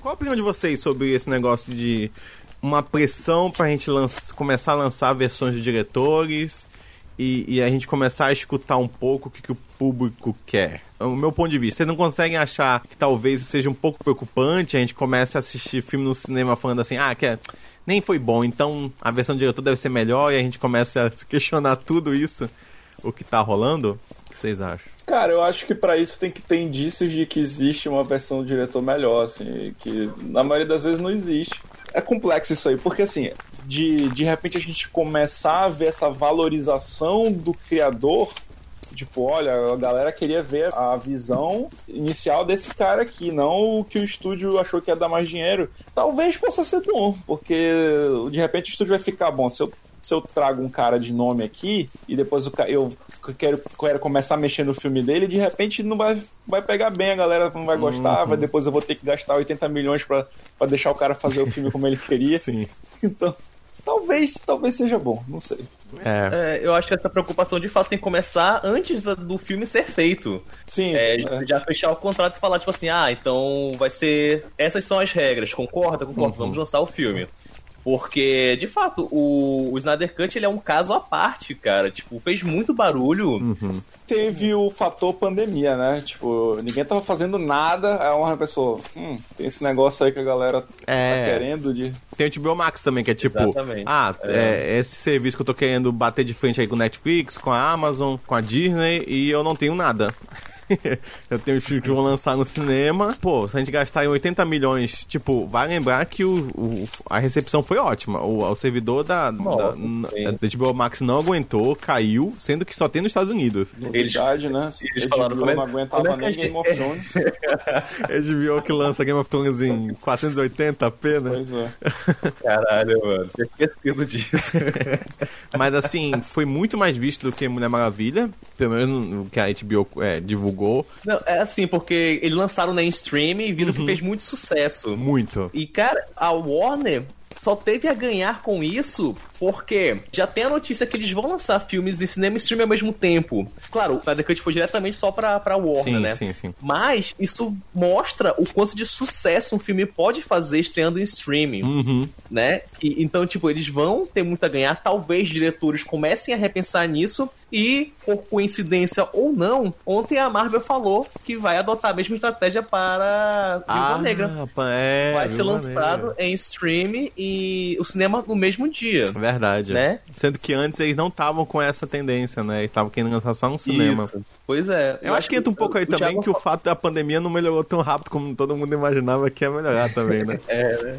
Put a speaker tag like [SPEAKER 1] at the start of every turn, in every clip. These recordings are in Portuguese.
[SPEAKER 1] Qual a opinião de vocês sobre esse negócio de uma pressão pra gente começar a lançar versões de diretores e, e, a gente começar a escutar um pouco o que, que, o público quer. O meu ponto de vista, vocês não conseguem achar que talvez seja um pouco preocupante a gente comece a assistir filme no cinema falando assim, ah, que é, nem foi bom, então a versão do diretor deve ser melhor e a gente começa a questionar tudo isso, o que tá rolando? O que vocês acham?
[SPEAKER 2] Cara, eu acho que para isso tem que ter indícios de que existe uma versão do diretor melhor, assim, que na maioria das vezes não existe. É complexo isso aí, porque assim, de, de repente a gente começar a ver essa valorização do criador Tipo, olha, a galera queria ver a visão inicial desse cara aqui, não o que o estúdio achou que ia dar mais dinheiro. Talvez possa ser bom, porque de repente o estúdio vai ficar bom. Se eu, se eu trago um cara de nome aqui e depois eu quero, quero começar a mexer no filme dele, de repente não vai, vai pegar bem, a galera não vai gostar, uhum. vai, depois eu vou ter que gastar 80 milhões para deixar o cara fazer o filme como ele queria.
[SPEAKER 1] Sim.
[SPEAKER 2] Então, talvez, talvez seja bom, não sei.
[SPEAKER 3] É. é. eu acho que essa preocupação de fato tem que começar antes do filme ser feito.
[SPEAKER 2] Sim.
[SPEAKER 3] É, é. Já fechar o contrato e falar, tipo assim, ah, então vai ser. Essas são as regras, concorda? Concordo, uhum. vamos lançar o filme. Porque, de fato, o, o Snyder Cut ele é um caso à parte, cara. Tipo, fez muito barulho.
[SPEAKER 2] Uhum. Teve o fator pandemia, né? Tipo, ninguém tava fazendo nada. Aí uma pessoa, hum, tem esse negócio aí que a galera tá é... tá querendo de.
[SPEAKER 1] Tem o HBO Max também, que é tipo, Exatamente. ah, é. é. esse serviço que eu tô querendo bater de frente aí com o Netflix, com a Amazon, com a Disney, e eu não tenho nada. eu tenho filmes que vão lançar no cinema. Pô, se a gente gastar em 80 milhões, tipo, vai lembrar que o, o a recepção foi ótima. O, o servidor da, Nossa, da, da HBO Max não aguentou, caiu, sendo que só tem nos Estados Unidos.
[SPEAKER 2] Novidade, né? Eles falaram que não aguentava nem Game of Thrones.
[SPEAKER 1] HBO que lança Game of Thrones em 480p,
[SPEAKER 2] né? Pois é.
[SPEAKER 3] Caralho, mano. Esquecido disso.
[SPEAKER 1] Mas assim, foi muito mais visto do que Mulher Maravilha, pelo menos o que a HBO é, divulgou divulgou.
[SPEAKER 3] Não, é assim, porque eles lançaram na stream e viram uhum. que fez muito sucesso.
[SPEAKER 1] Muito.
[SPEAKER 3] E, cara, a Warner só teve a ganhar com isso porque já tem a notícia que eles vão lançar filmes de cinema e stream ao mesmo tempo. Claro, o Snyder Cut foi diretamente só pra, pra Warner,
[SPEAKER 1] sim,
[SPEAKER 3] né?
[SPEAKER 1] Sim, sim.
[SPEAKER 3] Mas isso mostra o quanto de sucesso um filme pode fazer estreando em streaming,
[SPEAKER 1] uhum.
[SPEAKER 3] né? E, então, tipo, eles vão ter muito a ganhar. Talvez diretores comecem a repensar nisso e, por coincidência ou não, ontem a Marvel falou que vai adotar a mesma estratégia para Viúva
[SPEAKER 1] ah,
[SPEAKER 3] Negra.
[SPEAKER 1] É,
[SPEAKER 3] vai ser lançado Negra. em stream e o cinema no mesmo dia.
[SPEAKER 1] Verdade.
[SPEAKER 3] Né?
[SPEAKER 1] Sendo que antes eles não estavam com essa tendência, né? Eles estavam querendo lançar só no cinema. Isso.
[SPEAKER 3] Pois é.
[SPEAKER 1] Eu, eu acho que entra um pouco aí também Thiago... que o fato da pandemia não melhorou tão rápido como todo mundo imaginava que ia melhorar também, né?
[SPEAKER 3] é, né?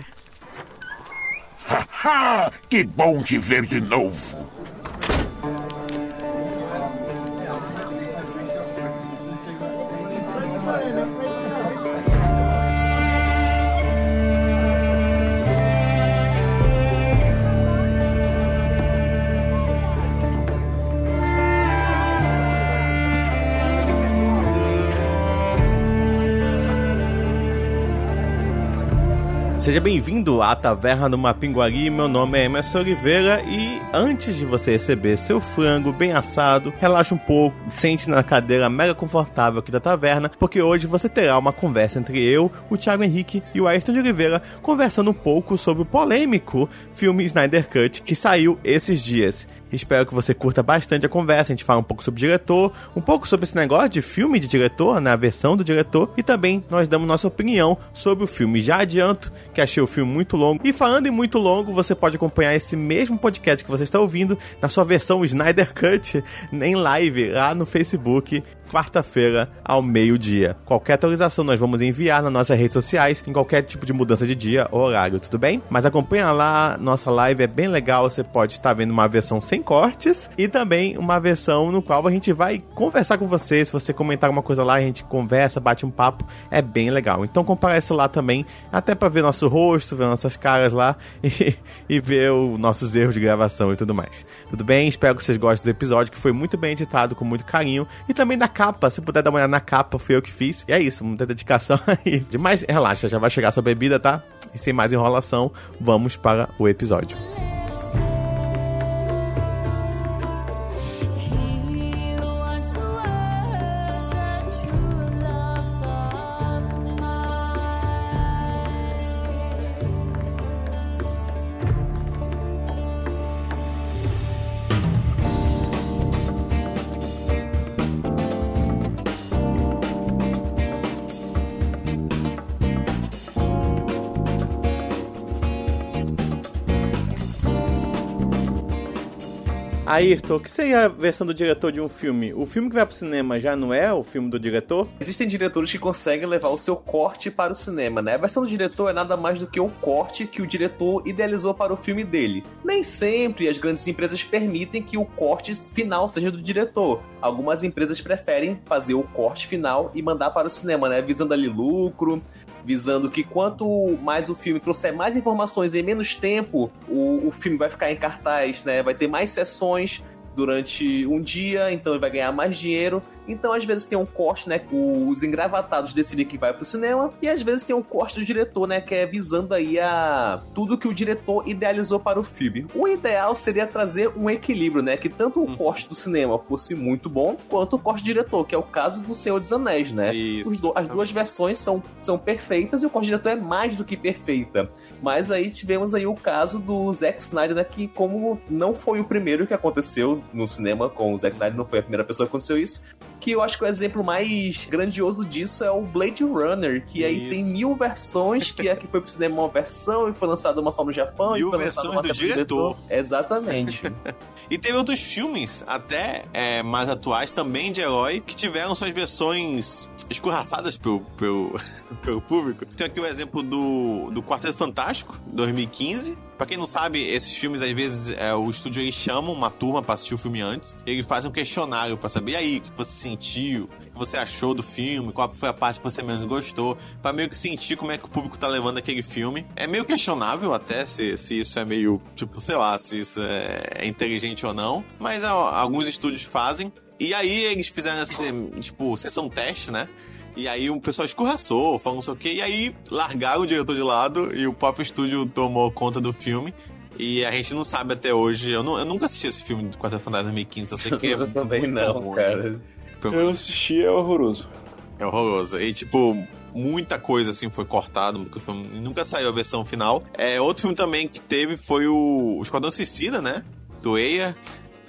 [SPEAKER 4] que bom te ver de novo.
[SPEAKER 1] Seja bem-vindo à Taverna do Mapinguari. Meu nome é Emerson Oliveira e antes de você receber seu frango bem assado, relaxa um pouco, sente na cadeira mega confortável aqui da taverna, porque hoje você terá uma conversa entre eu, o Thiago Henrique e o Ayrton de Oliveira conversando um pouco sobre o polêmico filme Snyder Cut que saiu esses dias. Espero que você curta bastante a conversa. A gente fala um pouco sobre o diretor, um pouco sobre esse negócio de filme de diretor, né? A versão do diretor. E também nós damos nossa opinião sobre o filme. Já adianto que achei o filme muito longo. E falando em muito longo, você pode acompanhar esse mesmo podcast que você está ouvindo na sua versão Snyder Cut em live lá no Facebook quarta-feira ao meio-dia. Qualquer atualização nós vamos enviar nas nossas redes sociais, em qualquer tipo de mudança de dia ou horário, tudo bem? Mas acompanha lá, nossa live é bem legal, você pode estar vendo uma versão sem cortes e também uma versão no qual a gente vai conversar com você, se você comentar alguma coisa lá, a gente conversa, bate um papo, é bem legal. Então comparece lá também, até para ver nosso rosto, ver nossas caras lá e, e ver os nossos erros de gravação e tudo mais. Tudo bem? Espero que vocês gostem do episódio, que foi muito bem editado, com muito carinho, e também da capa. Se puder dar uma olhada na capa, fui eu que fiz. E é isso, muita dedicação aí. Demais, relaxa, já vai chegar sua bebida, tá? E sem mais enrolação, vamos para o episódio. Ayrton, o que seria a versão do diretor de um filme? O filme que vai pro cinema já não é o filme do diretor?
[SPEAKER 3] Existem diretores que conseguem levar o seu corte para o cinema, né? A versão do diretor é nada mais do que o corte que o diretor idealizou para o filme dele. Nem sempre as grandes empresas permitem que o corte final seja do diretor. Algumas empresas preferem fazer o corte final e mandar para o cinema, né? Visando ali lucro, visando que quanto mais o filme trouxer mais informações em menos tempo, o, o filme vai ficar em cartaz, né? Vai ter mais sessões durante um dia, então ele vai ganhar mais dinheiro. Então, às vezes, tem um corte, né? Os engravatados decidem que vai pro cinema, e às vezes tem um corte do diretor, né? Que é visando aí a tudo que o diretor idealizou para o filme. O ideal seria trazer um equilíbrio, né? Que tanto o uhum. corte do cinema fosse muito bom, quanto o corte do diretor, que é o caso do Senhor dos Anéis, né?
[SPEAKER 1] Isso,
[SPEAKER 3] as duas versões são, são perfeitas e o corte do diretor é mais do que perfeita. Mas aí tivemos aí o caso do Zack Snyder, né, que como não foi o primeiro que aconteceu no cinema com o Zack Snyder, não foi a primeira pessoa que aconteceu isso, que eu acho que o exemplo mais grandioso disso é o Blade Runner, que aí isso. tem mil versões, que aqui foi pro cinema uma versão e foi lançada uma só no Japão.
[SPEAKER 1] Mil versões do diretor. diretor.
[SPEAKER 3] Exatamente.
[SPEAKER 1] e teve outros filmes, até é, mais atuais, também de herói, que tiveram suas versões escorraçadas pelo, pelo, pelo público. Tem aqui o exemplo do, do Quarteto Fantástico, 2015. Pra quem não sabe, esses filmes, às vezes, é, o estúdio eles chamam uma turma pra assistir o filme antes. E ele faz um questionário pra saber, e aí, o que você sentiu? O que você achou do filme? Qual foi a parte que você menos gostou? Pra meio que sentir como é que o público tá levando aquele filme. É meio questionável até se, se isso é meio, tipo, sei lá, se isso é, é inteligente ou não. Mas ó, alguns estúdios fazem. E aí eles fizeram essa, tipo, sessão teste, né? E aí o pessoal escorraçou, falou não sei o quê. E aí largaram o diretor de lado e o próprio estúdio tomou conta do filme. E a gente não sabe até hoje. Eu, não, eu nunca assisti esse filme do Quarta Fantasma 2015, eu sei que é.
[SPEAKER 3] eu também não, ruim. cara.
[SPEAKER 2] Eu assisti, é horroroso.
[SPEAKER 1] É horroroso. E tipo, muita coisa assim foi cortada, nunca saiu a versão final. É, outro filme também que teve foi o, o Esquadrão Suicida, né? Do Eia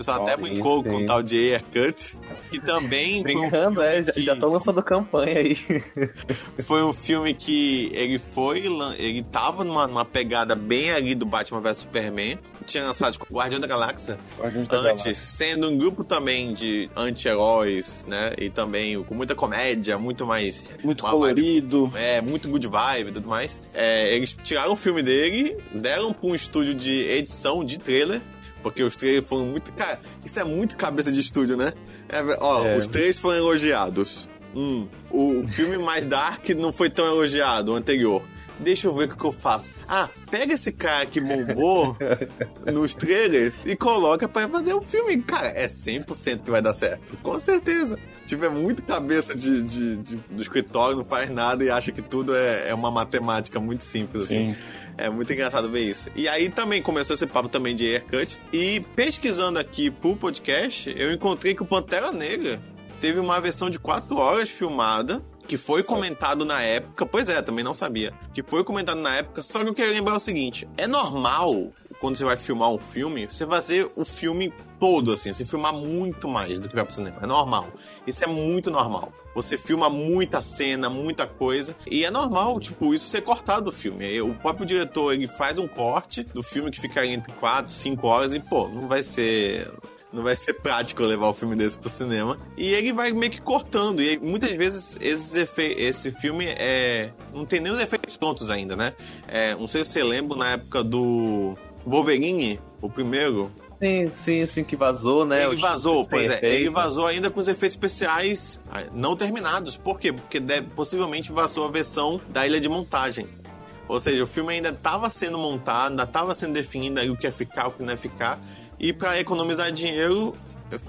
[SPEAKER 1] pessoal até brincou com o tal de Cut que também.
[SPEAKER 3] Brincando, um é, já, que... já tô lançando campanha aí.
[SPEAKER 1] foi um filme que ele foi. Ele tava numa, numa pegada bem ali do Batman vs Superman. Tinha lançado com Guardião da Galáxia
[SPEAKER 2] Guardião
[SPEAKER 1] da
[SPEAKER 2] antes, Galáxia.
[SPEAKER 1] sendo um grupo também de anti-heróis, né? E também com muita comédia, muito mais.
[SPEAKER 2] Muito colorido.
[SPEAKER 1] Vibe, é, muito good vibe e tudo mais. É, eles tiraram o filme dele, deram pra um estúdio de edição de trailer porque os trailers foram muito. Cara, isso é muito cabeça de estúdio, né? É, ó, é. os três foram elogiados. Hum, o filme mais dark não foi tão elogiado, o anterior. Deixa eu ver o que eu faço. Ah, pega esse cara que bombou nos trailers e coloca pra fazer o filme. Cara, é 100% que vai dar certo. Com certeza. Tiver é muito cabeça de, de, de, do escritório, não faz nada e acha que tudo é, é uma matemática muito simples, assim. Sim. assim. É muito engraçado ver isso. E aí também começou esse papo também de haircut. E pesquisando aqui pro podcast, eu encontrei que o Pantera Negra teve uma versão de 4 horas filmada que foi comentado na época, pois é, também não sabia, que foi comentado na época, só que eu quero lembrar o seguinte, é normal quando você vai filmar um filme, você fazer o filme todo, assim, você filmar muito mais do que vai pro cinema. É normal. Isso é muito normal. Você filma muita cena, muita coisa. E é normal, tipo, isso ser cortado do filme. O próprio diretor, ele faz um corte do filme que fica entre 4, 5 horas e, pô, não vai ser não vai ser prático levar o filme desse pro cinema. E ele vai meio que cortando. E muitas vezes esse filme é. Não tem nem os efeitos prontos ainda, né? É, não sei se você lembra na época do Wolverine, o primeiro.
[SPEAKER 3] Sim, sim, sim, que vazou, né?
[SPEAKER 1] Ele vazou, pois é. Efeito. Ele vazou ainda com os efeitos especiais ah, não terminados. Por quê? Porque deve, possivelmente vazou a versão da ilha de montagem. Ou seja, o filme ainda estava sendo montado, ainda estava sendo definido aí o que ia ficar, o que não ia ficar. E para economizar dinheiro,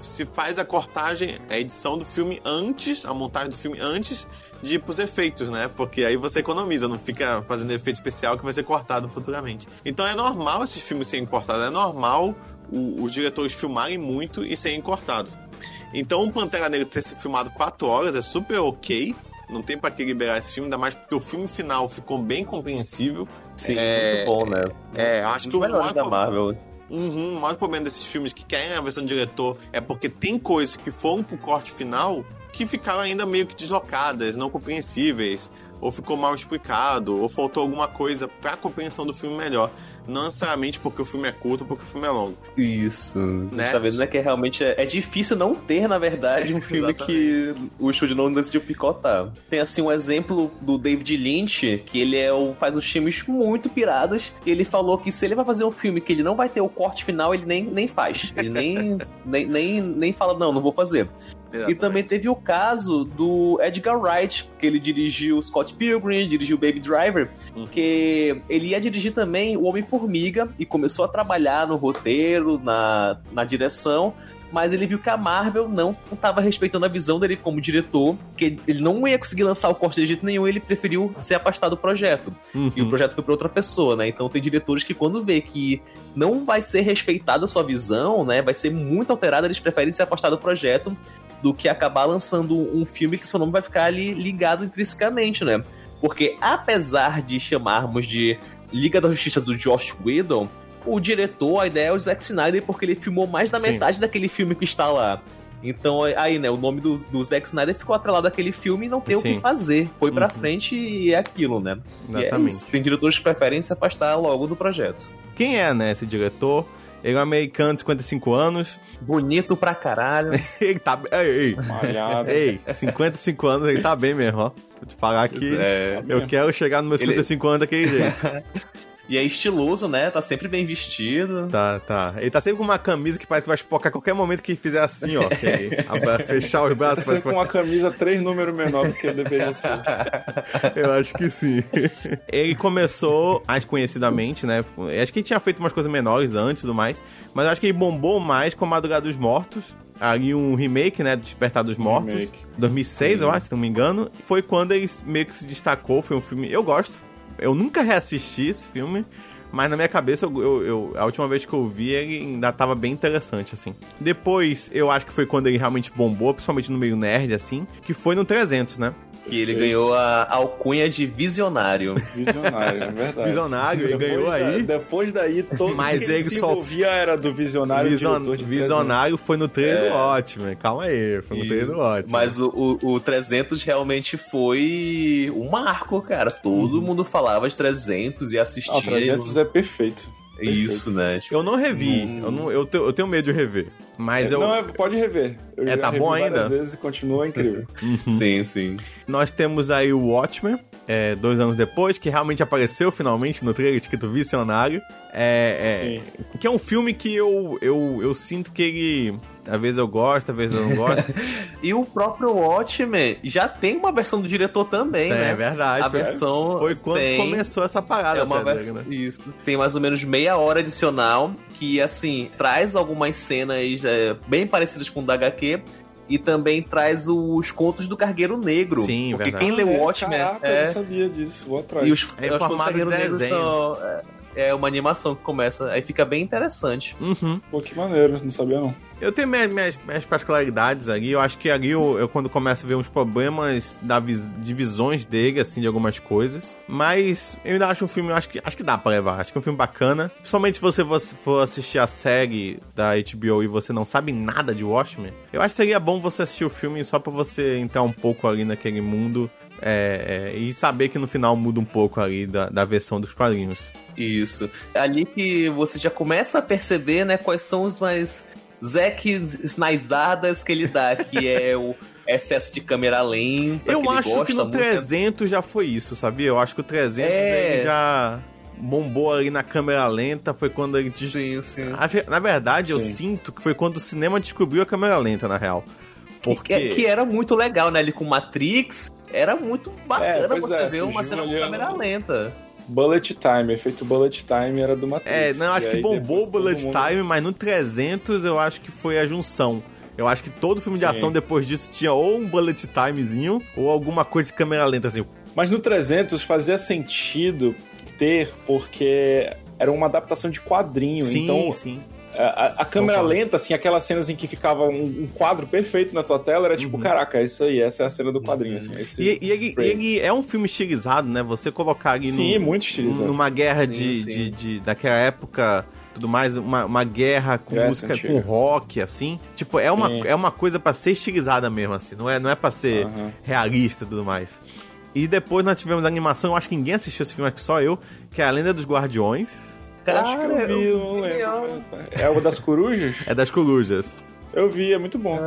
[SPEAKER 1] se faz a cortagem, a edição do filme antes, a montagem do filme antes de ir pros efeitos, né? Porque aí você economiza, não fica fazendo efeito especial que vai ser cortado futuramente. Então é normal esses filmes serem cortados, é normal o, os diretores filmarem muito e serem cortados. Então o Pantera Negra ter sido filmado 4 horas é super ok. Não tem pra que liberar esse filme, ainda mais porque o filme final ficou bem compreensível.
[SPEAKER 3] Sim, é, muito bom, né?
[SPEAKER 1] É, acho que o
[SPEAKER 3] maior da Marvel.
[SPEAKER 1] Uhum, o maior problema desses filmes que querem a versão do diretor é porque tem coisas que foram pro corte final que ficaram ainda meio que deslocadas, não compreensíveis. ou ficou mal explicado, ou faltou alguma coisa pra compreensão do filme melhor. Não necessariamente porque o filme é curto ou porque o filme é longo.
[SPEAKER 3] Isso.
[SPEAKER 1] Né?
[SPEAKER 3] Tá vendo, né? Que realmente é, é difícil não ter, na verdade, um filme que o estúdio não decidiu picotar. Tem, assim, um exemplo do David Lynch, que ele é o, faz os filmes muito pirados, e ele falou que se ele vai fazer um filme que ele não vai ter o corte final, ele nem, nem faz. Ele nem, nem, nem, nem fala, não, não vou fazer.
[SPEAKER 1] Exatamente.
[SPEAKER 3] E também teve o caso do Edgar Wright, que ele dirigiu Scott Pilgrim, dirigiu Baby Driver,
[SPEAKER 1] Uhum.
[SPEAKER 3] que ele ia dirigir também O Homem-Formiga e começou a trabalhar no roteiro, na, na direção, mas ele viu que a Marvel não estava respeitando a visão dele como diretor, que ele não ia conseguir lançar o corte de jeito nenhum, ele preferiu se afastar do projeto.
[SPEAKER 1] Uhum.
[SPEAKER 3] E o projeto foi para outra pessoa, né? Então tem diretores que quando vê que não vai ser respeitada a sua visão, né? Vai ser muito alterada, eles preferem se afastar do projeto do que acabar lançando um filme que seu nome vai ficar ali ligado intrinsecamente, né? Porque apesar de chamarmos de Liga da Justiça do Josh Whedon, o diretor, a ideia é o Zack Snyder porque ele filmou mais da
[SPEAKER 1] Sim.
[SPEAKER 3] metade daquele filme que está lá. Então aí, né, o nome do, do Zack Snyder ficou atrelado àquele filme e não tem o
[SPEAKER 1] Sim.
[SPEAKER 3] que fazer. Foi pra
[SPEAKER 1] Uhum.
[SPEAKER 3] frente e é aquilo, né? É
[SPEAKER 1] Exatamente.
[SPEAKER 3] isso. Tem diretores que preferem se afastar logo do projeto.
[SPEAKER 1] Quem é, né, esse diretor? Ele é um americano de 55 anos.
[SPEAKER 3] Bonito pra caralho.
[SPEAKER 1] Ele tá. Ei, ei.
[SPEAKER 2] Malhado.
[SPEAKER 1] Ei, 55 anos, ele tá bem mesmo, ó. Vou te falar que
[SPEAKER 3] É.
[SPEAKER 1] eu quero chegar nos meus
[SPEAKER 3] Ele-
[SPEAKER 1] 55 anos daquele jeito.
[SPEAKER 3] E é estiloso, né? Tá sempre bem vestido.
[SPEAKER 1] Tá, tá. Ele tá sempre com uma camisa que parece que vai espocar a qualquer momento que ele fizer assim, ó. Ele abra- fechar os braços.
[SPEAKER 2] Tá sempre com uma camisa três números menor do que deveria ser.
[SPEAKER 1] Eu acho que sim. ele começou, mais conhecidamente, né? Acho que ele tinha feito umas coisas menores antes e tudo mais. Mas eu acho que ele bombou mais com a Madrugada dos Mortos. Ali um remake, né? Do Despertar dos Mortos.
[SPEAKER 2] remake.
[SPEAKER 1] 2006, eu acho, se não me engano. Foi quando ele meio que se destacou. Foi um filme. Eu gosto. Eu nunca reassisti esse filme. Mas na minha cabeça, eu, eu- eu- a última vez que eu vi, ele ainda tava bem interessante, assim. Depois, eu acho que foi quando ele realmente bombou, principalmente no meio nerd, assim, que foi no 300, né?
[SPEAKER 3] Que ele
[SPEAKER 2] Perfeito.
[SPEAKER 3] ganhou a alcunha de visionário.
[SPEAKER 2] Visionário, é verdade.
[SPEAKER 1] Visionário, ele
[SPEAKER 2] Depois
[SPEAKER 1] ganhou
[SPEAKER 2] da-
[SPEAKER 1] aí.
[SPEAKER 2] Depois daí, todo
[SPEAKER 1] Mas
[SPEAKER 2] que ele
[SPEAKER 1] ele
[SPEAKER 2] se
[SPEAKER 1] só-
[SPEAKER 2] envolvia era do visionário
[SPEAKER 1] Vision-
[SPEAKER 2] de
[SPEAKER 1] Visionário foi no trailer
[SPEAKER 3] É.
[SPEAKER 1] do Watchmen. Calma aí, foi no
[SPEAKER 3] E-
[SPEAKER 1] do Watchmen.
[SPEAKER 3] Mas o, o, o 300 realmente foi um marco, cara. Todo
[SPEAKER 1] Uhum.
[SPEAKER 3] mundo falava de 300 e assistia.
[SPEAKER 2] Ah, o 300 é perfeito.
[SPEAKER 3] Isso, né? Tipo,
[SPEAKER 1] Eu não revi,
[SPEAKER 3] Hum.
[SPEAKER 1] eu, não, eu, te- eu tenho medo de rever. Mas eu,
[SPEAKER 2] Não, é, pode rever. Eu
[SPEAKER 1] É,
[SPEAKER 2] já
[SPEAKER 1] tá
[SPEAKER 2] revi
[SPEAKER 1] bom ainda?
[SPEAKER 2] vezes e continua incrível.
[SPEAKER 3] Sim, sim.
[SPEAKER 1] nós temos aí o Watchmen, é, dois anos depois, que realmente apareceu finalmente no trailer escrito Visionário. É, é,
[SPEAKER 2] Sim.
[SPEAKER 1] que é um filme que eu, eu, eu sinto que ele. Às vezes eu gosto, às vezes eu não gosto.
[SPEAKER 3] E o próprio Watchmen já tem uma versão do diretor também,
[SPEAKER 1] é,
[SPEAKER 3] né?
[SPEAKER 1] verdade.
[SPEAKER 3] A versão
[SPEAKER 1] Foi quando
[SPEAKER 3] tem-
[SPEAKER 1] começou essa parada
[SPEAKER 3] É uma
[SPEAKER 1] até dele, né?
[SPEAKER 3] Isso. Tem mais ou menos meia hora adicional que, assim, traz algumas cenas é, bem parecidas com o da HQ. E também traz os contos do Cargueiro Negro.
[SPEAKER 1] Sim,
[SPEAKER 3] Porque
[SPEAKER 1] verdade.
[SPEAKER 3] quem o Watchmen
[SPEAKER 2] Caraca,
[SPEAKER 3] é.
[SPEAKER 2] eu não sabia disso. Vou atrás.
[SPEAKER 3] E os,
[SPEAKER 1] É
[SPEAKER 3] os contos do
[SPEAKER 1] formato de
[SPEAKER 3] Cargueiro Negro são. É, é uma animação que começa. Aí fica bem interessante.
[SPEAKER 1] Uhum.
[SPEAKER 2] Pô, que maneiro, não sabia não.
[SPEAKER 1] Eu tenho minhas, minhas, minhas particularidades ali. Eu acho que ali eu, eu quando começo a ver uns problemas da vis, de visões dele, assim, de algumas coisas. Mas eu ainda acho um filme, eu acho que, acho que dá pra levar. Acho que é um filme bacana. Principalmente se você você for assistir a série da HBO e você não sabe nada de Watchmen. Eu acho que seria bom você assistir o filme só pra você entrar um pouco ali naquele mundo. É, é, e saber que no final muda um pouco ali da, da versão dos quadrinhos.
[SPEAKER 3] Isso. É ali que você já começa a perceber, né, quais são os mais Zack Snizadas que ele dá, que é o excesso de câmera lenta.
[SPEAKER 1] Eu
[SPEAKER 3] que
[SPEAKER 1] acho que no
[SPEAKER 3] muito, né?
[SPEAKER 1] 300 já foi isso, sabia? Eu acho que o 300
[SPEAKER 3] É.
[SPEAKER 1] ele já bombou ali na câmera lenta, foi quando ele...
[SPEAKER 3] Sim, sim.
[SPEAKER 1] Na verdade, eu
[SPEAKER 2] Sim.
[SPEAKER 1] sinto que foi quando o cinema descobriu a câmera lenta, na real. Porque...
[SPEAKER 3] Que, que era muito legal, né? Ele com Matrix, era muito bacana
[SPEAKER 2] É,
[SPEAKER 3] você
[SPEAKER 2] é,
[SPEAKER 3] ver uma cena com câmera lenta.
[SPEAKER 2] Bullet Time, efeito Bullet Time era do Matrix.
[SPEAKER 1] É, não, acho
[SPEAKER 2] E
[SPEAKER 1] que bombou o Bullet
[SPEAKER 2] mundo-
[SPEAKER 1] Time, mas no 300 eu acho que foi a junção. Eu acho que todo filme de
[SPEAKER 2] Sim.
[SPEAKER 1] ação depois disso tinha ou um Bullet Timezinho ou alguma coisa de câmera lenta, assim.
[SPEAKER 2] Mas no 300 fazia sentido ter, porque era uma adaptação de quadrinho.
[SPEAKER 1] Sim,
[SPEAKER 2] então,
[SPEAKER 1] sim.
[SPEAKER 2] A, a- a câmera
[SPEAKER 1] Concordo.
[SPEAKER 2] lenta, assim, aquelas cenas em que ficava um, um quadro perfeito na tua tela, era tipo, caraca, é isso aí, essa é a cena do quadrinho, assim. esse
[SPEAKER 1] Uhum. E, e ele,
[SPEAKER 2] frame.
[SPEAKER 1] ele é um filme estilizado, né? Você colocar ali
[SPEAKER 2] Sim,
[SPEAKER 1] num-
[SPEAKER 2] muito estilizado.
[SPEAKER 1] numa guerra
[SPEAKER 3] Sim,
[SPEAKER 1] de,
[SPEAKER 3] sim.
[SPEAKER 1] De, de- daquela época, tudo mais, uma, uma guerra com música,
[SPEAKER 2] antiga.
[SPEAKER 1] com rock, assim. Tipo, é uma, é uma coisa pra ser estilizada mesmo, assim. Não é, não é pra ser
[SPEAKER 2] Aham.
[SPEAKER 1] realista e tudo mais. E depois nós tivemos a animação, eu acho que ninguém assistiu esse filme, acho que só eu, que é A Lenda dos Guardiões.
[SPEAKER 2] Acho que eu vi, eu não lembro. É o das corujas?
[SPEAKER 1] É das corujas.
[SPEAKER 2] Eu vi, é muito bom.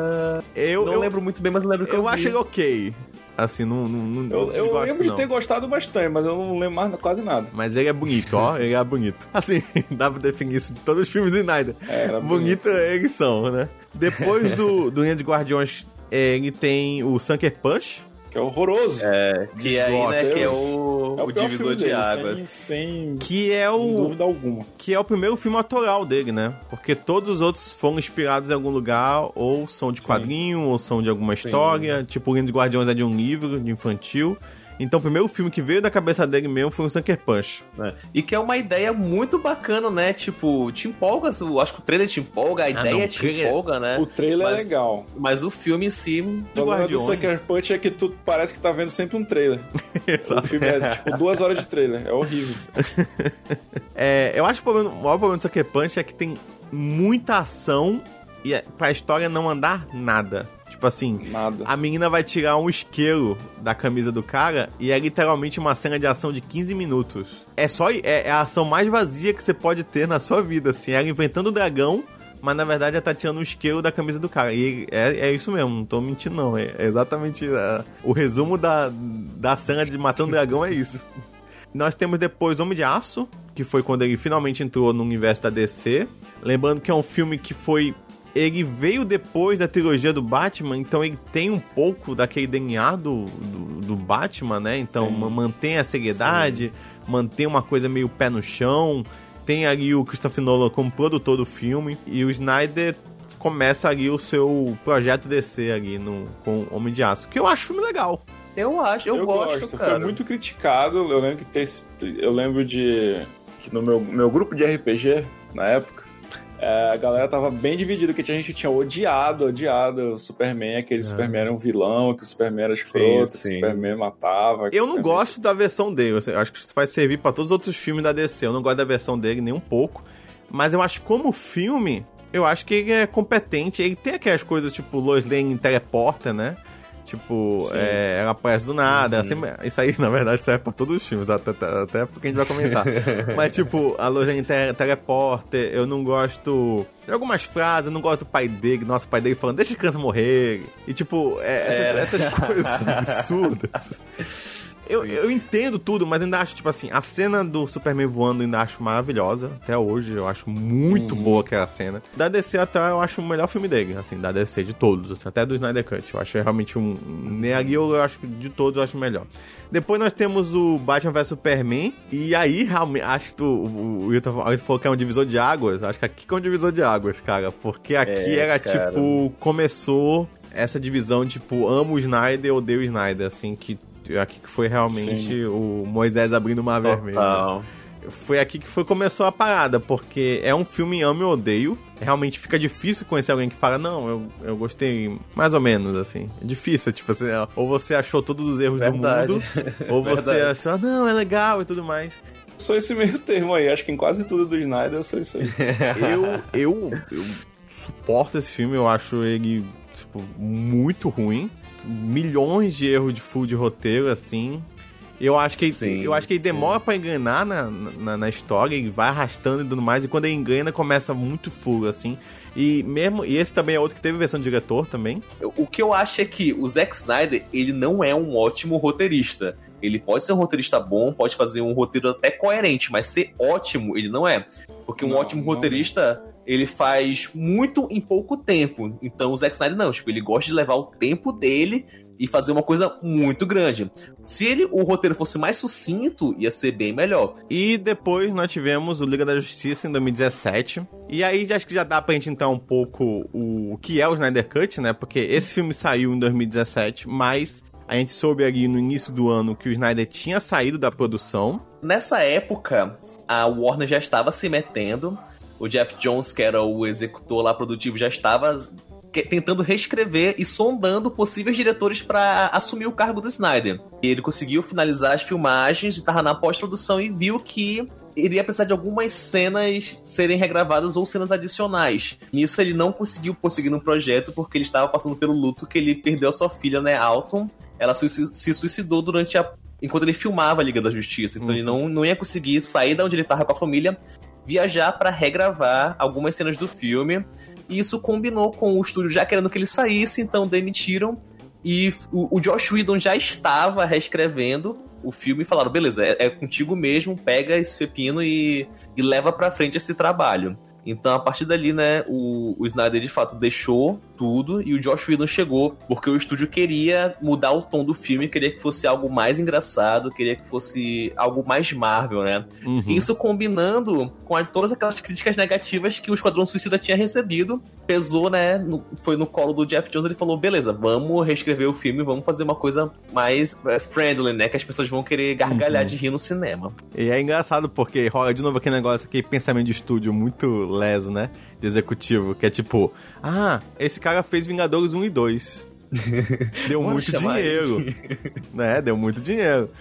[SPEAKER 1] Eu,
[SPEAKER 3] não
[SPEAKER 1] eu,
[SPEAKER 3] lembro muito bem, mas lembro que eu,
[SPEAKER 1] eu
[SPEAKER 3] vi.
[SPEAKER 1] acho ele ok. Assim, não, não, não
[SPEAKER 2] Eu, eu
[SPEAKER 1] desgosto,
[SPEAKER 2] lembro de
[SPEAKER 1] não.
[SPEAKER 2] ter gostado bastante, mas eu não lembro mais quase nada.
[SPEAKER 1] Mas ele é bonito, ó. Ele é bonito. Assim, dá pra definir isso de todos os filmes do Snyder.
[SPEAKER 2] É,
[SPEAKER 1] bonito
[SPEAKER 2] bonito.
[SPEAKER 1] eles são, né? Depois do, do Linha de Guardiões, eh, ele tem o Sucker Punch.
[SPEAKER 2] Que é horroroso.
[SPEAKER 3] É, que aí, né, que é o,
[SPEAKER 2] É
[SPEAKER 3] o,
[SPEAKER 2] pior
[SPEAKER 3] divisor
[SPEAKER 2] filme
[SPEAKER 3] de
[SPEAKER 2] dele,
[SPEAKER 3] águas.
[SPEAKER 2] Sem, sem,
[SPEAKER 1] Que é
[SPEAKER 2] sem
[SPEAKER 1] o.
[SPEAKER 2] dúvida alguma.
[SPEAKER 1] Que é o primeiro filme autoral dele, né? Porque todos os outros foram inspirados em algum lugar, ou são de quadrinho, ou são de alguma história. Tipo, o Linha de Guardiões é de um livro de infantil. Então, o primeiro filme que veio da cabeça dele mesmo foi o Sucker Punch.
[SPEAKER 3] né? E que é uma ideia muito bacana, né? Tipo, te empolga, acho que o trailer te empolga, a ideia
[SPEAKER 1] não,
[SPEAKER 3] te
[SPEAKER 1] trailer-
[SPEAKER 3] empolga, né?
[SPEAKER 2] O trailer é
[SPEAKER 3] Mas-
[SPEAKER 2] legal.
[SPEAKER 3] Mas o filme em si.
[SPEAKER 2] O problema do. Sucker Punch é que tu parece que tá vendo sempre um trailer. O filme é tipo duas horas de trailer. É horrível.
[SPEAKER 1] É, eu acho que o, problema, o maior problema do Sucker Punch é que tem muita ação e é, pra história não andar nada. Tipo assim,
[SPEAKER 2] Nada.
[SPEAKER 1] a menina vai tirar um isqueiro da camisa do cara e é literalmente uma cena de ação de 15 minutos. É só é, é a ação mais vazia que você pode ter na sua vida, assim. Ela inventando o dragão, mas na verdade ela tá tirando um isqueiro da camisa do cara. E é, é isso mesmo, não tô mentindo não. É, é exatamente é, o resumo da, da cena de Matando o Dragão é isso. Nós temos depois Homem de Aço, que foi quando ele finalmente entrou no universo da DC. Lembrando que é um filme que foi. Ele veio depois da trilogia do Batman, então ele tem um pouco daquele DNA do, do, do Batman, né? Então ma- mantém a seriedade, mantém uma coisa meio pé no chão. Tem ali o Christopher Nolan como produtor do filme. E o Snyder começa ali o seu projeto DC ali no, com Homem de Aço. Que eu acho filme legal.
[SPEAKER 3] Eu acho, eu, gosto, cara.
[SPEAKER 2] Foi muito criticado. Eu lembro que tem, eu lembro de que no meu, meu grupo de RPG na época é, a galera tava bem dividida, que tinha gente tinha odiado, odiado o Superman, aquele Superman era um vilão, que o Superman era escroto, que o
[SPEAKER 3] sim.
[SPEAKER 2] Superman matava.
[SPEAKER 1] Eu não
[SPEAKER 2] Superman-
[SPEAKER 1] gosto da versão dele. Eu acho que isso vai servir pra todos os outros filmes da DC. Eu não gosto da versão dele nem um pouco. Mas eu acho que como filme, eu acho que ele é competente. Ele tem aquelas coisas tipo Lois Lane teleporta, né? Tipo, é, ela aparece do nada. ela sempre- isso aí, na verdade, serve pra todos os filmes, até, até, porque a gente vai comentar. Mas, tipo, a Lois Lane te, teleporta. Eu não gosto de algumas frases. Eu não gosto do pai dele, nosso pai dele falando, deixa as crianças morrer. E, tipo, é, essas, essas coisas absurdas. Eu, eu entendo tudo, mas ainda acho, tipo assim, a cena do Superman voando ainda acho maravilhosa. Até hoje, eu acho muito boa aquela cena. Da DC até eu acho o melhor filme dele, assim, da DC de todos, assim, até do Snyder Cut. Eu acho realmente um. Nem ali eu acho que de todos eu acho melhor. Depois nós temos o Batman vs Superman. E aí, realmente, acho que tu, o, Wilton falou- que é um divisor de águas. Acho que aqui que é um divisor de águas, cara. Porque aqui
[SPEAKER 3] É,
[SPEAKER 1] era
[SPEAKER 3] cara.
[SPEAKER 1] tipo. Começou essa divisão, tipo, amo o Snyder, odeio o Snyder, assim, que aqui que foi realmente o Moisés abrindo o mar vermelho.
[SPEAKER 3] Total.
[SPEAKER 1] Foi aqui que foi, começou a parada, porque é um filme amo e odeio. Realmente fica difícil conhecer alguém que fala, não, eu, eu gostei mais ou menos, assim. É difícil, tipo assim, ou você achou todos os erros
[SPEAKER 3] Verdade.
[SPEAKER 1] do mundo, ou você achou, ah, não, é legal e tudo mais.
[SPEAKER 2] Sou esse meio termo aí. Acho que em quase tudo do Snyder eu sou isso aí.
[SPEAKER 1] eu, eu, eu suporto esse filme, eu acho ele, tipo, muito ruim. Milhões de erros de full de roteiro, assim. Eu acho que,
[SPEAKER 3] Sim,
[SPEAKER 1] eu acho que ele demora pra enganar na, na, na história, ele vai arrastando e tudo mais, e quando ele engana, começa muito full, assim. E mesmo. E esse também é outro que teve versão de diretor também.
[SPEAKER 3] O que eu acho é que o Zack Snyder, ele não é um ótimo roteirista. Ele pode ser um roteirista bom, pode fazer um roteiro até coerente, mas ser ótimo, ele não é. Porque um
[SPEAKER 2] Não,
[SPEAKER 3] ótimo
[SPEAKER 2] não
[SPEAKER 3] roteirista, ele faz muito em pouco tempo. Então o Zack Snyder não, tipo, ele gosta de levar o tempo dele e fazer uma coisa muito grande. Se ele o roteiro fosse mais sucinto, ia ser bem melhor.
[SPEAKER 1] E depois nós tivemos o Liga da Justiça em 2017. E aí acho que já dá pra gente entrar um pouco o, o que é o Snyder Cut, né? Porque esse filme saiu em 2017, mas a gente soube ali no início do ano que o Snyder tinha saído da produção.
[SPEAKER 3] Nessa época, a Warner já estava se metendo. O Jeff Jones, que era o executor lá produtivo, já estava tentando reescrever e sondando possíveis diretores para assumir o cargo do Snyder. E ele conseguiu finalizar as filmagens, estava na pós-produção e viu que iria precisar de algumas cenas serem regravadas ou cenas adicionais. Nisso ele não conseguiu prosseguir no projeto porque ele estava passando pelo luto que ele perdeu a sua filha, né, Alton. ela se suicidou durante a. enquanto ele filmava a Liga da Justiça. Então uhum. ele não, não ia conseguir sair da onde ele estava com a família, viajar para regravar algumas cenas do filme. E isso combinou com o estúdio já querendo que ele saísse, então demitiram. E o, Josh Whedon já estava reescrevendo o filme e falaram: beleza, é, é contigo mesmo, pega esse pepino e, e leva pra frente esse trabalho. Então, a partir dali, né, o, o Snyder de fato deixou tudo e o Josh Whedon chegou porque o estúdio queria mudar o tom do filme, queria que fosse algo mais engraçado, queria que fosse algo mais Marvel, né? Uhum. Isso combinando com todas aquelas críticas negativas que o Esquadrão Suicida tinha recebido, pesou, né? No, foi no colo do Jeff Jones, ele falou: beleza, vamos reescrever o filme, vamos fazer uma coisa mais é, friendly, né? Que as pessoas vão querer gargalhar uhum. de rir no cinema.
[SPEAKER 1] E é engraçado porque rola de novo aquele negócio, aquele pensamento de estúdio muito leso, né? De executivo, que é tipo, ah, esse cara fez Vingadores 1 e 2. Deu muito dinheiro. né? Deu muito dinheiro.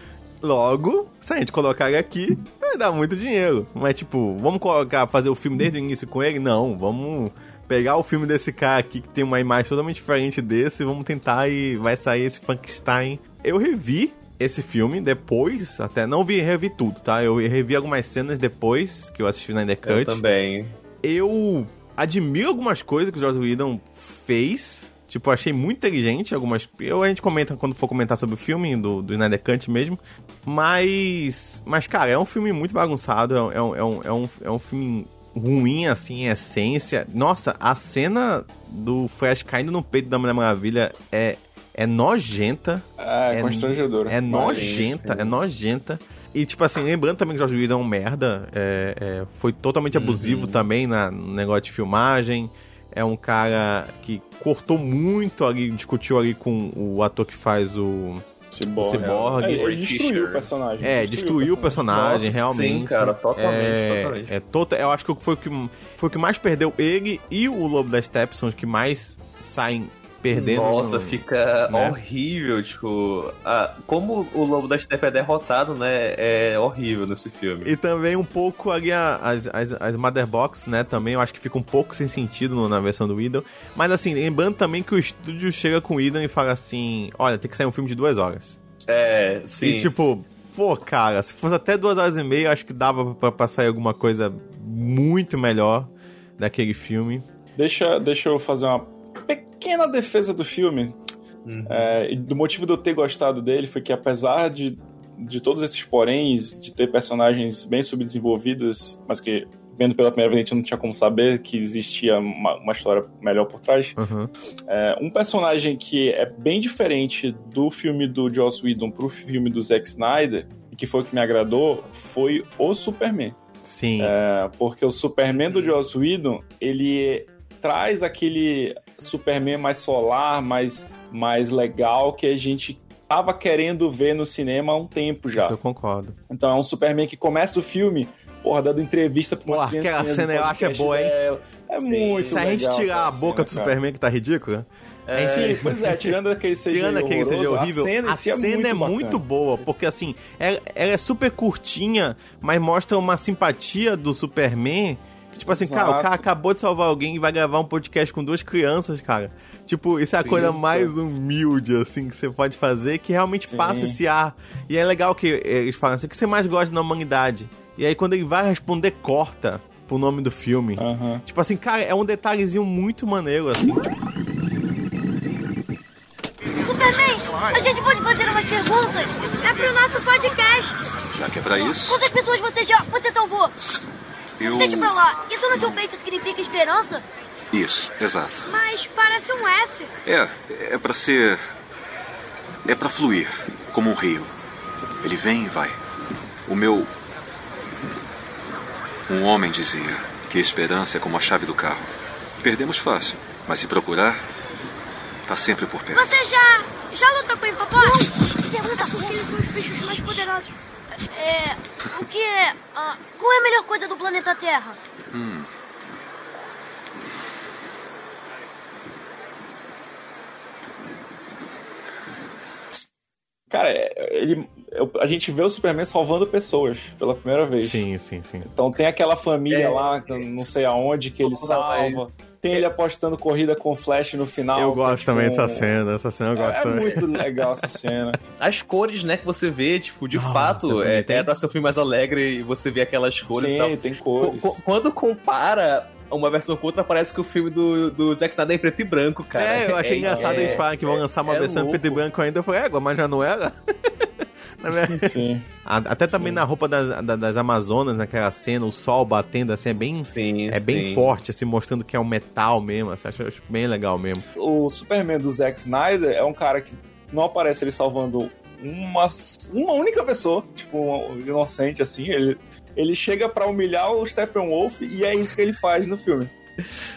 [SPEAKER 1] Logo, se a gente colocar ele aqui, vai dar muito dinheiro. Mas, tipo, vamos colocar, fazer o filme desde o início com ele? Não, vamos pegar o filme desse cara aqui que tem uma imagem totalmente diferente desse e vamos tentar e vai sair esse Frankenstein. Eu revi esse filme depois, até não vi revi tudo, tá? Eu revi algumas cenas depois que eu assisti na The Cut. Eu
[SPEAKER 3] também.
[SPEAKER 1] Eu admiro algumas coisas que o Joss Whedon fez. Tipo, achei muito inteligente algumas. Eu, a gente comenta quando for comentar sobre o filme do, do Snyder Cut mesmo. Mas. Mas, cara, é um filme muito bagunçado. É, é, um, é, um, é, um, é um filme ruim, assim, em essência. Nossa, a cena do Flash caindo no peito da Mulher Maravilha é, é nojenta.
[SPEAKER 2] É, é constrangedora.
[SPEAKER 1] É nojenta, é nojenta. E, tipo assim, lembrando também que o Jorge Whedon é um merda. É, é, foi totalmente abusivo uhum. também na, no negócio de filmagem. É um cara que cortou muito ali, discutiu ali com o ator que faz o.
[SPEAKER 2] Cyborg. O Cyborg. É, ele destruiu o personagem.
[SPEAKER 1] É, destruiu, o personagem, Nossa, realmente. Sim,
[SPEAKER 3] cara, totalmente,
[SPEAKER 1] é,
[SPEAKER 3] totalmente.
[SPEAKER 1] É, tota, eu acho que foi o que, foi o que mais perdeu ele e o Lobo da Steppe são os que mais saem perdendo.
[SPEAKER 3] Nossa, fica né? horrível, tipo. Ah, como o Lobo da Steppe é derrotado, né? É horrível nesse filme.
[SPEAKER 1] E também um pouco ali as, as, as Mother Box, né? Também eu acho que fica um pouco sem sentido no, na versão do Idol. Mas assim, lembrando também que o estúdio chega com o Idol e fala assim: olha, tem que sair um filme de duas horas.
[SPEAKER 3] É, sim.
[SPEAKER 1] E tipo, pô, cara, se fosse até duas horas e meia, acho que dava pra, pra sair alguma coisa muito melhor daquele filme.
[SPEAKER 2] Deixa, deixa eu fazer uma pequena defesa do filme. Uhum. É, do motivo de eu ter gostado dele foi que, apesar de, de todos esses poréns, de ter personagens bem subdesenvolvidos, mas que, vendo pela primeira vez, a gente não tinha como saber que existia uma, uma história melhor por trás. Uhum. É, um personagem que é bem diferente do filme do Joss Whedon pro filme do Zack Snyder, e que foi o que me agradou, foi o Superman.
[SPEAKER 1] Sim.
[SPEAKER 2] É, porque o Superman do Joss Whedon, ele traz aquele Superman mais solar, mais, mais legal que a gente tava querendo ver no cinema há um tempo já.
[SPEAKER 1] Isso eu concordo.
[SPEAKER 2] Então é um Superman que começa o filme, porra, dando entrevista pra
[SPEAKER 1] umas crianças. Aquela cena eu acho é boa, hein?
[SPEAKER 2] É Sim. muito
[SPEAKER 1] Se a gente tirar a boca cena, do Superman que tá ridícula,
[SPEAKER 2] é, sim, pois é, tirando aquele CGI tirando aquele CGI horrível, a cena, a cena é, muito, é muito,
[SPEAKER 1] boa, porque assim, ela, ela, é super curtinha, mas mostra uma simpatia do Superman Tipo assim, Exato. cara, o cara acabou de salvar alguém e vai gravar um podcast com duas crianças, cara. Tipo, isso é a sim, coisa mais humilde, assim, que você pode fazer, que realmente sim. passa esse ar. E é legal que eles falam assim, o que você mais gosta na humanidade? E aí quando ele vai responder, corta pro nome do filme. Uhum. Tipo assim, cara, é um detalhezinho muito maneiro, assim. Tipo...
[SPEAKER 5] Superman, a gente pode fazer umas perguntas? É pro nosso podcast.
[SPEAKER 6] Já que é pra isso?
[SPEAKER 5] Quantas pessoas você já... você salvou?
[SPEAKER 6] Eu...
[SPEAKER 5] Deixa pra lá. Isso no teu peito significa esperança?
[SPEAKER 6] Isso, exato.
[SPEAKER 5] Mas parece um S.
[SPEAKER 6] É, é para ser. É para fluir, como um rio. Ele vem e vai. O meu. Um homem dizia que a esperança é como a chave do carro. Perdemos fácil, mas se procurar, tá sempre por perto.
[SPEAKER 5] Você já. já lutou com o hipopó? Pergunta por que eles são os bichos mais poderosos. É. O que é. Qual é a melhor coisa do planeta Terra? Hum.
[SPEAKER 2] Cara, é, ele, eu- a gente vê o Superman salvando pessoas pela primeira vez.
[SPEAKER 1] Sim, sim, sim.
[SPEAKER 2] Então tem aquela família
[SPEAKER 3] É,
[SPEAKER 2] lá, eu não sei aonde, que ele salva. Tem ele apostando corrida com Flash no final.
[SPEAKER 1] eu gosto
[SPEAKER 2] é tipo
[SPEAKER 1] também dessa cena, essa cena eu gosto
[SPEAKER 2] É, é
[SPEAKER 1] também.
[SPEAKER 2] muito legal essa cena.
[SPEAKER 3] As cores, né, que você vê, tipo, de
[SPEAKER 1] Nossa,
[SPEAKER 3] fato,
[SPEAKER 1] é
[SPEAKER 3] é, é pra ser um filme mais alegre e você vê aquelas cores e tal.
[SPEAKER 2] Sim, tem cores.
[SPEAKER 3] Qu- qu- Quando compara uma versão com outra, parece que o filme do, do Zack Snyder é em preto e branco, cara.
[SPEAKER 1] É, eu achei engraçado
[SPEAKER 3] é,
[SPEAKER 1] eles falarem que vão
[SPEAKER 3] é-
[SPEAKER 1] lançar uma
[SPEAKER 3] é
[SPEAKER 1] versão em
[SPEAKER 3] louco.
[SPEAKER 1] preto e branco ainda. Eu falei, égua, mas já não era? Verdade-
[SPEAKER 2] Sim.
[SPEAKER 1] Até também na roupa das, da- das Amazonas, naquela cena, o sol batendo assim, é bem,
[SPEAKER 3] Sim,
[SPEAKER 1] é bem
[SPEAKER 3] sim.
[SPEAKER 1] forte, assim, mostrando que é um metal mesmo. Assim, acho, acho bem legal mesmo.
[SPEAKER 2] O Superman do Zack Snyder é um cara que não aparece ele salvando uma, uma única pessoa, tipo, um inocente assim. Ele, ele chega pra humilhar o Steppenwolf e é isso que ele faz no filme.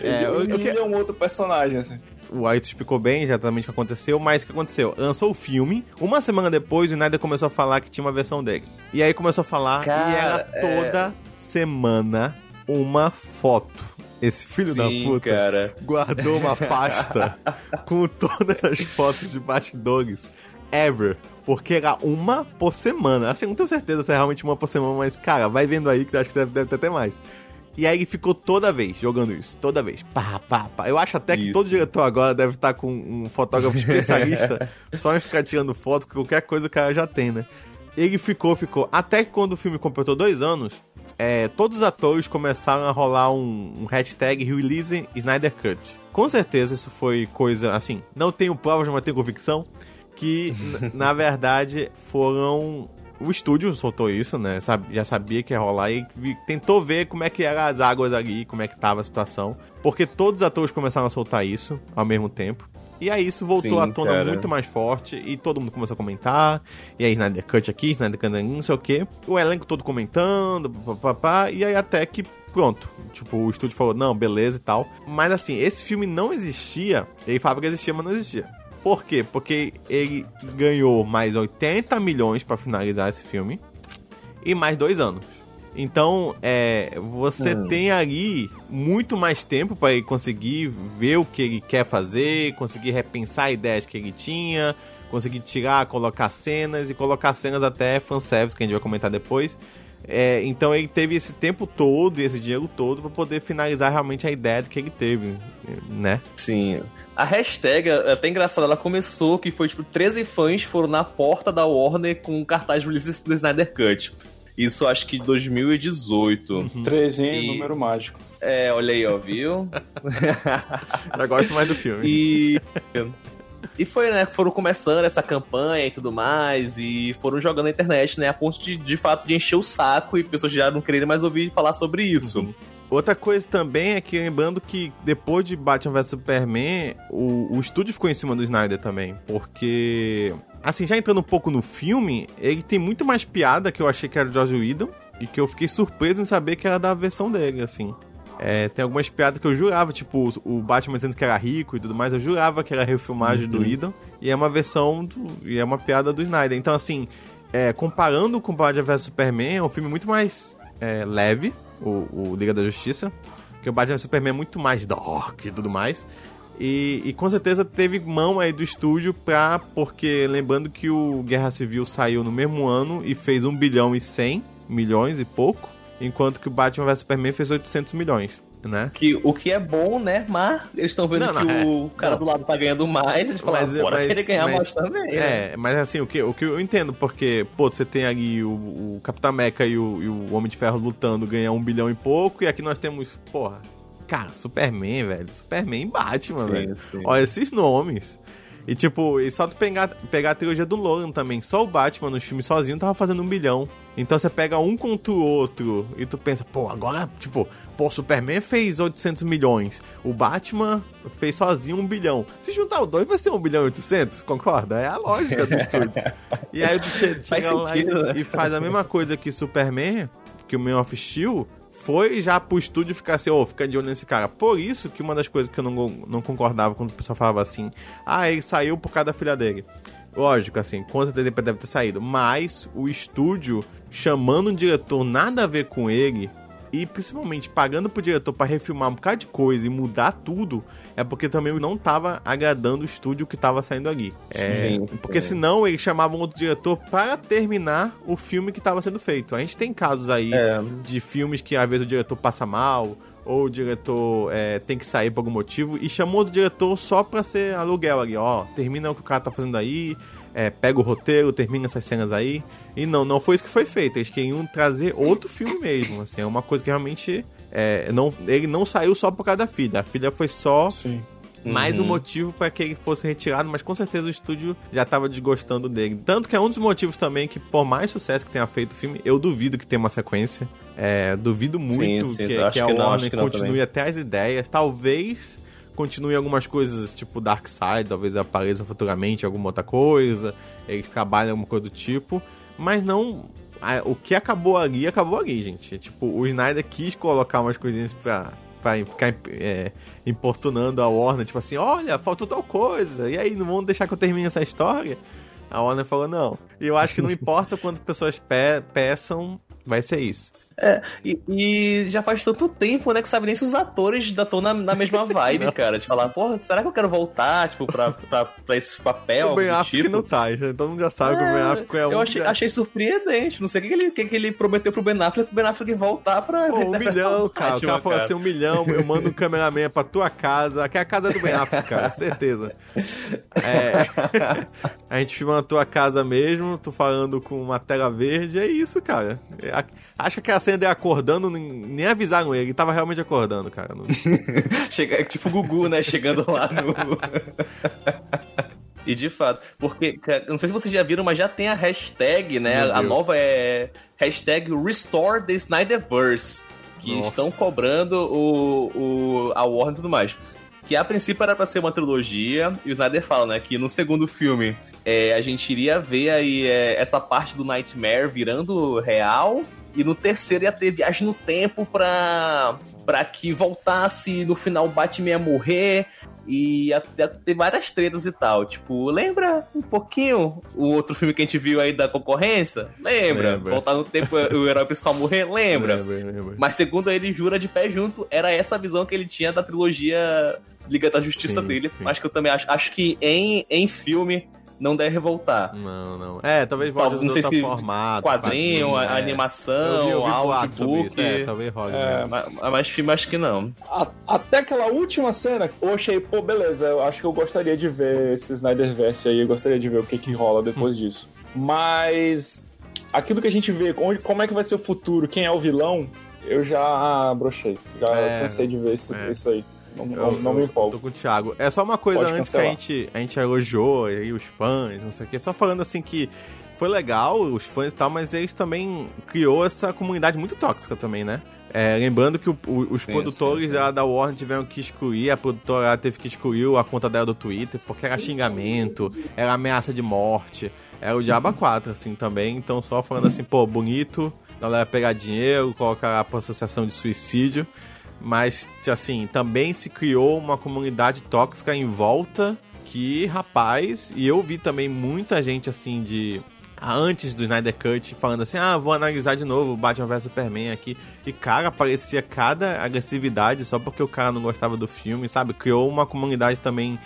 [SPEAKER 2] Ele
[SPEAKER 1] É, eu- eu
[SPEAKER 2] humilha um outro personagem, assim.
[SPEAKER 1] O Aito explicou bem exatamente o que aconteceu, mas o que aconteceu? Lançou o filme, uma semana depois o Snyder começou a falar que tinha uma versão dele. E aí começou a falar
[SPEAKER 3] Cara,
[SPEAKER 1] e era
[SPEAKER 3] é-
[SPEAKER 1] toda semana uma foto. Esse filho da
[SPEAKER 3] Sim,
[SPEAKER 1] puta
[SPEAKER 3] cara.
[SPEAKER 1] guardou uma pasta com todas as fotos de bastidores ever. Porque era uma por semana. Assim, não tenho certeza se é realmente uma por semana, mas, cara, vai vendo aí que acho que deve, deve ter até mais. E aí ele ficou toda vez jogando isso, toda vez. Pá, pá, pá. Eu acho até que
[SPEAKER 3] Isso.
[SPEAKER 1] todo diretor agora deve estar com um fotógrafo especialista só em ficar tirando foto, porque qualquer coisa o cara já tem, né? Ele ficou, ficou. Até que quando o filme completou dois anos, é, todos os atores começaram a rolar um, um hashtag Release Snyder Cut. Com certeza isso foi coisa, assim, não tenho provas, mas tenho convicção, que na verdade foram. O estúdio soltou isso, né? Já sabia que ia rolar e tentou ver como é que eram as águas ali, como é que tava a situação. Porque todos os atores começaram a soltar isso ao mesmo tempo. E aí isso voltou
[SPEAKER 3] Sim,
[SPEAKER 1] à tona
[SPEAKER 3] cara.
[SPEAKER 1] muito mais forte e todo mundo começou a comentar. E aí Snyder Cut aqui, Snyder Cut não sei o quê. O elenco todo comentando, papapá. E aí até que, pronto. Tipo, o estúdio falou, não, beleza e tal. Mas assim, esse filme não existia. Ele falava que existia, mas não existia. Por quê? Porque ele ganhou mais 80 milhões pra finalizar esse filme. E mais dois anos. Então, é, você
[SPEAKER 3] Hum.
[SPEAKER 1] tem ali muito mais tempo para ele conseguir ver o que ele quer fazer, conseguir repensar ideias que ele tinha, conseguir tirar, colocar cenas e colocar cenas até fanservice, que a gente vai comentar depois. É, então ele teve esse tempo todo e esse dinheiro todo para poder finalizar realmente a ideia do que ele teve, né?
[SPEAKER 3] Sim. A hashtag é até engraçada, ela começou que foi tipo 13 fãs foram na porta da Warner com um cartaz do Snyder Cut. Isso acho que 2018.
[SPEAKER 2] 13, hein?
[SPEAKER 3] E-
[SPEAKER 2] Número mágico.
[SPEAKER 3] É, olha aí, ó, viu?
[SPEAKER 1] Já gosto mais do filme.
[SPEAKER 3] E. E foi, né? Foram começando essa campanha e tudo mais, e foram jogando na internet, né? A ponto de, de fato, de encher o saco e pessoas já não quererem mais ouvir falar sobre isso.
[SPEAKER 1] Outra coisa também é que lembrando que depois de Batman vs Superman, o, o estúdio ficou em cima do Snyder também. Porque, assim, já entrando um pouco no filme, ele tem muito mais piada que eu achei que era do George Whedon. E que eu fiquei surpreso em saber que era da versão dele, assim. É, tem algumas piadas que eu jurava, tipo, o Batman dizendo que era rico e tudo mais, eu jurava que era refilmagem do Whedon. E é uma versão, do, e é uma piada do Snyder. Então, assim, é, comparando com Batman vs Superman, é um filme muito mais é, leve, o, o Liga da Justiça. Porque o Batman vs Superman é muito mais dark e tudo mais. E, e com certeza teve mão aí do estúdio pra. Porque lembrando que o Guerra Civil saiu no mesmo ano e fez 1 bilhão e 100 milhões e pouco. Enquanto que o Batman vs Superman fez 800 milhões, né?
[SPEAKER 3] Que, o que é bom, né? Mas eles estão vendo
[SPEAKER 1] Não,
[SPEAKER 3] que
[SPEAKER 1] não,
[SPEAKER 3] o cara
[SPEAKER 1] Não.
[SPEAKER 3] do lado tá ganhando mais, eles falam,
[SPEAKER 1] Mas-
[SPEAKER 3] bora
[SPEAKER 1] mas-
[SPEAKER 3] querer ganhar mais também, né?
[SPEAKER 1] É, mas assim, o que, o que eu entendo, porque, pô, você tem ali o, o Capitão América e o, e o Homem de Ferro lutando, ganhar um bilhão e pouco, e aqui nós temos, porra, cara, Superman, velho. Superman e Batman,
[SPEAKER 3] Sim,
[SPEAKER 1] velho.
[SPEAKER 3] sim.
[SPEAKER 1] Olha esses nomes. E tipo, e só tu pegar, pegar a trilogia do Logan também, só o Batman nos filmes sozinho tava fazendo um bilhão. Então você pega um contra o outro e tu pensa, pô, agora, tipo, pô, Superman fez 800 milhões, o Batman fez sozinho um bilhão. Se juntar os dois vai ser um bilhão e 800, concorda? É a lógica do estúdio. e aí tu chega lá
[SPEAKER 3] sentido,
[SPEAKER 1] e,
[SPEAKER 3] né?
[SPEAKER 1] e faz a mesma coisa que Superman, que o Man of Steel, foi já pro estúdio ficar assim, ô, fica de olho nesse cara. Por isso que uma das coisas que eu não, não concordava quando o pessoal falava assim, ah, ele saiu por causa da filha dele. Lógico, assim, com certeza deve ter saído. Mas o estúdio chamando um diretor nada a ver com ele e principalmente pagando pro diretor para refilmar um bocado de coisa e mudar tudo, é porque também não tava agradando o estúdio que tava saindo ali. É,
[SPEAKER 3] Sim,
[SPEAKER 1] porque
[SPEAKER 3] é.
[SPEAKER 1] senão eles chamavam outro diretor para terminar o filme que tava sendo feito. A gente tem casos aí
[SPEAKER 3] É.
[SPEAKER 1] de filmes que às vezes o diretor passa mal, ou o diretor é, tem que sair por algum motivo, e chamou outro diretor só pra ser aluguel ali, ó, termina o que o cara tá fazendo aí, é, pega o roteiro, termina essas cenas aí. E não, não foi isso que foi feito, eles queriam trazer outro filme mesmo, assim, é uma coisa que realmente... é, não, ele não saiu só por causa da filha, a filha foi só
[SPEAKER 2] Sim.
[SPEAKER 1] mais um motivo para que ele fosse retirado, mas com certeza o estúdio já tava desgostando dele. Tanto que é um dos motivos também que, por mais sucesso que tenha feito o filme, eu duvido que tenha uma sequência. É, duvido muito
[SPEAKER 3] sim,
[SPEAKER 1] que,
[SPEAKER 3] acho
[SPEAKER 1] que a
[SPEAKER 3] que não,
[SPEAKER 1] Warner
[SPEAKER 3] que não
[SPEAKER 1] continue
[SPEAKER 3] também.
[SPEAKER 1] até as ideias. Talvez continue algumas coisas tipo Dark Side, talvez apareça futuramente alguma outra coisa. Eles trabalham alguma coisa do tipo, mas não. O que acabou ali, acabou ali, gente. Tipo, o Snyder quis colocar umas coisinhas pra, pra ficar é, importunando a Warner, tipo assim, olha, faltou tal coisa, e aí, não vão deixar que eu termine essa história? A Warner falou, não. E eu acho que não importa quanto pessoas pe peçam, vai ser isso.
[SPEAKER 3] É, e, e já faz tanto tempo, né, que sabe nem se os atores estão na, na mesma vibe, cara. De falar, porra, será que eu quero voltar, tipo, pra, pra, pra esse papel?
[SPEAKER 1] o Ben Affleck
[SPEAKER 3] tipo?
[SPEAKER 1] não tá, todo mundo já sabe que o Ben Affleck é um...
[SPEAKER 3] eu achei,
[SPEAKER 1] já-
[SPEAKER 3] achei surpreendente. Não sei o que, que ele, que, que ele prometeu pro Ben Affleck, pro Ben Affleck voltar pra.
[SPEAKER 1] Pô, um
[SPEAKER 3] interpretar
[SPEAKER 1] milhão,
[SPEAKER 3] o
[SPEAKER 1] cara. O
[SPEAKER 3] Batman,
[SPEAKER 1] cara falou assim, um milhão, eu mando um cameraman pra tua casa, que é a casa do Ben Affleck, cara, certeza. É, a gente filma na tua casa mesmo, tu falando com uma tela verde, é isso, cara. É, Acho que cena dele acordando, nem, nem avisaram ele, ele tava realmente acordando, cara. Não-
[SPEAKER 3] Chega, tipo o Gugu, né? Chegando lá no. E de fato, porque, cara, não sei se vocês já viram, mas já tem a hashtag, né?
[SPEAKER 1] Meu
[SPEAKER 3] A
[SPEAKER 1] Deus.
[SPEAKER 3] nova é hashtag Restore the Snyderverse. Que
[SPEAKER 1] Nossa.
[SPEAKER 3] estão cobrando o, o, a Warner e tudo mais. Que a princípio era pra ser uma trilogia, e o Snyder fala, né, que no segundo filme é, a gente iria ver aí é, essa parte do Nightmare virando real, e no terceiro ia ter viagem no tempo pra, pra que voltasse no final o Batman ia morrer, e até ter várias tretas e tal. Tipo, lembra um pouquinho o outro filme que a gente viu aí da concorrência? Lembra?
[SPEAKER 1] Lembra.
[SPEAKER 3] Voltar no tempo o herói principal morrer? Lembra?
[SPEAKER 1] Lembra, lembra.
[SPEAKER 3] Mas segundo ele, jura de pé junto, era essa a visão que ele tinha da trilogia Liga da Justiça
[SPEAKER 1] Sim,
[SPEAKER 3] dele.
[SPEAKER 1] sim.
[SPEAKER 3] Acho que eu também acho. Acho que em, em filme não deve voltar.
[SPEAKER 1] Não, não. É, talvez volte de
[SPEAKER 3] não sei se
[SPEAKER 1] formato.
[SPEAKER 3] quadrinho, a-
[SPEAKER 1] é. Eu vi-
[SPEAKER 3] animação,
[SPEAKER 1] eu
[SPEAKER 3] audiobook.
[SPEAKER 1] é, talvez role.
[SPEAKER 2] É,
[SPEAKER 1] mesmo.
[SPEAKER 3] Mas, mas filme acho que não.
[SPEAKER 2] A- até aquela última cena, eu achei, pô, beleza, eu acho que eu gostaria de ver esse Snyderverse aí, eu gostaria de ver o que que rola depois disso. Mas aquilo que a gente vê, onde, como é que vai ser o futuro, quem é o vilão, eu já brochei. Já
[SPEAKER 1] É,
[SPEAKER 2] cansei de ver isso,
[SPEAKER 1] é.
[SPEAKER 2] isso aí. Não, não,
[SPEAKER 1] Eu-
[SPEAKER 2] não me empolgo.
[SPEAKER 1] Tô com o Thiago. É só uma coisa
[SPEAKER 2] Pode
[SPEAKER 1] antes que a
[SPEAKER 2] cancelar.
[SPEAKER 1] gente, a gente elogiou aí os fãs, não sei o quê. Só falando assim que foi legal, os fãs e tal, mas eles também criou essa comunidade muito tóxica também, né? É, lembrando que o- o- os
[SPEAKER 3] Sim,
[SPEAKER 1] produtores
[SPEAKER 3] sim, sim.
[SPEAKER 1] lá da Warner tiveram que excluir, a produtora teve que excluir a conta dela do Twitter, porque era xingamento, era ameaça de morte, era o Diaba 4, assim, também. Então, só falando assim, pô, bonito, galera pegar dinheiro, colocar lá pra associação de suicídio. Mas, assim, também se criou uma comunidade tóxica em volta que, rapaz, e eu vi também muita gente, assim, de... Antes do Snyder Cut, falando assim, ah, vou analisar de novo Batman vs Superman aqui. E, cara, aparecia cada agressividade só porque o cara não gostava do filme, sabe? Criou uma comunidade também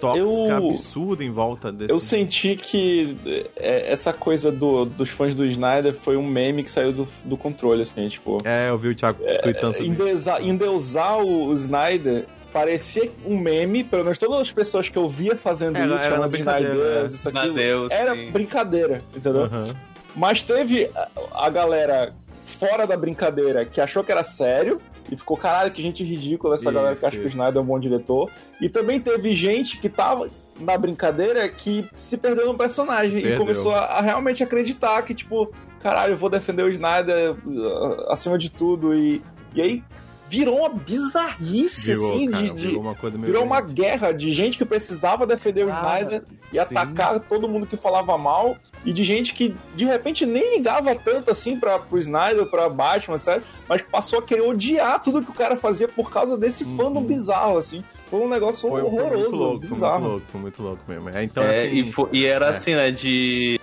[SPEAKER 1] tóxica,
[SPEAKER 2] Eu-
[SPEAKER 1] absurda em volta desse...
[SPEAKER 2] Eu senti que é, essa coisa do- dos fãs do Snyder foi um meme que saiu do, do controle, assim, tipo.
[SPEAKER 1] É, eu vi o Thiago tweetando sobre isso.
[SPEAKER 2] Endeusar, endeusar o, o Snyder parecia um meme, pelo menos todas as pessoas que eu via fazendo
[SPEAKER 1] Era-
[SPEAKER 2] isso,
[SPEAKER 1] era brincadeira,
[SPEAKER 2] Snyder,
[SPEAKER 1] é.
[SPEAKER 2] isso aquilo,
[SPEAKER 3] Snyder,
[SPEAKER 2] era
[SPEAKER 3] sim.
[SPEAKER 2] brincadeira, entendeu?
[SPEAKER 1] Aham.
[SPEAKER 2] Mas teve a, a galera fora da brincadeira que achou que era sério e ficou, caralho, que gente ridícula essa
[SPEAKER 1] Isso,
[SPEAKER 2] galera que acha que o. Snyder é um bom diretor. E também teve gente que tava na brincadeira que se perdeu no personagem
[SPEAKER 1] Se
[SPEAKER 2] e
[SPEAKER 1] perdeu.
[SPEAKER 2] começou a, a realmente acreditar que, tipo, caralho, eu vou defender o Snyder uh, acima de tudo. E, e aí virou uma bizarrice,
[SPEAKER 1] Virou,
[SPEAKER 2] assim,
[SPEAKER 1] cara,
[SPEAKER 2] de- de,
[SPEAKER 1] virou uma coisa meio...
[SPEAKER 2] Virou uma guerra de gente que precisava defender o
[SPEAKER 3] Ah,
[SPEAKER 2] Snyder e
[SPEAKER 1] sim.
[SPEAKER 2] atacar todo mundo que falava mal, e de gente que de repente nem ligava tanto assim pra, pro Snyder, pra Batman, etc. Mas passou a querer odiar tudo que o cara fazia por causa desse fandom bizarro, assim. Foi um negócio
[SPEAKER 1] Foi, foi
[SPEAKER 2] horroroso,
[SPEAKER 1] muito louco, foi
[SPEAKER 2] bizarro.
[SPEAKER 1] muito louco, foi muito louco mesmo. É, então,
[SPEAKER 3] É,
[SPEAKER 1] assim...
[SPEAKER 3] e, fo- e era assim, né, de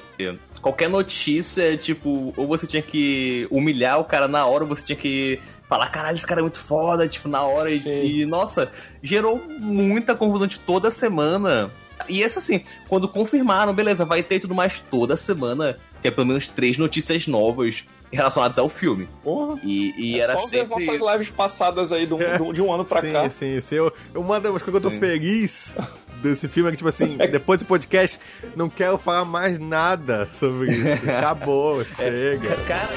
[SPEAKER 3] qualquer notícia, tipo, ou você tinha que humilhar o cara na hora, ou você tinha que falar, caralho, esse cara é muito foda, tipo, na hora. E, e, nossa, gerou muita confusão de toda semana. E essa assim, quando confirmaram, beleza, vai ter tudo mais toda semana, tem pelo menos três notícias novas relacionadas ao filme.
[SPEAKER 2] Porra.
[SPEAKER 3] E, e
[SPEAKER 2] É
[SPEAKER 3] era
[SPEAKER 2] só ver
[SPEAKER 3] sempre
[SPEAKER 2] as nossas
[SPEAKER 3] isso.
[SPEAKER 2] lives passadas aí do- do- de um ano pra
[SPEAKER 1] sim,
[SPEAKER 2] cá.
[SPEAKER 1] Sim, sim. Eu, eu, uma das coisas que eu tô
[SPEAKER 3] Sim.
[SPEAKER 1] feliz desse filme é que, tipo assim, depois desse podcast, não quero falar mais nada sobre isso. Acabou, chega.
[SPEAKER 3] Cara,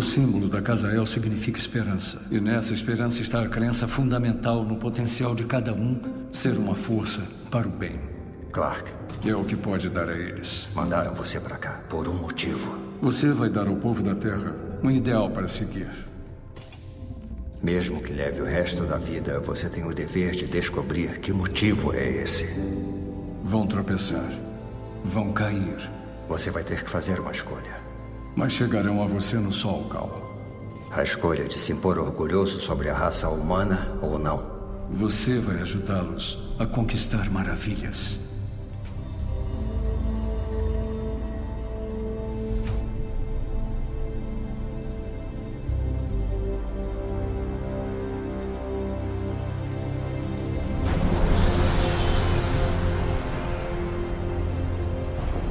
[SPEAKER 7] O símbolo da Casa El significa esperança. E nessa esperança está a crença fundamental no potencial de cada um ser uma força para o bem.
[SPEAKER 8] Clark,
[SPEAKER 7] É o que pode dar a eles.
[SPEAKER 8] mandaram você pra cá por um motivo.
[SPEAKER 7] Você vai dar ao povo da Terra um ideal para seguir.
[SPEAKER 8] Mesmo que leve o resto da vida, você tem o dever de descobrir que motivo é esse.
[SPEAKER 7] Vão tropeçar. Vão cair.
[SPEAKER 8] Você vai ter que fazer uma escolha.
[SPEAKER 7] Mas chegarão a você no sol, Cal.
[SPEAKER 8] A escolha de se impor orgulhoso sobre a raça humana ou não.
[SPEAKER 7] Você vai ajudá-los a conquistar maravilhas.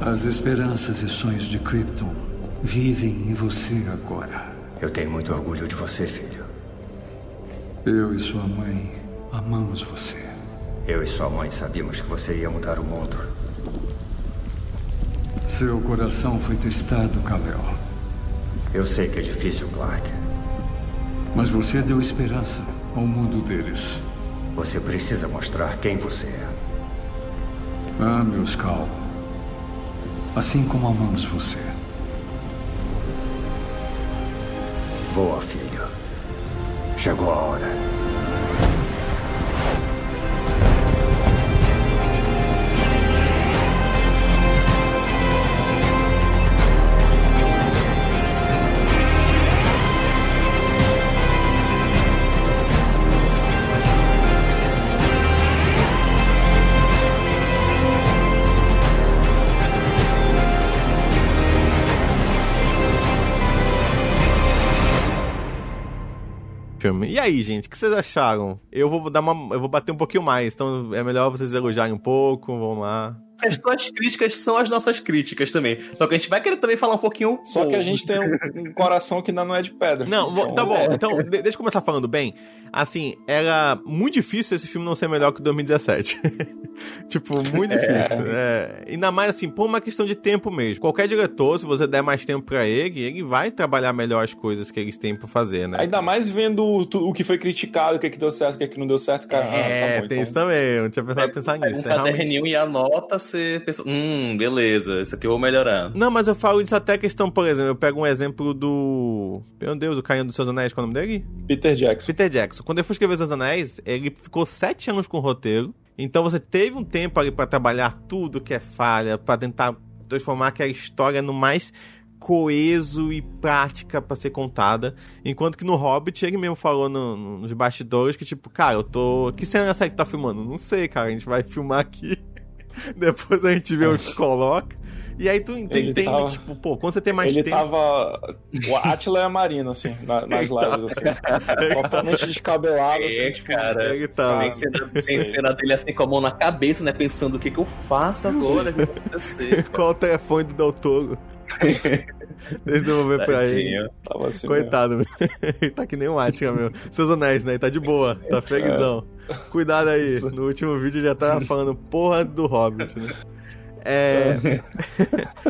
[SPEAKER 7] As esperanças e sonhos de Krypton vivem em você agora.
[SPEAKER 8] Eu tenho muito orgulho de você, filho.
[SPEAKER 7] Eu e sua mãe amamos você.
[SPEAKER 8] Eu e sua mãe sabíamos que você ia mudar o mundo.
[SPEAKER 7] Seu coração foi testado, Kal-El.
[SPEAKER 8] Eu sei que é difícil, Clark.
[SPEAKER 7] Mas você deu esperança ao mundo deles.
[SPEAKER 8] Você precisa mostrar quem você é.
[SPEAKER 7] Ah, meus Cal. Assim como amamos você.
[SPEAKER 8] Voa, filho. Chegou a hora.
[SPEAKER 1] Filme. E aí, gente, o que vocês acharam? Eu vou dar uma. Eu vou bater um pouquinho mais, então é melhor vocês elogiarem um pouco, vamos lá.
[SPEAKER 3] As tuas críticas são as nossas críticas também. Só que a gente vai querer também falar um pouquinho.
[SPEAKER 2] Só que a gente tem um, um coração que ainda não é de pedra.
[SPEAKER 1] Não,
[SPEAKER 2] Então,
[SPEAKER 1] tá bom.
[SPEAKER 2] é.
[SPEAKER 1] Então, de- deixa eu começar falando bem. Assim, era muito difícil esse filme não ser melhor que 2017. tipo, muito difícil. É, ainda mais assim, por uma questão de tempo mesmo. Qualquer diretor, se você der mais tempo pra ele, ele vai trabalhar melhor as coisas que eles têm pra fazer, né?
[SPEAKER 2] Ainda mais vendo o que foi criticado, o que, é que deu certo, o que, é que não deu certo, cara. ah,
[SPEAKER 1] é,
[SPEAKER 2] tá bom,
[SPEAKER 1] tem
[SPEAKER 2] então.
[SPEAKER 1] isso também. Eu não tinha pensado em pensar nisso. É realmente-
[SPEAKER 3] e anota, você pensa, hum, beleza, isso aqui eu vou melhorar.
[SPEAKER 1] Não, mas eu falo disso até questão, por exemplo, eu pego um exemplo do. Meu Deus, o Carinha dos Seus Anéis, qual é o nome dele?
[SPEAKER 2] Peter Jackson.
[SPEAKER 1] Peter Jackson. Quando ele foi escrever Os Anéis, ele ficou sete anos com o roteiro. Então você teve um tempo ali pra trabalhar tudo que é falha, pra tentar transformar aquela história no mais coeso e prática pra ser contada. Enquanto que no Hobbit, ele mesmo falou no- no- nos bastidores que, tipo, cara, eu tô. Que cena é essa que tá filmando? Não sei, cara, a gente vai filmar aqui. Depois a gente vê o que coloca. E aí tu ent-
[SPEAKER 2] Ele
[SPEAKER 1] entende,
[SPEAKER 2] tava-
[SPEAKER 1] tipo, pô, quando você tem mais
[SPEAKER 2] ele
[SPEAKER 1] tempo.
[SPEAKER 2] tava. O Atila e a Marina, assim, na- nas lives, assim. Totalmente descabelado, assim,
[SPEAKER 3] É,
[SPEAKER 2] tipo.
[SPEAKER 3] cara.
[SPEAKER 1] Ele tá.
[SPEAKER 3] Tem cena, tem cena dele assim com a mão na cabeça, né? Pensando o que, que eu faço agora, o que acontecer.
[SPEAKER 1] Qual o telefone do Del Toro? Deixa eu devolver pra ele.
[SPEAKER 2] Assim, mesmo.
[SPEAKER 1] Coitado, ele tá que nem um Atila, meu. Seus anéis, né? Ele tá de boa, tá felizão. Cuidado aí. No último vídeo já tava falando porra do Hobbit, né? É.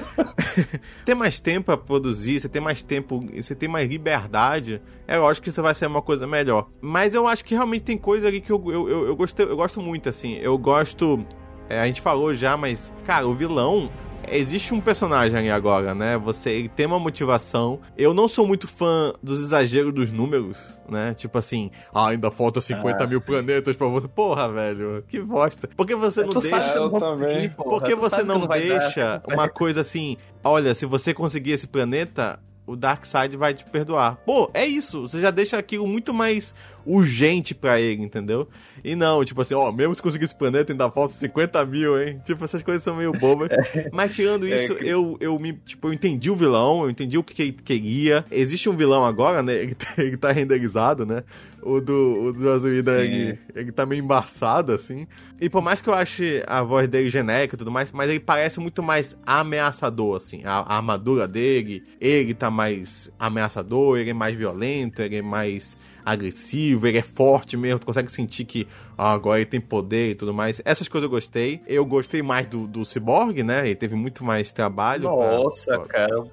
[SPEAKER 1] ter mais tempo pra produzir, você tem mais tempo, você tem mais liberdade, é lógico que isso vai ser uma coisa melhor. Mas eu acho que realmente tem coisa ali que eu, eu, eu, eu, gostei, eu gosto muito, assim. Eu gosto. é, a gente falou já, mas, cara, o vilão existe um personagem aí agora, né? Você ele tem uma motivação. Eu não sou muito fã dos exageros dos números, né? Tipo assim, ah, ainda falta 50
[SPEAKER 2] Ah,
[SPEAKER 1] mil
[SPEAKER 2] sim.
[SPEAKER 1] planetas pra você. Porra, velho, que bosta. Por que você não deixa.
[SPEAKER 3] eu não vou
[SPEAKER 2] Eu também.
[SPEAKER 1] Por que você
[SPEAKER 3] que
[SPEAKER 1] não
[SPEAKER 3] vai dar.
[SPEAKER 1] deixa uma coisa assim, olha, se você conseguir esse planeta, o Darkseid vai te perdoar. Pô, é isso. Você já deixa aquilo muito mais urgente pra ele, entendeu? E não, tipo assim, ó, mesmo se conseguir esse planeta, ainda falta 50 mil, hein? Tipo, essas coisas são meio bobas. Mas tirando isso,
[SPEAKER 3] que-
[SPEAKER 1] eu, eu me, tipo, eu entendi o vilão, eu entendi o que ele queria. Existe um vilão agora, né? Ele tá, ele tá renderizado, né? O do, o do Azuída, ele, ele tá meio embaçado, assim. E por mais que eu ache a voz dele genérica e tudo mais, mas ele parece muito mais ameaçador, assim. A, a armadura dele, ele tá mais ameaçador, ele é mais violento, ele é mais agressivo, ele é forte mesmo, tu consegue sentir que ah, agora ele tem poder e tudo mais. Essas coisas eu gostei. Eu gostei mais do, do Cyborg, né? Ele teve muito mais trabalho. pra-
[SPEAKER 3] Nossa,
[SPEAKER 1] pra-
[SPEAKER 3] cara.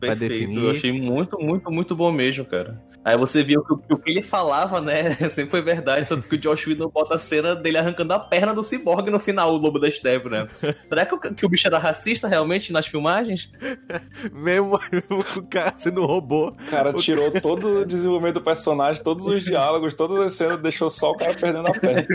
[SPEAKER 3] Perfeito.
[SPEAKER 1] definir.
[SPEAKER 3] Eu achei muito, muito, muito bom mesmo, cara. Aí você viu que, o- que o que ele falava, né? Sempre foi verdade. Tanto que o Josh Whedon bota a cena dele arrancando a perna do Cyborg no final, o Lobo da Steppe, né? Será que o, que o bicho era racista realmente nas filmagens?
[SPEAKER 1] Mesmo, o cara sendo um robô.
[SPEAKER 2] O cara tirou todo o desenvolvimento do personagem, todos os diálogos, todas as cenas, deixou só o cara perdendo a perna.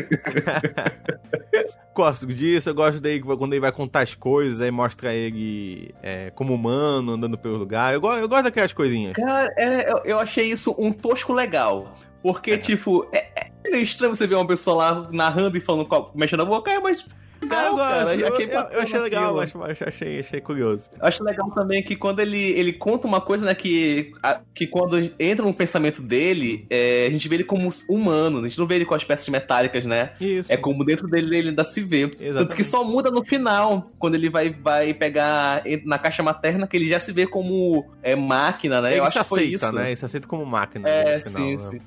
[SPEAKER 1] Gosto disso, eu gosto dele quando ele vai contar as coisas, aí mostra ele é, como humano, andando pelo lugar. Eu, go- eu gosto daquelas coisinhas.
[SPEAKER 3] Cara, é, eu, eu achei isso um tosco legal. Porque, tipo, é, é meio estranho você ver uma pessoa lá narrando e falando, mexendo a boca, é, mas.
[SPEAKER 1] Eu
[SPEAKER 3] Não,
[SPEAKER 1] gosto,
[SPEAKER 3] cara,
[SPEAKER 1] eu,
[SPEAKER 3] achei
[SPEAKER 1] eu- eu achei legal, mas, mas achei, achei curioso.
[SPEAKER 3] Acho legal também que quando ele, ele conta uma coisa, né, que, a- que quando entra no pensamento dele, é, a gente vê ele como humano, a gente não vê ele com as peças metálicas, né?
[SPEAKER 1] Isso.
[SPEAKER 3] É como dentro dele ele ainda se vê. Tanto
[SPEAKER 1] Exatamente.
[SPEAKER 3] que só muda no final, quando ele vai, vai pegar na caixa materna, que ele já se vê como é, máquina, né?
[SPEAKER 1] ele
[SPEAKER 3] Eu
[SPEAKER 1] se
[SPEAKER 3] acho que foi
[SPEAKER 1] aceita,
[SPEAKER 3] isso.
[SPEAKER 1] né? Ele se aceita como máquina.
[SPEAKER 3] É,
[SPEAKER 1] no final,
[SPEAKER 3] sim,
[SPEAKER 1] né?
[SPEAKER 3] sim.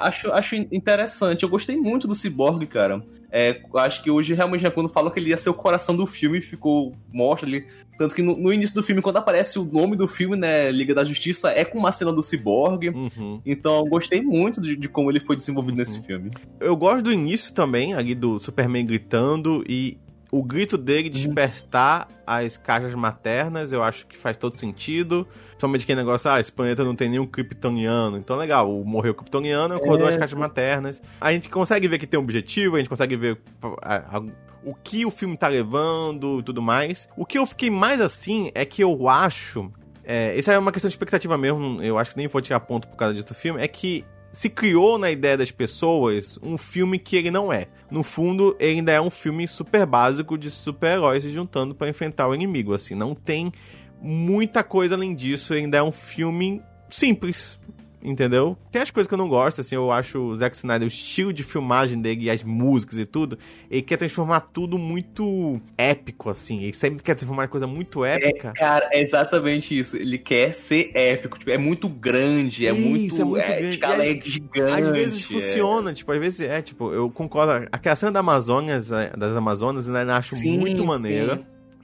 [SPEAKER 3] Acho, acho interessante. Eu gostei muito do Cyborg, cara. É, acho que hoje, realmente, né, quando falou que ele ia ser o coração do filme, ficou. Mostra ali. Tanto que no, no início do filme, quando aparece o nome do filme, né? Liga da Justiça, é com uma cena do Cyborg.
[SPEAKER 1] Uhum.
[SPEAKER 3] Então, eu gostei muito de, de como ele foi desenvolvido nesse filme.
[SPEAKER 1] Eu gosto do início também, ali do Superman gritando e o grito dele despertar as caixas maternas, eu acho que faz todo sentido. Somente aquele negócio, ah, esse planeta não tem nenhum kryptoniano. Então, legal, o- morreu o kryptoniano, acordou
[SPEAKER 3] É.
[SPEAKER 1] as caixas maternas. A gente consegue ver que tem um objetivo, a gente consegue ver a- a- o que o filme tá levando e tudo mais. O que eu fiquei mais assim é que eu acho. É, isso é uma questão de expectativa mesmo, eu acho que nem vou tirar ponto por causa disso do filme. É que se criou na ideia das pessoas um filme que ele não é. No fundo, ele ainda é um filme super básico de super-heróis se juntando pra enfrentar o inimigo. Assim, não tem muita coisa além disso. Ele ainda é um filme simples. Entendeu? Tem as coisas que eu não gosto, assim, eu acho o Zack Snyder, o estilo de filmagem dele e as músicas e tudo, ele quer transformar tudo muito épico, assim. Ele sempre quer transformar coisa muito épica.
[SPEAKER 3] Cara, é exatamente isso. Ele quer ser épico. Tipo, é muito grande, é
[SPEAKER 1] Isso,
[SPEAKER 3] muito.
[SPEAKER 1] é muito
[SPEAKER 3] é, escala
[SPEAKER 1] E
[SPEAKER 3] é gigante.
[SPEAKER 1] Às vezes
[SPEAKER 3] é.
[SPEAKER 1] funciona, tipo, às vezes é, tipo, eu concordo. Aquela cena da Amazônias, é, das Amazonas, eu ainda acho
[SPEAKER 3] Sim,
[SPEAKER 1] muito
[SPEAKER 3] sim.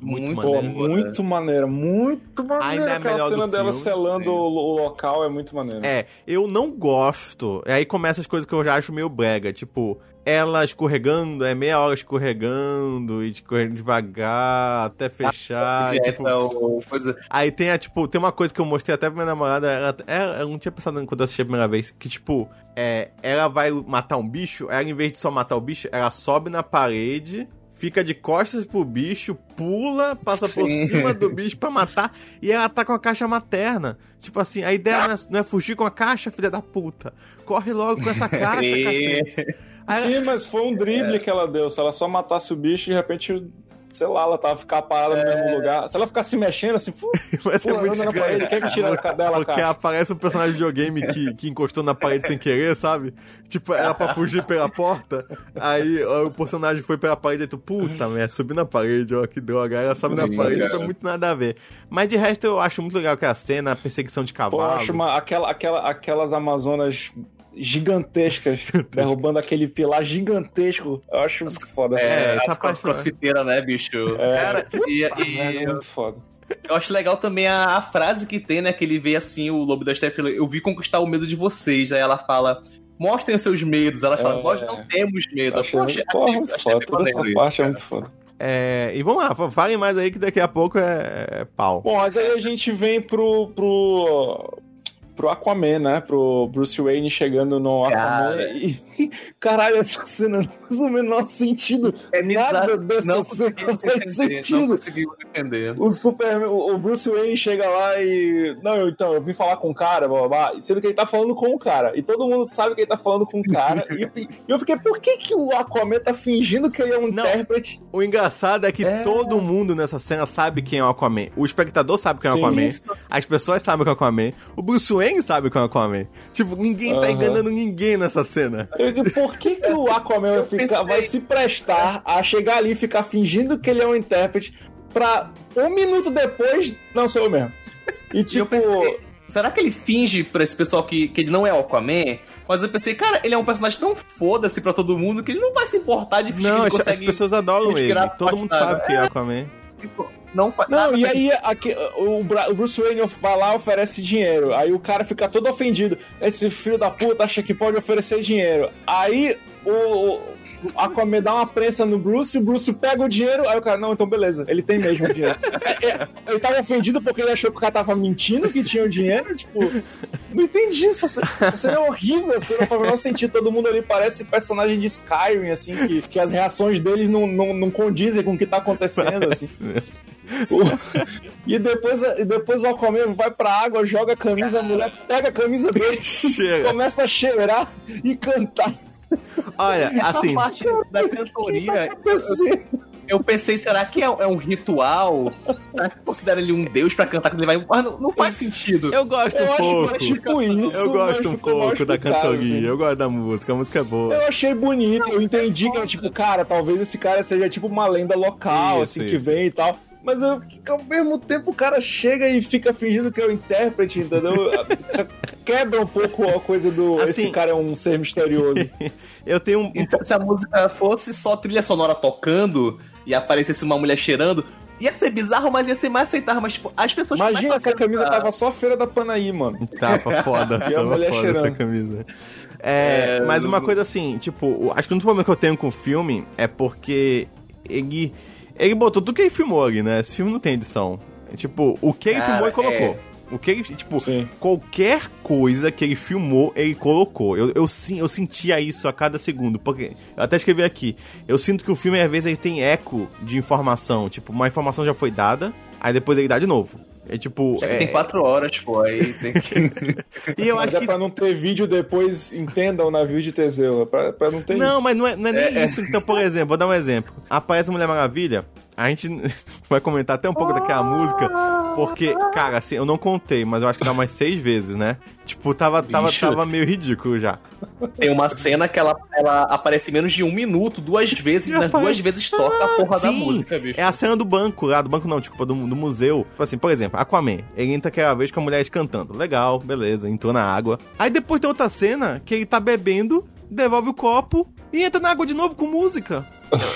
[SPEAKER 1] Maneira. Muito,
[SPEAKER 3] Muito
[SPEAKER 1] maneira.
[SPEAKER 3] boa.
[SPEAKER 2] muito maneira, muito maneira.
[SPEAKER 1] Ainda é
[SPEAKER 2] Aquela
[SPEAKER 1] melhor do
[SPEAKER 2] cena dela
[SPEAKER 1] filme.
[SPEAKER 2] selando o, o local é muito maneiro.
[SPEAKER 1] É, eu não gosto. E aí começa as coisas que eu já acho meio brega, tipo, ela escorregando, é meia hora escorregando e escorregando devagar até fechar. e,
[SPEAKER 3] Dieta,
[SPEAKER 1] tipo,
[SPEAKER 3] ou coisa.
[SPEAKER 1] Aí tem a, tipo, tem uma coisa que eu mostrei até pra minha namorada, ela, ela, eu não tinha pensado quando eu assisti a primeira vez, que tipo, é, ela vai matar um bicho, ela em vez de só matar o bicho, ela sobe na parede, fica de costas pro bicho, pula, passa por
[SPEAKER 3] Sim.
[SPEAKER 1] cima do bicho pra matar, e ela tá com a caixa materna. Tipo assim, a ideia não é, não é fugir com a caixa, filha da puta. Corre logo com essa caixa, cacete. Aí ela-
[SPEAKER 2] Sim, mas foi um drible que ela deu. Se ela só matasse o bicho, de repente, sei lá, ela tava ficar parada no mesmo lugar. Se ela ficar se mexendo assim, fu-
[SPEAKER 1] Vai ser
[SPEAKER 2] pulando
[SPEAKER 1] muito
[SPEAKER 2] na parede, quem que tira dela,
[SPEAKER 1] Porque
[SPEAKER 2] cara?
[SPEAKER 1] aparece um personagem de videogame que, que encostou na parede sem querer, sabe? Tipo, era pra fugir pela porta. Aí ó, o personagem foi pela parede e tu, puta merda, subi na parede, ó, que droga. Aí ela sobe na parede,
[SPEAKER 3] cara.
[SPEAKER 1] fica muito nada a ver. Mas de resto eu acho muito legal aquela cena, a perseguição de
[SPEAKER 2] Pô, eu
[SPEAKER 1] cavalo.
[SPEAKER 2] acho uma, aquela, aquela, aquelas Amazonas gigantescas, derrubando aquele pilar gigantesco. Eu acho muito foda.
[SPEAKER 1] É, essa
[SPEAKER 3] as
[SPEAKER 1] parte-
[SPEAKER 3] crossfiteiras, né, bicho?
[SPEAKER 2] É.
[SPEAKER 3] Cara, e,
[SPEAKER 2] Puta
[SPEAKER 3] e
[SPEAKER 2] merda, é
[SPEAKER 3] eu,
[SPEAKER 2] muito foda.
[SPEAKER 3] eu acho legal também a, a frase que tem, né? Que ele vê assim, o Lobo da fala, eu vi conquistar o medo de vocês. Aí ela fala, mostrem os seus medos. Ela fala,
[SPEAKER 2] É.
[SPEAKER 3] nós não temos medo.
[SPEAKER 2] Achei muito,
[SPEAKER 3] achei-
[SPEAKER 2] porra, muito foda. Toda essa parte
[SPEAKER 3] isso,
[SPEAKER 2] é muito foda.
[SPEAKER 1] É, e vamos lá, falem mais aí que daqui a pouco é, é pau.
[SPEAKER 2] Bom, mas aí a gente vem pro, pro, pro Aquaman, né? Pro Bruce Wayne chegando no Aquaman.
[SPEAKER 3] Cara.
[SPEAKER 2] E, caralho, essa cena não faz o menor sentido.
[SPEAKER 3] É
[SPEAKER 2] Nada dessa
[SPEAKER 3] Não
[SPEAKER 2] cena faz
[SPEAKER 3] entender. Não
[SPEAKER 2] sentido.
[SPEAKER 3] conseguimos entender.
[SPEAKER 2] O Superman, o Bruce Wayne chega lá e. Não, então, eu vim falar com o cara, blá, blá, blá, sendo que ele tá falando com o cara. E todo mundo sabe que ele tá falando com o cara. e, eu fiquei, por que, que o Aquaman tá fingindo que ele é um
[SPEAKER 1] Não.
[SPEAKER 2] intérprete?
[SPEAKER 1] O engraçado é que todo mundo nessa cena sabe quem é o Aquaman. O espectador sabe quem é o
[SPEAKER 2] Sim.
[SPEAKER 1] Aquaman. As pessoas sabem quem é o Aquaman. O Bruce Wayne sabe quem é o Aquaman. Tipo, ninguém tá enganando ninguém nessa cena.
[SPEAKER 2] Eu digo, por que, que o Aquaman vai, ficar, vai se prestar a chegar ali e ficar fingindo que ele é um intérprete pra um minuto depois. Não, sou eu mesmo. E
[SPEAKER 3] E eu
[SPEAKER 2] tipo.
[SPEAKER 3] pensei, será que ele finge pra esse pessoal que, que ele não é o Aquaman? Mas eu pensei, cara, ele é um personagem tão foda-se pra todo mundo que ele não vai se importar de fingir
[SPEAKER 1] Não,
[SPEAKER 3] que
[SPEAKER 1] as,
[SPEAKER 3] ele
[SPEAKER 1] as
[SPEAKER 3] consegue...
[SPEAKER 1] pessoas adoram ele. Todo mundo sabe quem é o Aquaman.
[SPEAKER 3] tipo, não faz
[SPEAKER 2] Não,
[SPEAKER 3] nada
[SPEAKER 2] e aí aqui, o, o Bruce Wayne vai lá e oferece dinheiro. Aí o cara fica todo ofendido. Esse filho da puta acha que pode oferecer dinheiro. Aí o, o Aquaman dá uma prensa no Bruce, o Bruce pega o dinheiro, aí o cara, não, então beleza, ele tem mesmo o dinheiro. É, é, ele tava ofendido porque ele achou que o cara tava mentindo que tinha o dinheiro, tipo, não entendi isso. Cena é horrível, assim, não faz o menor sentido. Todo mundo ali parece personagem de Skyrim, assim, que, que as reações deles não, não, não condizem com o que tá acontecendo, assim. E depois, e depois o Aquaman vai pra água, joga a camisa, a mulher pega a camisa dele,
[SPEAKER 1] Chega.
[SPEAKER 2] começa a cheirar e cantar.
[SPEAKER 1] Olha,
[SPEAKER 3] Essa
[SPEAKER 1] assim,
[SPEAKER 3] parte da cantoria,
[SPEAKER 2] Você-
[SPEAKER 3] eu pensei, será que é, é um ritual? Será que considera ele um deus pra cantar quando ele vai... Mas não, não faz sentido.
[SPEAKER 1] eu gosto
[SPEAKER 2] Eu
[SPEAKER 1] um
[SPEAKER 2] acho
[SPEAKER 1] pouco.
[SPEAKER 2] que é tipo isso.
[SPEAKER 1] Eu gosto um pouco da cantoria.
[SPEAKER 2] assim.
[SPEAKER 1] Eu gosto da música, a música é boa.
[SPEAKER 2] Eu achei bonito, eu entendi que, tipo, cara, talvez esse cara seja tipo uma lenda local,
[SPEAKER 1] Isso,
[SPEAKER 2] assim, que
[SPEAKER 1] isso,
[SPEAKER 2] vem
[SPEAKER 1] isso.
[SPEAKER 2] e tal. Mas eu, que ao mesmo tempo o cara chega e fica fingindo que é o intérprete, entendeu? Quebra um pouco a coisa do.
[SPEAKER 1] Assim-
[SPEAKER 2] esse cara é um ser misterioso.
[SPEAKER 1] Eu tenho um.
[SPEAKER 3] E se, se a música fosse só trilha sonora tocando e aparecesse uma mulher cheirando, ia ser bizarro, mas ia ser mais aceitável. Mas, tipo, as pessoas
[SPEAKER 2] Imagina
[SPEAKER 3] começam
[SPEAKER 2] se a camisa tava só feira da Panaí, mano.
[SPEAKER 1] Tapa foda,
[SPEAKER 2] E a
[SPEAKER 1] tava
[SPEAKER 2] mulher
[SPEAKER 1] foda essa
[SPEAKER 2] cheirando.
[SPEAKER 1] camisa. É,
[SPEAKER 3] É,
[SPEAKER 1] mas uma coisa assim, tipo, acho que um dos problemas que eu tenho com o filme é porque ele. Ele botou tudo que ele filmou ali, né? Esse filme não tem edição. É, Tipo, o que ele
[SPEAKER 3] Cara,
[SPEAKER 1] filmou, ele colocou.
[SPEAKER 3] é.
[SPEAKER 1] O que ele, tipo,
[SPEAKER 2] Sim.
[SPEAKER 1] qualquer coisa que ele filmou, ele colocou. Eu, eu, sim- eu sentia isso a cada segundo. Porque, eu até escrevi aqui. Eu sinto que o filme, às vezes, ele tem eco de informação. Tipo, uma informação já foi dada, aí depois ele dá de novo. É tipo.
[SPEAKER 3] É que
[SPEAKER 1] é-
[SPEAKER 3] tem quatro horas, pô, aí tem que...
[SPEAKER 1] E eu
[SPEAKER 2] Mas
[SPEAKER 1] acho
[SPEAKER 2] é
[SPEAKER 1] que
[SPEAKER 2] pra não ter vídeo depois, entenda o navio de Teseu. É pra, pra não ter
[SPEAKER 1] Não,
[SPEAKER 2] isso.
[SPEAKER 1] mas não é, não é nem isso. Então, por exemplo, vou dar um exemplo. Aparece a Mulher Maravilha, a gente vai comentar até um pouco daquela música, porque, cara, assim, eu não contei, mas eu acho que dá umas seis vezes, né? Tipo, tava, tava,
[SPEAKER 3] Bicho.
[SPEAKER 1] tava meio ridículo já.
[SPEAKER 3] Tem uma cena que ela, ela aparece menos de um minuto, duas vezes, e nas duas vezes toca a porra da
[SPEAKER 1] Sim,
[SPEAKER 3] música, bicho.
[SPEAKER 1] É a cena do banco lá, do banco não, desculpa, do, do museu. Tipo assim, por exemplo, Aquaman. Ele entra aquela vez com a mulher cantando. Legal, beleza, entrou na água. Aí depois tem outra cena que ele tá bebendo, devolve o copo e entra na água de novo com música.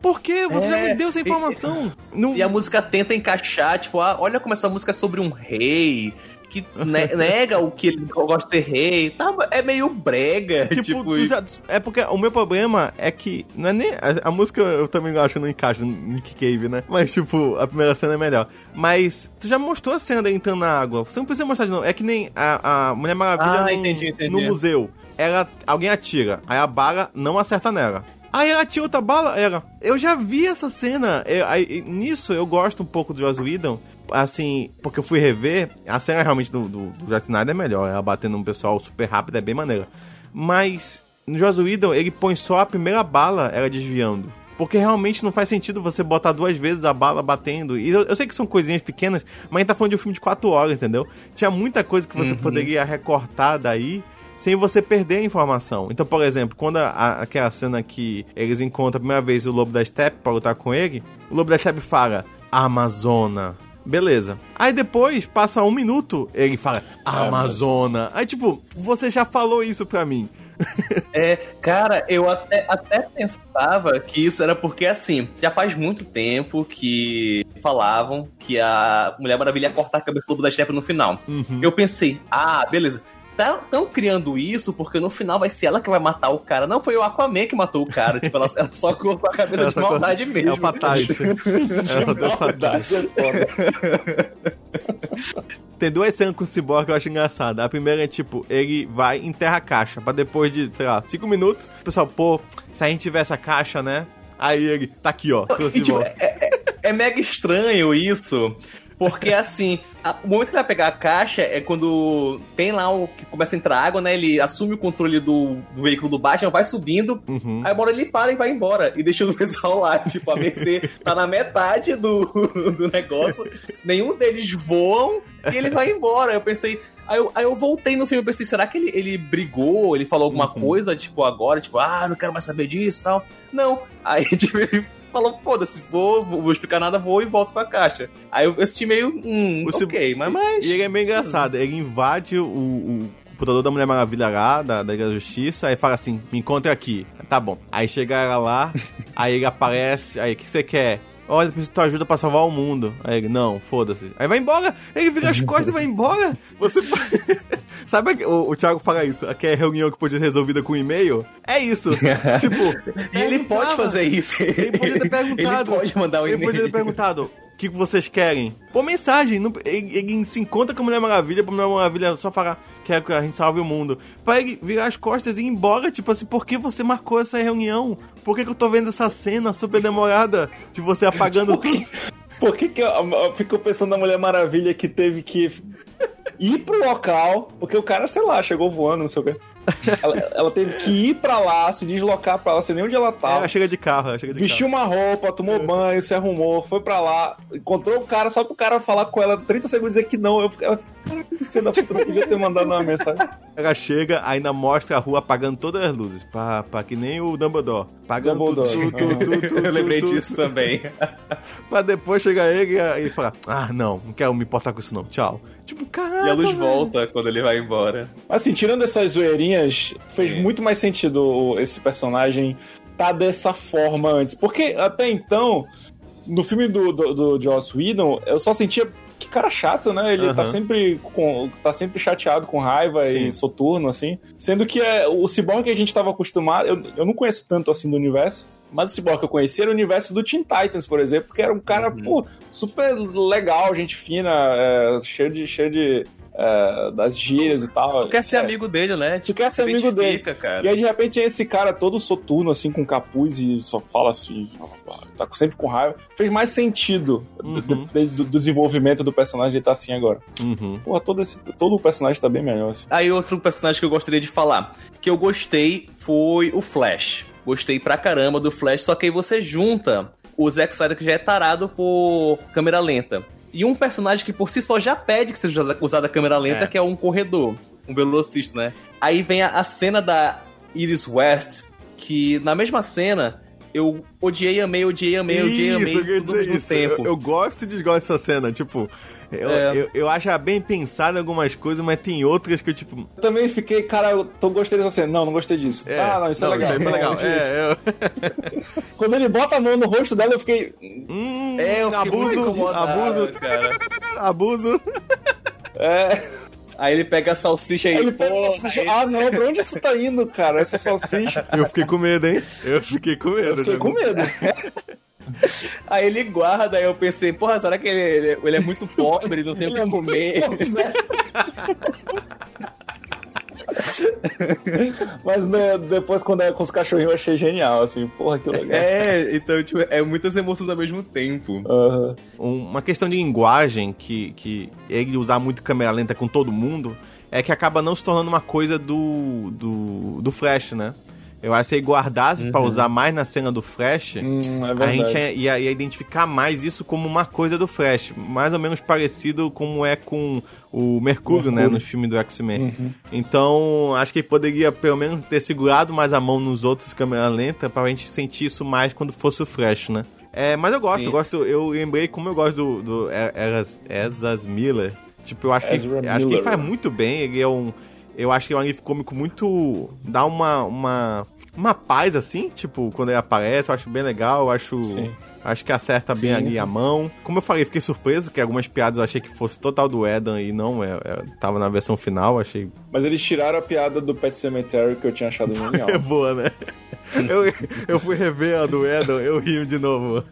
[SPEAKER 1] Por quê? Você já
[SPEAKER 3] É,
[SPEAKER 1] me deu essa informação. Não-
[SPEAKER 3] E a música tenta encaixar, tipo, ah, olha como essa música é sobre um rei, que ne- nega o que ele gosta de ser rei. Tá, é meio brega.
[SPEAKER 1] Tipo,
[SPEAKER 3] Tipo,
[SPEAKER 1] tu já- é porque o meu problema é que não é nem a, a música eu também acho que não encaixa no Nick Cave, né? Mas tipo, a primeira cena é melhor. Mas tu já mostrou a cena dele entrando na água. Você não precisa mostrar de novo. É que nem a, a Mulher Maravilha
[SPEAKER 3] Ah,
[SPEAKER 1] no,
[SPEAKER 3] entendi, entendi.
[SPEAKER 1] no museu. Ela alguém atira, aí a bala não acerta nela. Aí ela atira outra bala, ela. Eu já vi essa cena. Eu- aí, nisso eu gosto um pouco do Joss Whedon. Assim, porque eu fui rever. A cena realmente do, do, do Snyder é melhor. Ela batendo no pessoal super rápido é bem maneira. Mas no Joss Whedon ele põe só a primeira bala, ela desviando. Porque realmente não faz sentido você botar duas vezes a bala batendo. E eu, eu sei que são coisinhas pequenas, mas a gente tá falando de um filme de quatro horas, entendeu? Tinha muita coisa que você poderia recortar daí sem você perder a informação. Então, por exemplo, quando a- a- aquela cena que eles encontram a primeira vez o Lobo da Steppe pra lutar com ele, o Lobo da Steppe fala, Amazona. Beleza. Aí depois, passa um minuto, ele fala, Amazona. Aí, tipo, você já falou isso pra mim.
[SPEAKER 3] É, cara, eu até, até pensava que isso era porque, assim, já faz muito tempo que falavam que a Mulher Maravilha ia cortar a cabeça do Lobo da Steppe no final. Eu pensei, ah, beleza. Estão criando isso porque no final vai ser ela que vai matar o cara. Não foi o Aquaman que matou o cara. tipo, ela, ela só cortou a cabeça
[SPEAKER 1] Ela
[SPEAKER 3] de maldade mesmo.
[SPEAKER 1] É o Fatality. É do Fatality. Tem duas cenas com o Cyborg que eu acho engraçada. A primeira é tipo, ele vai e enterra a caixa. Pra depois de, sei lá, cinco minutos, o pessoal, pô, se a gente tivesse a caixa, né? Aí ele, tá aqui, ó.
[SPEAKER 3] E, tipo,
[SPEAKER 1] volta.
[SPEAKER 3] É mega estranho isso. Porque assim, a- o momento que ele vai pegar a caixa é quando tem lá o que começa a entrar água, né? Ele assume o controle do, do veículo do Batman, vai subindo,
[SPEAKER 1] Uhum.
[SPEAKER 3] aí hora ele para e vai embora. E deixa o pessoal lá. Tipo, a Mercy tá na metade do, do negócio, nenhum deles voam e ele vai embora. Eu pensei. Aí eu, aí eu voltei no filme e pensei, será que ele, ele brigou? Ele falou alguma
[SPEAKER 1] Uhum.
[SPEAKER 3] coisa, tipo, agora, tipo, ah, não quero mais saber disso e tal. Não. Aí, tipo, ele falou, foda-se, vou, vou explicar nada, vou e volto pra caixa. Aí eu assisti meio, hum,
[SPEAKER 1] Cyborg-
[SPEAKER 3] ok, mas, mas...
[SPEAKER 1] E ele é meio engraçado. Ele invade o, o computador da Mulher Maravilha lá, da, da Justiça, aí fala assim: me encontre aqui. Tá bom. Aí chega ela lá, aí ele aparece, aí o que você quer? Olha, preciso de tua ajuda pra salvar o mundo. Aí ele, não, foda-se. Aí vai embora, ele vira as costas e vai embora. Você. Sabe que o, o Thiago fala isso? Que é reunião que pode ser resolvida com e-mail? É isso. tipo.
[SPEAKER 3] E ele pode fazer isso.
[SPEAKER 1] Ele podia ter perguntado.
[SPEAKER 3] Ele pode mandar um
[SPEAKER 1] Ele
[SPEAKER 3] e-mail.
[SPEAKER 1] podia ter perguntado. O que vocês querem? Pô, mensagem. Não- ele, ele se encontra com a Mulher Maravilha, pra Mulher Maravilha só falar quero que a gente salve o mundo. Pra ele virar as costas e ir embora, tipo assim, por que você marcou essa reunião? Por que, que eu tô vendo essa cena super demorada de você apagando tudo?
[SPEAKER 2] Por que, que eu, eu fico pensando na Mulher Maravilha que teve que ir pro local, porque o cara, sei lá, chegou voando, não sei o quê. Ela, ela teve que ir pra lá, se deslocar pra lá, sei nem onde ela
[SPEAKER 1] Ela
[SPEAKER 2] tava.
[SPEAKER 1] chega de carro, ela chega de
[SPEAKER 2] Vestiu uma roupa, tomou banho, se arrumou, foi pra lá, encontrou o cara só pro cara falar com ela 30 segundos e dizer que não. Eu fiquei, ela, filha da puta, não podia ter mandado uma mensagem.
[SPEAKER 1] carro. Ela chega, ainda mostra a rua apagando todas as luzes. Pá, pá, que nem o Dumbledore. Apagando tudo,
[SPEAKER 2] Dumbledore.
[SPEAKER 1] tudo, tudo, tudo,
[SPEAKER 3] Eu lembrei disso também.
[SPEAKER 1] Pra depois chegar ele e e falar: Ah, não, não quero me importar com isso não, tchau. Tipo, caralho.
[SPEAKER 3] E a luz volta quando ele vai embora.
[SPEAKER 2] Assim, tirando essas zoeirinhas, fez
[SPEAKER 3] Sim.
[SPEAKER 2] muito mais sentido esse personagem tá dessa forma antes. Porque até então, no filme do, do, do Joss Whedon, eu só sentia que cara chato, né? Ele tá
[SPEAKER 1] Aham.
[SPEAKER 2] sempre com, tá sempre chateado, com raiva
[SPEAKER 1] Sim.
[SPEAKER 2] e soturno, assim. Sendo que é, o Cyborg que a gente tava acostumado, eu, eu não conheço tanto assim do universo. Mas o Cyborg que eu conhecia era o universo do Teen Titans, por exemplo, que era um cara, pô, super legal, gente fina, é, cheio de. cheio de. é, das gírias e tal.
[SPEAKER 3] Tu quer ser
[SPEAKER 2] É,
[SPEAKER 3] amigo dele, né?
[SPEAKER 2] Tu quer ser
[SPEAKER 3] se
[SPEAKER 2] amigo dele.
[SPEAKER 3] Cara.
[SPEAKER 2] E aí, de repente, é esse cara todo soturno, assim, com capuz e só fala assim, tá sempre com raiva. Fez mais sentido
[SPEAKER 1] Uhum.
[SPEAKER 2] do, do- do desenvolvimento do personagem ele tá assim agora.
[SPEAKER 1] Uhum.
[SPEAKER 2] Porra, todo, esse, todo o personagem tá bem melhor, assim.
[SPEAKER 3] Aí outro personagem que eu gostaria de falar, que eu gostei foi o Flash. Gostei pra caramba do Flash, só que aí você junta o Zack Snyder que já é tarado por câmera lenta. E um personagem que por si só já pede que seja usada- usada a câmera lenta,
[SPEAKER 1] É.
[SPEAKER 3] que é um corredor, um velocista, né? Aí vem a, a cena da Iris West, que na mesma cena eu odiei, amei, odiei, amei, odiei, amei,
[SPEAKER 1] eu
[SPEAKER 3] tudo
[SPEAKER 1] dizer
[SPEAKER 3] mesmo
[SPEAKER 1] isso.
[SPEAKER 3] tempo.
[SPEAKER 1] Eu, eu gosto e desgosto dessa cena. Tipo, eu,
[SPEAKER 3] É.
[SPEAKER 1] eu, eu acho bem pensada em algumas coisas, mas tem outras que eu, tipo.
[SPEAKER 2] Eu também fiquei, cara, eu tô, gostei dessa cena. Não, não gostei disso.
[SPEAKER 1] É,
[SPEAKER 2] ah, não, isso é legal.
[SPEAKER 1] Isso
[SPEAKER 2] Não,
[SPEAKER 1] legal.
[SPEAKER 2] não gostei disso.
[SPEAKER 1] É, eu.
[SPEAKER 2] Quando ele bota a mão no rosto dela, eu fiquei.
[SPEAKER 1] Hum,
[SPEAKER 3] É, eu fiquei
[SPEAKER 1] abuso, abuso,
[SPEAKER 3] cara.
[SPEAKER 1] abuso.
[SPEAKER 2] É.
[SPEAKER 3] Aí ele pega a salsicha e
[SPEAKER 2] Ele pega
[SPEAKER 3] porra,
[SPEAKER 2] a salsicha.
[SPEAKER 3] aí-
[SPEAKER 2] Ah, não, pra onde isso tá indo, cara? Essa salsicha.
[SPEAKER 1] Eu fiquei com medo, hein? Eu fiquei com medo.
[SPEAKER 2] Eu fiquei
[SPEAKER 1] né?
[SPEAKER 2] com medo.
[SPEAKER 3] Aí ele guarda, aí eu pensei, porra, será que ele, ele- ele é muito pobre, ele não tem o que comer?
[SPEAKER 2] Mas né, depois, quando é com os cachorrinhos, eu achei genial, assim. Porra, que legal.
[SPEAKER 3] É, então, tipo, é muitas emoções ao mesmo tempo.
[SPEAKER 2] Aham.
[SPEAKER 1] Um- Uma questão de linguagem que, que ele usar muito câmera lenta com todo mundo é que acaba não se tornando uma coisa do, do, do Flash, né? Eu acho que se ele guardasse pra usar mais na cena do Flash,
[SPEAKER 2] Hum, é
[SPEAKER 1] a gente ia, ia- ia identificar mais isso como uma coisa do Flash. Mais ou menos parecido como é com o Mercúrio, né?
[SPEAKER 2] Mercúrio.
[SPEAKER 1] No filme do X-Men. Então, acho que ele poderia pelo menos ter segurado mais a mão nos outros câmera lenta pra gente sentir isso mais quando fosse o Flash, né? É, mas eu gosto,
[SPEAKER 3] Sim.
[SPEAKER 1] eu gosto, eu lembrei como eu gosto do, do E- Ezras Miller. Tipo, eu acho que,
[SPEAKER 2] Ezra
[SPEAKER 1] ele, acho que ele faz muito bem, ele é um... Eu acho que é um alívio cômico muito... Dá uma... uma uma paz, assim, tipo, quando ele aparece, eu acho bem legal, eu acho...
[SPEAKER 2] Sim.
[SPEAKER 1] Acho que acerta bem
[SPEAKER 2] Sim.
[SPEAKER 1] ali a mão. Como eu falei, fiquei surpreso que algumas piadas eu achei que fosse total do Eden e não, é, é- tava na versão final, achei
[SPEAKER 2] Mas eles tiraram a piada do Pet Cemetery que eu tinha achado genial.
[SPEAKER 1] é boa, né? Eu, eu fui rever a do Eden, eu ri de novo.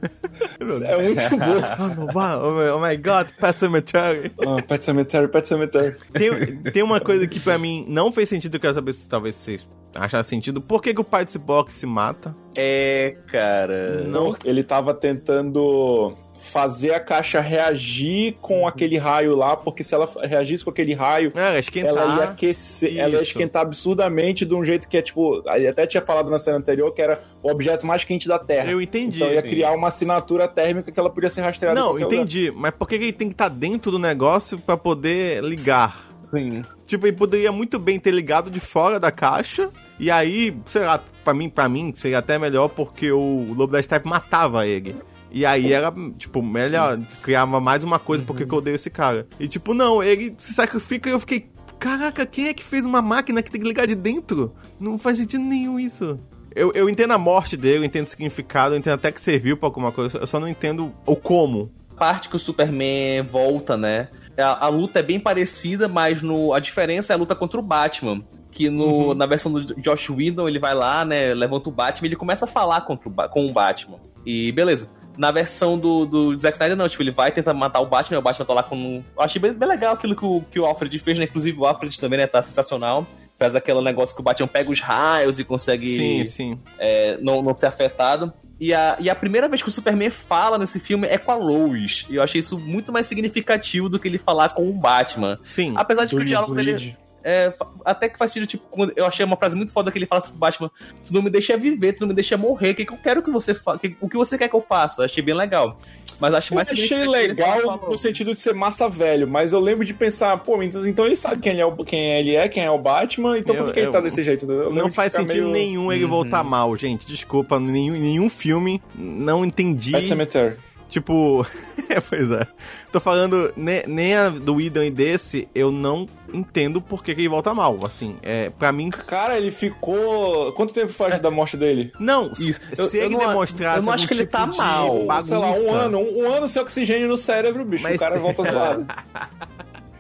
[SPEAKER 2] é muito bom.
[SPEAKER 1] Oh, wow, oh my- oh my god, Pet Cemetery.
[SPEAKER 2] Ah, Pet Cemetery, Pet Cemetery.
[SPEAKER 1] Tem, tem uma coisa que pra mim não fez sentido, eu quero saber se talvez vocês achassem sentido. Por que, que o pai de Cyborg se mata?
[SPEAKER 3] É, cara.
[SPEAKER 1] Não.
[SPEAKER 2] Ele tava tentando fazer a caixa reagir com aquele raio lá, porque se ela reagisse com aquele raio,
[SPEAKER 1] É, esquentar.
[SPEAKER 2] ela ia aquecer, ela ia
[SPEAKER 1] Isso.
[SPEAKER 2] esquentar absurdamente de um jeito que é tipo. Ele até tinha falado na cena anterior que era o objeto mais quente da Terra.
[SPEAKER 1] Eu entendi.
[SPEAKER 2] Então ia
[SPEAKER 1] Sim.
[SPEAKER 2] criar uma assinatura térmica que ela podia ser rastreada.
[SPEAKER 1] Não,
[SPEAKER 2] qualquer lugar.
[SPEAKER 1] entendi. Mas por que, que ele tem que estar dentro do negócio pra poder ligar?
[SPEAKER 3] Sim.
[SPEAKER 1] Tipo, ele poderia muito bem ter ligado de fora da caixa. E aí, sei lá, pra mim, pra mim seria até melhor porque o Lobo da Steppe matava ele. E aí era, tipo, melhor, criava mais uma coisa porque que eu odeio esse cara. E tipo, não, ele se sacrifica e eu fiquei, caraca, quem é que fez uma máquina que tem que ligar de dentro? Não faz sentido nenhum isso. Eu, eu entendo a morte dele, eu entendo o significado, eu entendo até que serviu pra alguma coisa, eu só não entendo o como.
[SPEAKER 3] parte que o Superman volta, né? A, a luta é bem parecida, mas no, a diferença é a luta contra o Batman. Que no, na versão do Josh Whedon, ele vai lá, né? Levanta o Batman e ele começa a falar contra o, com o Batman. E beleza. Na versão do, do Zack Snyder, não. Tipo, ele vai tentar matar o Batman, o Batman tá lá com... um- Eu achei bem, bem legal aquilo que o, que o Alfred fez, né? Inclusive o Alfred também, né? Tá sensacional. Faz aquele negócio que o Batman pega os raios e consegue
[SPEAKER 1] Sim, sim.
[SPEAKER 3] é, não, não ser afetado. E a, e a primeira vez que o Superman fala nesse filme é com a Lois. E eu achei isso muito mais significativo do que ele falar com o Batman.
[SPEAKER 1] Sim.
[SPEAKER 3] Apesar de que o diálogo dele. É, até que faz sentido, tipo, eu achei uma frase muito foda que ele fala assim pro Batman: Tu não me deixa viver, tu não me deixa morrer, o que, que eu quero que você faça? O que você quer que eu faça? Achei bem legal. Mas acho
[SPEAKER 2] Eu
[SPEAKER 3] mais
[SPEAKER 2] achei
[SPEAKER 3] significativo ele falar com a
[SPEAKER 2] legal no sentido de ser massa velho, mas eu lembro de pensar, pô, então, então ele sabe quem, ele é, o- quem ele é, quem é o Batman, então por
[SPEAKER 1] Eu-
[SPEAKER 2] que, ele tá
[SPEAKER 1] eu-
[SPEAKER 2] desse jeito? Eu
[SPEAKER 1] Não faz sentido
[SPEAKER 2] meio-
[SPEAKER 1] nenhum ele voltar mal, gente. Desculpa, nenhum, nenhum filme. Não entendi.
[SPEAKER 2] Pet Cemetery.
[SPEAKER 1] Tipo. é, pois é. Tô falando, ne- nem a do Idon e desse, eu não entendo por que, que ele volta mal. Assim, é, pra mim.
[SPEAKER 2] Cara, ele ficou. Quanto tempo faz da morte dele?
[SPEAKER 1] Não,
[SPEAKER 3] Isso.
[SPEAKER 1] se
[SPEAKER 3] Eu- eu
[SPEAKER 1] ele
[SPEAKER 3] não-
[SPEAKER 1] demonstrasse.
[SPEAKER 3] eu não acho que ele
[SPEAKER 1] tipo
[SPEAKER 3] tá
[SPEAKER 1] de
[SPEAKER 3] mal.
[SPEAKER 1] Bagunça,
[SPEAKER 2] Sei lá, um ano. Um, um ano sem oxigênio no cérebro, bicho.
[SPEAKER 1] Mas-
[SPEAKER 2] o cara volta zoado.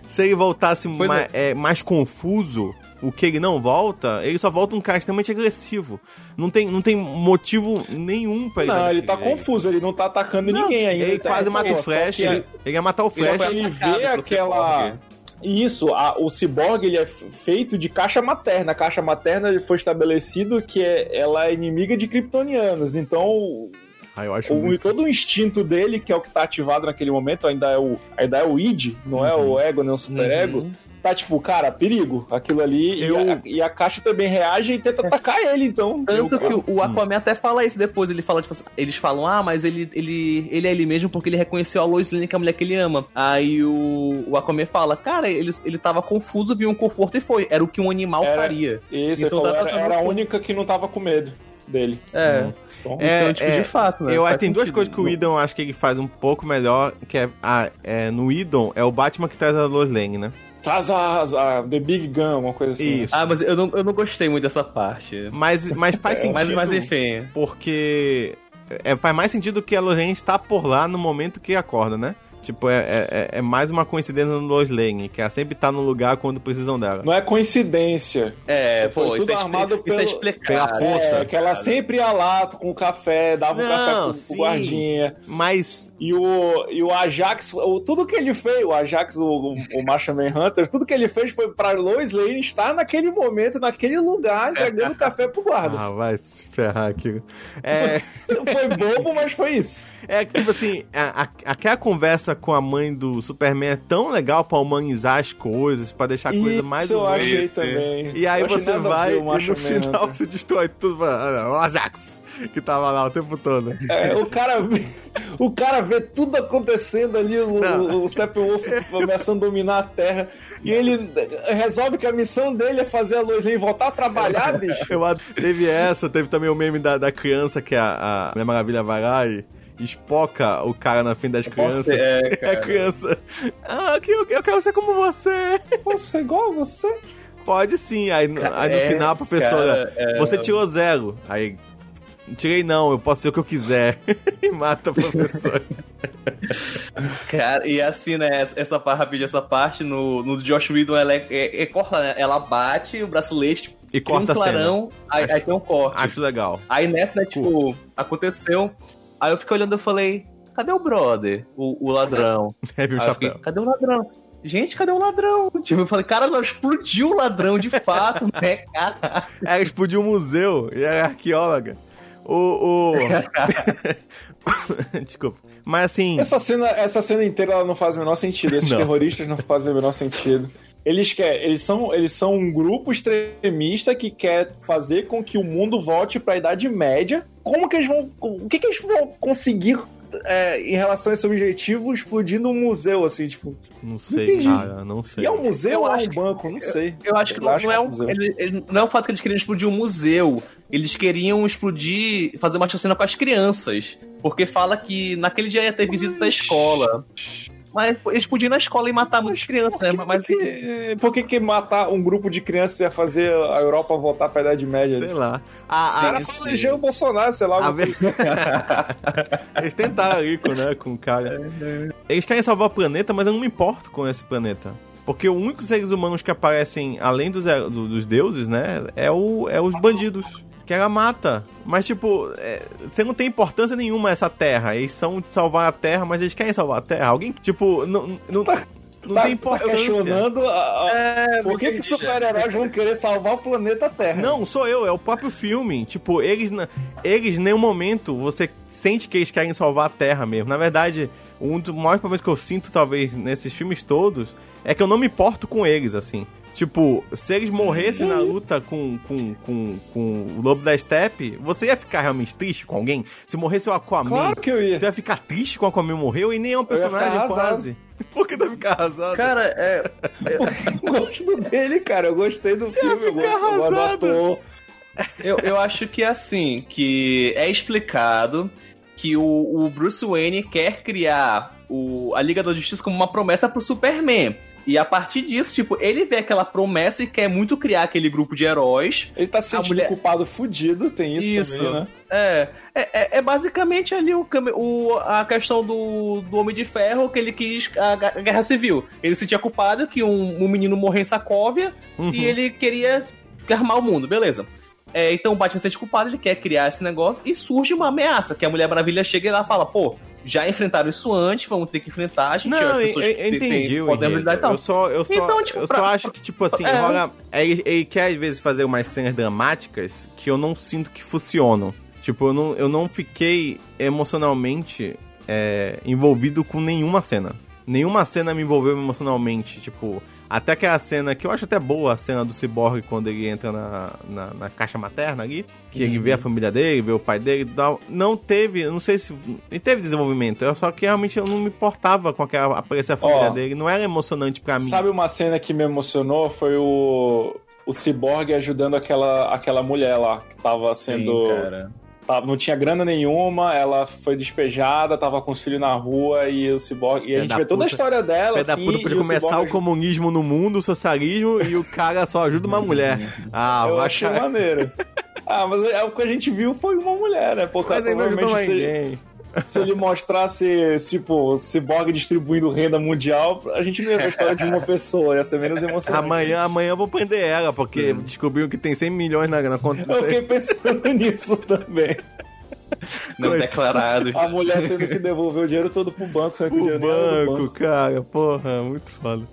[SPEAKER 1] Se ele voltasse
[SPEAKER 3] Pois
[SPEAKER 1] ma-
[SPEAKER 3] é.
[SPEAKER 1] é, mais confuso, o que ele não volta, ele só volta um cara extremamente agressivo. Não tem, não tem motivo nenhum pra ele.
[SPEAKER 2] Não, ele tá
[SPEAKER 1] jeito.
[SPEAKER 2] confuso, ele não tá atacando ninguém ainda.
[SPEAKER 1] Ele
[SPEAKER 2] tá-
[SPEAKER 1] quase
[SPEAKER 2] é,
[SPEAKER 1] mata
[SPEAKER 2] só
[SPEAKER 1] o Flash.
[SPEAKER 2] que-
[SPEAKER 1] Ele ia matar o
[SPEAKER 2] Só
[SPEAKER 1] Flash.
[SPEAKER 2] ele vê aquela. Isso, a- o ciborgue ele é feito de caixa materna. A caixa materna ele foi estabelecido que é- ela é inimiga de kryptonianos. Então,
[SPEAKER 1] Ah, eu acho
[SPEAKER 2] o,
[SPEAKER 1] muito.
[SPEAKER 2] todo o instinto dele, que é o que tá ativado naquele momento, ainda é o, ainda é o id, não é
[SPEAKER 1] Uhum.
[SPEAKER 2] o ego, nem o superego. Tá tipo, cara, perigo. Aquilo ali. e
[SPEAKER 1] Eu-
[SPEAKER 2] a- E, a, caixa também reage e tenta atacar ele, então.
[SPEAKER 3] Tanto
[SPEAKER 2] Eu-
[SPEAKER 3] que o- o Aquaman até fala isso depois. Ele fala, tipo assim, eles falam, ah, mas ele, ele, ele é ele mesmo porque ele reconheceu a Lois Lane, que é a mulher que ele ama. Aí o, o Aquaman fala, cara, ele, ele tava confuso, viu um conforto e foi. Era o que um animal
[SPEAKER 2] Era-
[SPEAKER 3] faria.
[SPEAKER 2] Esse
[SPEAKER 3] Então
[SPEAKER 2] ele falou, era, era a única que não tava com medo dele.
[SPEAKER 3] É.
[SPEAKER 2] Então,
[SPEAKER 1] É,
[SPEAKER 3] Então, tipo,
[SPEAKER 1] é,
[SPEAKER 3] de fato, né?
[SPEAKER 1] Eu acho que tem duas coisas que o Idon acho que ele faz um pouco melhor, que é, a- é, no Idon é o Batman que traz a Lois Lane, né?
[SPEAKER 2] Traz a, a The Big Gun, uma coisa assim.
[SPEAKER 1] Isso.
[SPEAKER 3] Ah, mas eu não, eu não gostei muito dessa parte.
[SPEAKER 1] Mas, mas faz sentido.
[SPEAKER 3] Mas, mas enfim.
[SPEAKER 1] Porque é, faz mais sentido que a Lois Lane está por lá no momento que acorda, né? Tipo, é, é, é mais uma coincidência no Lois Lane, que ela sempre tá no lugar quando precisam dela.
[SPEAKER 2] Não é coincidência.
[SPEAKER 3] É,
[SPEAKER 2] Foi
[SPEAKER 3] pô,
[SPEAKER 2] tudo
[SPEAKER 3] isso é, expli-
[SPEAKER 2] armado
[SPEAKER 3] isso
[SPEAKER 2] pelo-
[SPEAKER 3] é explicado.
[SPEAKER 1] pela força.
[SPEAKER 2] É, que ela sempre ia lá com o café, dava o
[SPEAKER 1] Não,
[SPEAKER 2] café pro,
[SPEAKER 1] sim.
[SPEAKER 2] pro guardinha.
[SPEAKER 1] Mas
[SPEAKER 2] E o, e o Ajax, o, tudo que ele fez, o Ajax, o, o Martian Hunter, tudo que ele fez foi pra Lois Lane estar naquele momento, naquele lugar, entregando café pro guarda.
[SPEAKER 1] Ah, vai se ferrar aqui. É,
[SPEAKER 2] Foi bobo, mas foi isso.
[SPEAKER 1] é que, tipo assim, a- a- aquela conversa com a mãe do Superman é tão legal pra humanizar as coisas, pra deixar a coisa
[SPEAKER 2] Isso
[SPEAKER 1] mais
[SPEAKER 2] eu
[SPEAKER 1] humana.
[SPEAKER 2] achei também.
[SPEAKER 1] E aí você vai e no final
[SPEAKER 2] Manhunter.
[SPEAKER 1] você destrói tudo. Mano, o Ajax, que tava lá o tempo todo.
[SPEAKER 2] É, o cara, vê- o cara vê tudo acontecendo ali, o,
[SPEAKER 1] Não.
[SPEAKER 2] o Steppenwolf começando a dominar a Terra, e ele resolve que a missão dele é fazer a Lois voltar a trabalhar, bicho.
[SPEAKER 1] Eu, teve essa, teve também o meme da, da criança que a, a Maravilha vai lá e espoca o cara na frente das crianças.
[SPEAKER 3] é,
[SPEAKER 1] a
[SPEAKER 3] cara.
[SPEAKER 1] criança. Ah, eu, eu quero ser como você.
[SPEAKER 2] Posso ser igual a você?
[SPEAKER 1] Pode sim. Aí, no- aí no
[SPEAKER 3] É,
[SPEAKER 1] final a professora,
[SPEAKER 3] cara, é.
[SPEAKER 1] você tirou zero. Aí, não tirei não, eu posso ser o que eu quiser. e mata a professora.
[SPEAKER 3] Cara, e assim, né, essa- parte, rapidinho, essa parte no, no Josh Whedon, ela é, é- é corta, né? Ela bate o bracelete, tipo,
[SPEAKER 1] E
[SPEAKER 3] cria um
[SPEAKER 1] corta a cena.
[SPEAKER 3] clarão, aí,
[SPEAKER 1] Acho-
[SPEAKER 3] aí tem um corte.
[SPEAKER 1] Acho legal.
[SPEAKER 3] Aí nessa, né, tipo, aconteceu. Aí eu fiquei olhando e falei, cadê o brother? O, o ladrão.
[SPEAKER 1] Heavy o
[SPEAKER 3] eu fiquei,
[SPEAKER 1] chapéu.
[SPEAKER 3] cadê o ladrão? Gente, cadê o ladrão? Tipo, eu falei, cara, não, explodiu o ladrão de fato, né, cara?
[SPEAKER 1] Ela explodiu o museu e era arqueóloga. O. o... Desculpa. Mas assim.
[SPEAKER 2] Essa cena, essa cena inteira ela não faz o menor sentido. Esses
[SPEAKER 1] Não.
[SPEAKER 2] terroristas não fazem o menor sentido. Eles querem, eles são, eles são um grupo extremista que quer fazer com que o mundo volte para a Idade Média. Como que eles vão, o que que eles vão conseguir é, em relação a esse objetivo explodindo um museu assim, tipo?
[SPEAKER 1] Não sei,
[SPEAKER 2] entendi.
[SPEAKER 1] cara. Não sei.
[SPEAKER 2] E é um museu
[SPEAKER 3] Eu
[SPEAKER 2] ou é um banco? Não sei.
[SPEAKER 3] Eu acho que
[SPEAKER 2] Eu
[SPEAKER 3] não,
[SPEAKER 2] acho
[SPEAKER 3] não
[SPEAKER 2] que
[SPEAKER 3] é
[SPEAKER 2] é
[SPEAKER 3] um,
[SPEAKER 2] museu.
[SPEAKER 3] ele- ele- não é o fato que eles queriam explodir um museu. Eles queriam explodir, fazer uma chacina com as crianças. Porque fala que naquele dia ia ter visita da escola. Mas eles podiam ir na escola e matar muitas crianças, né? Mas
[SPEAKER 2] Por que, por que que matar um grupo de crianças ia fazer a Europa voltar pra Idade Média?
[SPEAKER 1] Sei lá.
[SPEAKER 2] Os
[SPEAKER 1] A, a,
[SPEAKER 2] caras só elegeram o Bolsonaro, sei lá.
[SPEAKER 1] a
[SPEAKER 2] alguma
[SPEAKER 1] ver-
[SPEAKER 2] coisa
[SPEAKER 1] Eles tentaram ali com, né, com o cara. Eles querem salvar o planeta, mas eu não me importo com esse planeta. Porque o único seres humanos que aparecem além dos, do- dos deuses, né, é, o, é os bandidos. Que ela mata. Mas, tipo, é, você não tem importância nenhuma essa terra. Eles são de salvar a terra, mas eles querem salvar a terra. Alguém que, tipo, não, não, não
[SPEAKER 2] tá,
[SPEAKER 1] tem
[SPEAKER 2] tá
[SPEAKER 1] importância.
[SPEAKER 2] questionando a- a-
[SPEAKER 3] É,
[SPEAKER 2] por que, que super-heróis vão querer salvar o planeta Terra.
[SPEAKER 1] Não, sou eu, é o próprio filme. Tipo, eles, eles em nenhum momento você sente que eles querem salvar a Terra mesmo. Na verdade, um dos maiores problemas que eu sinto, talvez, nesses filmes todos, é que eu não me importo com eles, assim. Tipo, se eles morressem na luta com, com, com, com o Lobo da Steppe, você ia ficar realmente triste com alguém? Se morresse o Aquaman,
[SPEAKER 2] Claro que eu ia.
[SPEAKER 1] tu ia ficar triste com o Aquaman morreu e nem é um personagem quase. Por que tu ia ficar arrasado?
[SPEAKER 3] Cara, é.
[SPEAKER 2] Eu gosto dele, cara. Eu gostei do filme. Eu gosto,
[SPEAKER 1] ficar
[SPEAKER 2] eu gosto do
[SPEAKER 1] arrasado.
[SPEAKER 2] ator.
[SPEAKER 3] Eu, eu acho que é assim, que é explicado que o, o Bruce Wayne quer criar o, a Liga da Justiça como uma promessa pro Superman. E a partir disso, tipo, ele vê aquela promessa e quer muito criar aquele grupo de heróis.
[SPEAKER 2] Ele tá se sentindo
[SPEAKER 3] mulher-
[SPEAKER 2] culpado fudido, tem isso,
[SPEAKER 3] Isso.
[SPEAKER 2] também, né?
[SPEAKER 3] É, é, é- é basicamente ali o, o- a questão do, do Homem de Ferro que ele quis a, a Guerra Civil. Ele se sentia culpado que um, um menino morreu em Sacóvia
[SPEAKER 1] Uhum.
[SPEAKER 3] e ele queria armar o mundo, beleza. É, então o Batman se sente culpado, ele quer criar esse negócio e surge uma ameaça, que a Mulher Maravilha chega e lá fala, pô, já enfrentaram isso antes, vamos ter que enfrentar, a gente
[SPEAKER 1] Não,
[SPEAKER 3] as
[SPEAKER 1] eu,
[SPEAKER 3] pessoas
[SPEAKER 1] eu
[SPEAKER 3] que têm-
[SPEAKER 1] entendi
[SPEAKER 3] habilidade e tal.
[SPEAKER 1] Eu só, eu só,
[SPEAKER 3] Então, tipo,
[SPEAKER 1] eu
[SPEAKER 3] pra-
[SPEAKER 1] só acho que, tipo assim,
[SPEAKER 3] É.
[SPEAKER 1] rola... Ele, ele quer, às vezes, fazer umas cenas dramáticas que eu não sinto que funcionam. Tipo, eu não, eu não fiquei emocionalmente é, envolvido com nenhuma cena. Nenhuma cena me envolveu emocionalmente, tipo... Até aquela cena que eu acho até boa, a cena do Cyborg quando ele entra na, na, na caixa materna ali, que ele vê a família dele, vê o pai dele e tal. Não teve, eu não sei se. Ele teve desenvolvimento, eu só que realmente eu não me importava com aquela aparecer a família
[SPEAKER 2] Ó,
[SPEAKER 1] dele. Não era emocionante pra mim.
[SPEAKER 2] Sabe uma cena que me emocionou? Foi o, o Cyborg ajudando aquela, aquela mulher lá, que tava sendo.
[SPEAKER 3] Sim,
[SPEAKER 2] não tinha grana nenhuma, ela foi despejada, tava com os filhos na rua e o Cyborg. E a gente vê toda a história dela.
[SPEAKER 1] Pé da
[SPEAKER 2] assim,
[SPEAKER 1] puta podia começar o comunismo no mundo, o socialismo, e o cara só ajuda uma mulher. Ah,
[SPEAKER 2] Eu achei maneiro. Ah, mas é, o que a gente viu foi uma mulher, né? Porque
[SPEAKER 1] Mas não ajudou ninguém.
[SPEAKER 2] Se ele mostrasse, tipo, o Cyborg distribuindo renda mundial, a gente não ia ver a história de uma pessoa, ia ser menos emocionante.
[SPEAKER 1] Amanhã, amanhã eu vou prender ela, porque descobriu que tem 100 milhões na, na conta
[SPEAKER 2] Eu fiquei pensando nisso também.
[SPEAKER 3] Não
[SPEAKER 1] Coisa-
[SPEAKER 3] declarado.
[SPEAKER 2] A mulher tendo que devolver o dinheiro todo pro banco, que o
[SPEAKER 1] O
[SPEAKER 2] dinheiro nem era do
[SPEAKER 1] banco, cara, porra, muito foda.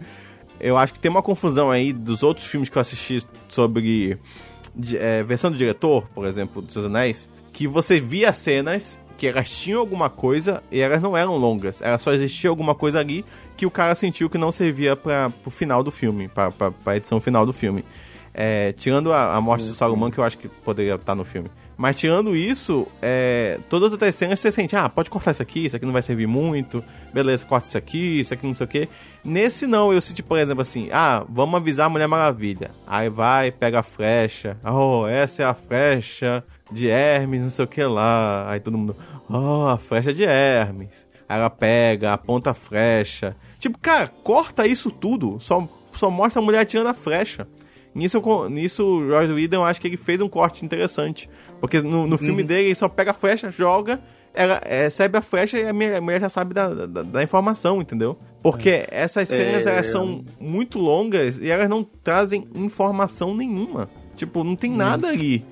[SPEAKER 1] Eu acho que tem uma confusão aí dos outros filmes que eu assisti sobre de- é, versão do diretor, por exemplo, dos Seus Anéis, que você via cenas que elas tinham alguma coisa e elas não eram longas. Era só existia alguma coisa ali que o cara sentiu que não servia para pro final do filme, pra, pra edição final do filme. É, tirando a, a morte do Saruman, que eu acho que poderia estar no filme. Mas tirando isso, é, todas as outras cenas você sente, ah, pode cortar isso aqui, isso aqui não vai servir muito, beleza, corta isso aqui, isso aqui não sei o quê. Nesse não, eu senti, por exemplo, assim, ah, vamos avisar a Mulher Maravilha. Aí vai, pega a flecha, oh, essa é a flecha de Hermes, não sei o que lá. Aí todo mundo, oh, a flecha de Hermes. Aí ela pega, aponta a flecha. Tipo, cara, corta isso tudo, só, só mostra a mulher tirando a flecha. Nisso, nisso o Joss Whedon, eu acho que ele fez um corte interessante. Porque no, no filme dele, ele só pega a flecha, joga, ela é, recebe a flecha e a mulher, já sabe da, da, da informação, entendeu? Porque essas cenas,
[SPEAKER 3] É.
[SPEAKER 1] elas são muito longas e elas não trazem informação nenhuma. Tipo, não tem nada ali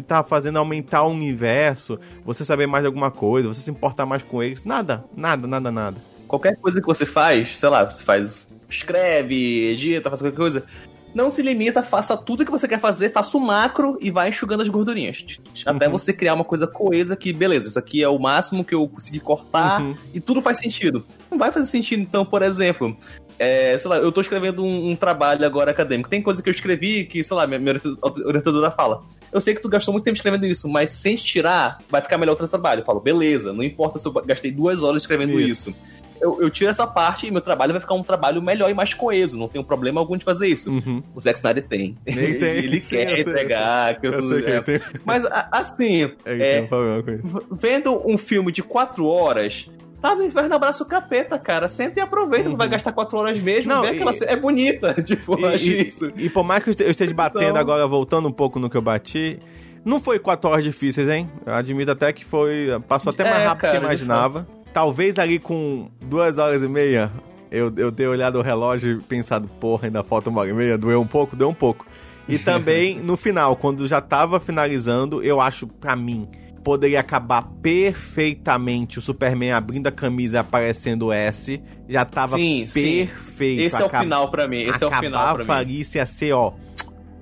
[SPEAKER 1] que tá fazendo aumentar o universo, você saber mais de alguma coisa, você se importar mais com eles. Nada, nada, nada, nada.
[SPEAKER 3] Qualquer coisa que você faz, sei lá, você faz. Escreve, edita, faz qualquer coisa. Não se limita, faça tudo que você quer fazer, faça o macro e vai enxugando as gordurinhas. Até
[SPEAKER 1] Uhum.
[SPEAKER 3] você criar uma coisa coesa que, beleza, isso aqui é o máximo que eu consegui cortar
[SPEAKER 1] Uhum.
[SPEAKER 3] e tudo faz sentido. Não vai fazer sentido, então, por exemplo, é, sei lá, eu tô escrevendo um, um trabalho agora acadêmico. Tem coisa que eu escrevi que, sei lá, minha, minha orienta- orientadora fala. Eu sei que tu gastou muito tempo escrevendo isso, mas sem tirar, vai ficar melhor o teu trabalho. Eu falo, beleza, não importa se eu gastei duas horas escrevendo
[SPEAKER 1] Isso.
[SPEAKER 3] isso. Eu, eu tiro essa parte e meu trabalho vai ficar um trabalho melhor e mais coeso. Não tenho problema algum de fazer isso.
[SPEAKER 1] Uhum.
[SPEAKER 3] O Zack Snyder tem.
[SPEAKER 1] Ele tem.
[SPEAKER 3] Ele
[SPEAKER 1] Sim,
[SPEAKER 3] quer
[SPEAKER 1] eu sei,
[SPEAKER 3] entregar. que
[SPEAKER 1] Eu sei
[SPEAKER 3] é.
[SPEAKER 1] tem,
[SPEAKER 3] Mas, assim, é,
[SPEAKER 1] tem um
[SPEAKER 3] v- vendo um filme de quatro horas, tá no inferno abraça o capeta, cara. Senta e aproveita, tu vai gastar quatro horas mesmo.
[SPEAKER 1] Uhum. Não, e-
[SPEAKER 3] aquela É bonita, tipo, eu acho
[SPEAKER 1] E,
[SPEAKER 3] isso.
[SPEAKER 1] e, e por mais que eu este- eu esteja batendo
[SPEAKER 3] Então-
[SPEAKER 1] agora, voltando um pouco no que eu bati, não foi quatro horas difíceis, hein? Eu admito até que foi. Passou até mais
[SPEAKER 3] É,
[SPEAKER 1] rápido
[SPEAKER 3] cara,
[SPEAKER 1] que eu imaginava. Talvez ali com duas horas e meia, eu, eu ter olhado o relógio e pensado, porra, ainda falta uma hora e meia, doeu um pouco, deu um pouco. E também no final, quando já tava finalizando, eu acho, pra mim, poderia acabar perfeitamente o Superman abrindo a camisa e aparecendo o S. Já tava
[SPEAKER 3] Sim, sim.
[SPEAKER 1] perfeito.
[SPEAKER 3] Esse é o
[SPEAKER 1] Acab-
[SPEAKER 3] final pra mim. Esse é o final pra mim.
[SPEAKER 1] isso ia ser, ó.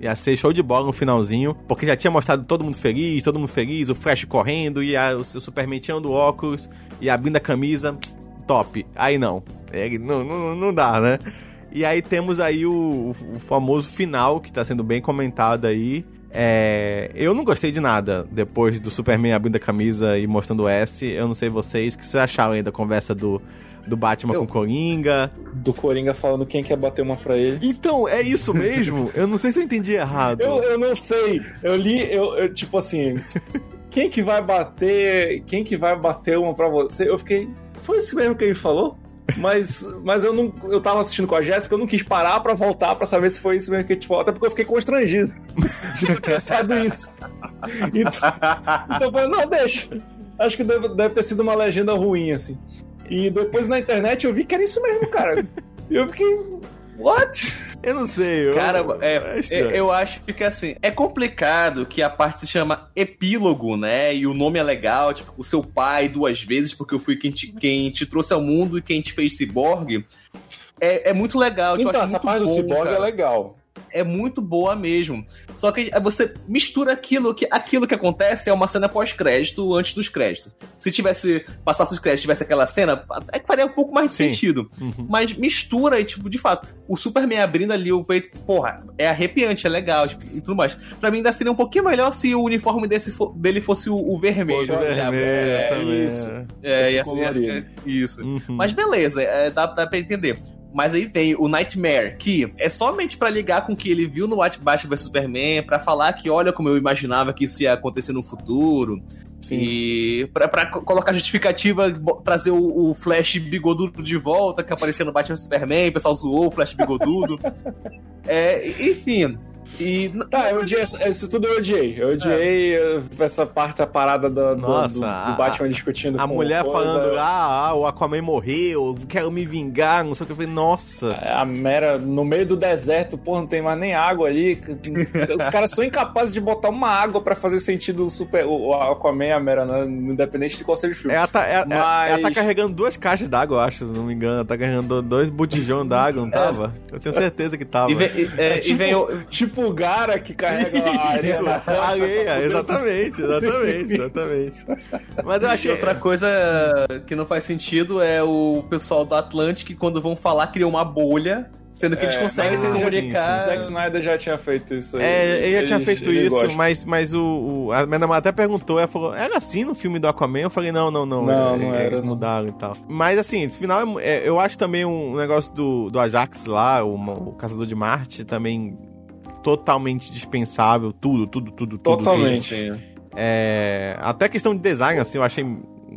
[SPEAKER 1] Ia ser show de bola no finalzinho, porque já tinha mostrado todo mundo feliz, todo mundo feliz, o Flash correndo, e a, o, seu Superman tirando o óculos e abrindo a camisa, top. Aí não, ele não, não, não dá, né? E aí temos aí o, o- o famoso final, que tá sendo bem comentado aí. É, eu não gostei de nada depois do Superman abrindo a camisa e mostrando o S. Eu não sei vocês, o que vocês acharam aí da conversa do, do Batman
[SPEAKER 3] Eu-
[SPEAKER 1] com o Coringa?
[SPEAKER 2] Do Coringa falando quem quer bater uma pra ele.
[SPEAKER 1] Então, é isso mesmo? eu não sei se eu entendi errado.
[SPEAKER 2] Eu, eu não sei. Eu li, eu, eu, tipo assim. Quem que vai bater. Quem que vai bater uma pra você? Eu fiquei. Foi isso mesmo que ele falou? Mas, mas eu não. Eu tava assistindo com a Jéssica, eu não quis parar pra voltar pra saber se foi isso mesmo que te falou. Até porque eu fiquei constrangido de ter pensado isso. Então, então eu falei, não, deixa. Acho que deve, deve ter sido uma legenda ruim, assim. E depois na internet eu vi que era isso mesmo, cara. Eu fiquei. What?
[SPEAKER 1] Eu não sei. Eu,
[SPEAKER 3] Cara, é,
[SPEAKER 1] estranho.
[SPEAKER 3] eu, eu acho que assim, é complicado que a parte se chama epílogo, né? E o nome é legal, tipo, o seu pai duas vezes, porque eu fui quem te, quem te trouxe ao mundo e quem te fez ciborgue. É, é muito legal.
[SPEAKER 2] Então,
[SPEAKER 3] acho
[SPEAKER 2] essa
[SPEAKER 3] muito
[SPEAKER 2] parte do
[SPEAKER 3] bom,
[SPEAKER 2] Cyborg é
[SPEAKER 3] cara.
[SPEAKER 2] legal.
[SPEAKER 3] É muito boa mesmo. Só que você mistura aquilo que aquilo que acontece é uma cena pós-crédito antes dos créditos. Se tivesse passasse os créditos, tivesse aquela cena, é que faria um pouco mais de
[SPEAKER 1] Sim.
[SPEAKER 3] sentido.
[SPEAKER 1] Uhum.
[SPEAKER 3] Mas mistura e tipo, de fato, o Superman abrindo ali o peito, porra, é arrepiante, é legal tipo, e tudo mais. Pra mim ainda seria um pouquinho melhor se o uniforme desse fo- dele fosse o, o vermelho.
[SPEAKER 1] Pô, vermelho
[SPEAKER 2] é
[SPEAKER 1] também.
[SPEAKER 2] isso.
[SPEAKER 3] É,
[SPEAKER 2] Esse
[SPEAKER 3] e assim,
[SPEAKER 2] colorido.
[SPEAKER 3] é- isso.
[SPEAKER 1] Uhum.
[SPEAKER 3] Mas beleza, é, dá, dá pra entender. Mas aí vem o Nightmare, que é somente pra ligar com o que ele viu no Bat- Batman vs Superman, pra falar que olha como eu imaginava que isso ia acontecer no futuro. E pra, pra co- colocar justificativa, trazer o, o Flash bigodudo de volta, que aparecia no Batman vs Superman, o pessoal zoou o Flash bigodudo. é, enfim. E
[SPEAKER 2] Tá, eu odiei, isso tudo eu odiei. Eu odiei eh, essa parte, a parada do, do-
[SPEAKER 1] Nossa,
[SPEAKER 2] do, do
[SPEAKER 1] a-
[SPEAKER 2] Batman discutindo
[SPEAKER 1] A
[SPEAKER 2] com
[SPEAKER 1] mulher
[SPEAKER 2] coisa.
[SPEAKER 1] falando, ah, ah, o Aquaman morreu, quero me vingar, não sei o que. Eu falei, nossa.
[SPEAKER 2] A Mera, no meio do deserto, pô, não tem mais nem água ali. Os caras são incapazes de botar uma água pra fazer sentido o, super, o o Aquaman e a Mera, né? independente de qual seja o filme.
[SPEAKER 1] Ela tá, ela,
[SPEAKER 2] Mas-
[SPEAKER 1] ela tá carregando duas caixas d'água, eu acho, se não me engano. Ela tá carregando dois botijão d'água, não tava? Eu tenho certeza que tava.
[SPEAKER 3] e vem, e- é, e
[SPEAKER 2] tipo,
[SPEAKER 3] vem o,
[SPEAKER 2] tipo o Gara que carrega a areia
[SPEAKER 1] Isso,
[SPEAKER 2] costa.
[SPEAKER 1] areia, exatamente, exatamente, exatamente. Mas eu achei.
[SPEAKER 3] Outra coisa que não faz sentido é o pessoal do Atlantic, quando vão falar, criam uma bolha, sendo que eles
[SPEAKER 2] É,
[SPEAKER 3] conseguem
[SPEAKER 2] mas
[SPEAKER 3] se
[SPEAKER 1] sim,
[SPEAKER 3] comunicar.
[SPEAKER 2] O Zack Snyder já tinha feito isso aí.
[SPEAKER 1] É, ele já tinha feito
[SPEAKER 2] ele
[SPEAKER 1] isso, mas, mas o, o- A minha namorada até perguntou, ela falou, era assim no filme do Aquaman? Eu falei, não, não, não.
[SPEAKER 2] Não,
[SPEAKER 1] é-
[SPEAKER 2] não
[SPEAKER 1] é-
[SPEAKER 2] era,
[SPEAKER 1] Eles
[SPEAKER 2] não.
[SPEAKER 1] mudaram e tal. Mas assim, no final, é- eu acho também um negócio do, do Ajax lá, o, o Caçador de Marte, também totalmente dispensável. Tudo, tudo, tudo, tudo.
[SPEAKER 2] Totalmente.
[SPEAKER 1] É, até questão de design, assim, eu achei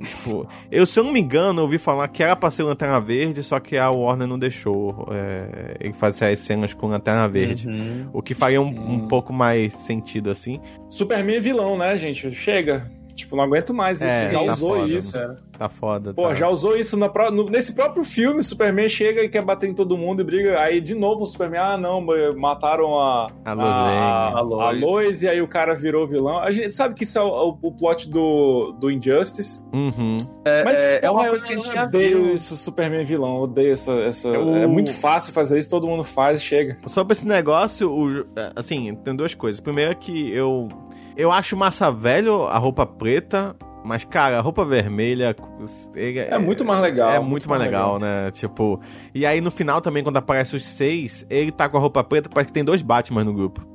[SPEAKER 1] Tipo, eu, se eu não me engano, eu ouvi falar que era pra ser Lanterna Verde, só que a Warner não deixou é, ele fazer as cenas com Lanterna Verde.
[SPEAKER 3] Uhum.
[SPEAKER 1] O que faria um, um pouco mais sentido, assim.
[SPEAKER 2] Superman é vilão, né, gente? Chega. Tipo, não aguento mais isso.
[SPEAKER 1] É,
[SPEAKER 2] já
[SPEAKER 1] tá
[SPEAKER 2] usou
[SPEAKER 1] foda,
[SPEAKER 2] isso.
[SPEAKER 1] Tá foda.
[SPEAKER 2] Pô,
[SPEAKER 1] tá.
[SPEAKER 2] já usou isso na no- nesse próprio filme. O Superman chega e quer bater em todo mundo e briga. Aí, de novo, o Superman, ah, não, mataram a,
[SPEAKER 1] A Lois
[SPEAKER 2] a,
[SPEAKER 1] Lane.
[SPEAKER 2] a Lois, e aí o cara virou vilão. A gente sabe que isso é o, o plot do, do Injustice.
[SPEAKER 1] Uhum.
[SPEAKER 3] É,
[SPEAKER 2] Mas
[SPEAKER 3] é, é uma coisa que a
[SPEAKER 2] eu
[SPEAKER 3] gente já
[SPEAKER 2] odeio
[SPEAKER 3] viu.
[SPEAKER 2] isso, Superman vilão. Eu odeio essa. essa...
[SPEAKER 1] Eu-
[SPEAKER 2] É muito fácil fazer isso, todo mundo faz, chega.
[SPEAKER 1] Sobre esse negócio, o- assim, tem duas coisas. Primeiro é que eu eu acho massa velho a roupa preta, mas cara, a roupa vermelha ele
[SPEAKER 2] É muito mais legal,
[SPEAKER 1] É muito, mais legal, né? Tipo, e aí no final também quando aparece os seis, ele tá com a roupa preta, parece que tem dois Batman no grupo.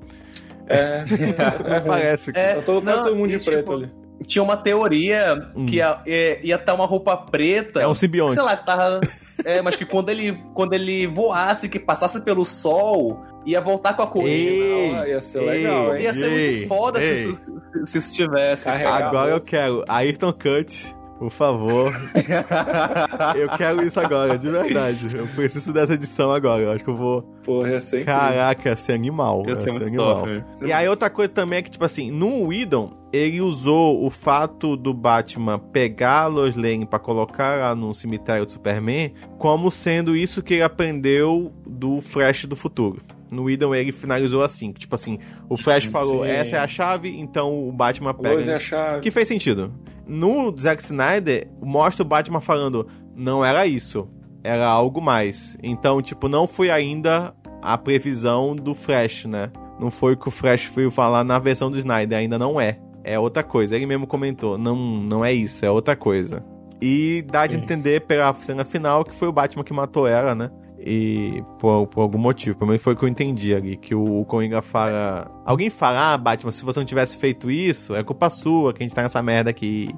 [SPEAKER 2] É.
[SPEAKER 1] Parece que
[SPEAKER 3] É,
[SPEAKER 2] Eu tô quase
[SPEAKER 3] não,
[SPEAKER 2] todo mundo
[SPEAKER 3] e,
[SPEAKER 2] de preto
[SPEAKER 3] tipo,
[SPEAKER 2] ali.
[SPEAKER 3] Tinha uma teoria que ia, ia, ia estar uma roupa preta.
[SPEAKER 1] Hum. É um simbionte.
[SPEAKER 3] Sei lá, que tava. É, mas que quando ele, quando ele voasse, que passasse pelo sol, ia voltar com a cor original.
[SPEAKER 2] Ia ser
[SPEAKER 1] ei,
[SPEAKER 2] legal, hein?
[SPEAKER 3] Ia ser
[SPEAKER 1] ei,
[SPEAKER 3] muito foda se
[SPEAKER 1] ei.
[SPEAKER 3] isso, se isso tivesse.
[SPEAKER 2] Carregar
[SPEAKER 1] Agora eu quero Ayrton Cut, por favor. eu quero isso agora, de verdade. Eu preciso dessa edição agora. Eu acho que eu vou.
[SPEAKER 2] Porra, ia ser incrível.
[SPEAKER 1] Caraca, ia ser animal.
[SPEAKER 3] Ia ser
[SPEAKER 1] ser
[SPEAKER 3] muito
[SPEAKER 1] animal.
[SPEAKER 3] top.
[SPEAKER 1] E aí outra coisa também é que, tipo assim, no Whedon, ele usou o fato do Batman pegar a Lois Lane pra colocar lá no cemitério do Superman como sendo isso que ele aprendeu do Flash do futuro. No Whedon ele finalizou assim, que, tipo assim, o Flash falou,
[SPEAKER 2] Sim.
[SPEAKER 1] essa é a chave, então o Batman pega...
[SPEAKER 2] Lois é a chave.
[SPEAKER 1] Que fez sentido. No Zack Snyder, mostra o Batman falando, não era isso, era algo mais. Então, tipo, não foi ainda a previsão do Flash, né? Não foi o que o Flash foi falar na versão do Snyder, ainda não é. É outra coisa. Ele mesmo comentou, não, não é isso, é outra coisa. E dá de entender pela cena final que foi o Batman que matou ela, né? E por, por algum motivo, pelo menos foi o que eu entendi ali, que o, o Coringa fala... Alguém fala, ah, Batman, se você não tivesse feito isso, é culpa sua que a gente tá nessa merda aqui.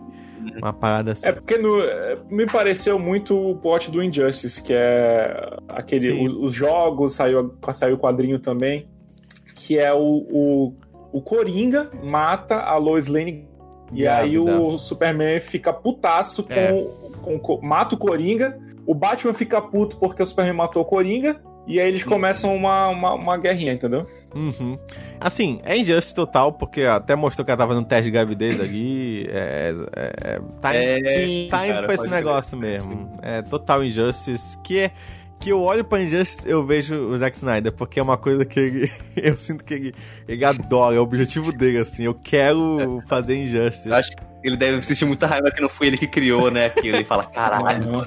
[SPEAKER 1] Uma parada assim.
[SPEAKER 2] É porque no- me pareceu muito o plot do Injustice, que é aquele. O- os jogos, saiu, saiu o quadrinho também, que é o, o, o Coringa mata a Lois Lane e aí o Superman fica putaço com,
[SPEAKER 1] É.
[SPEAKER 2] com, com- mata o Coringa, o Batman fica puto porque o Superman matou o Coringa, e aí eles começam uma, uma, uma guerrinha, entendeu?
[SPEAKER 1] Uhum. Assim, é injustice total, porque até mostrou que ela tava no teste de gravidez ali. É, é- é- tá,
[SPEAKER 3] É,
[SPEAKER 2] Sim,
[SPEAKER 1] tá indo
[SPEAKER 3] cara,
[SPEAKER 1] pra esse negócio mesmo. É total injustice. Que é. Que eu olho pra Injustice, eu vejo o Zack Snyder, porque é uma coisa que ele. Eu sinto que ele, ele adora, é o objetivo dele, assim. Eu quero fazer Injustice.
[SPEAKER 3] Acho que ele deve sentir muita raiva que não foi ele que criou, né? Aquilo. Ele fala, caralho,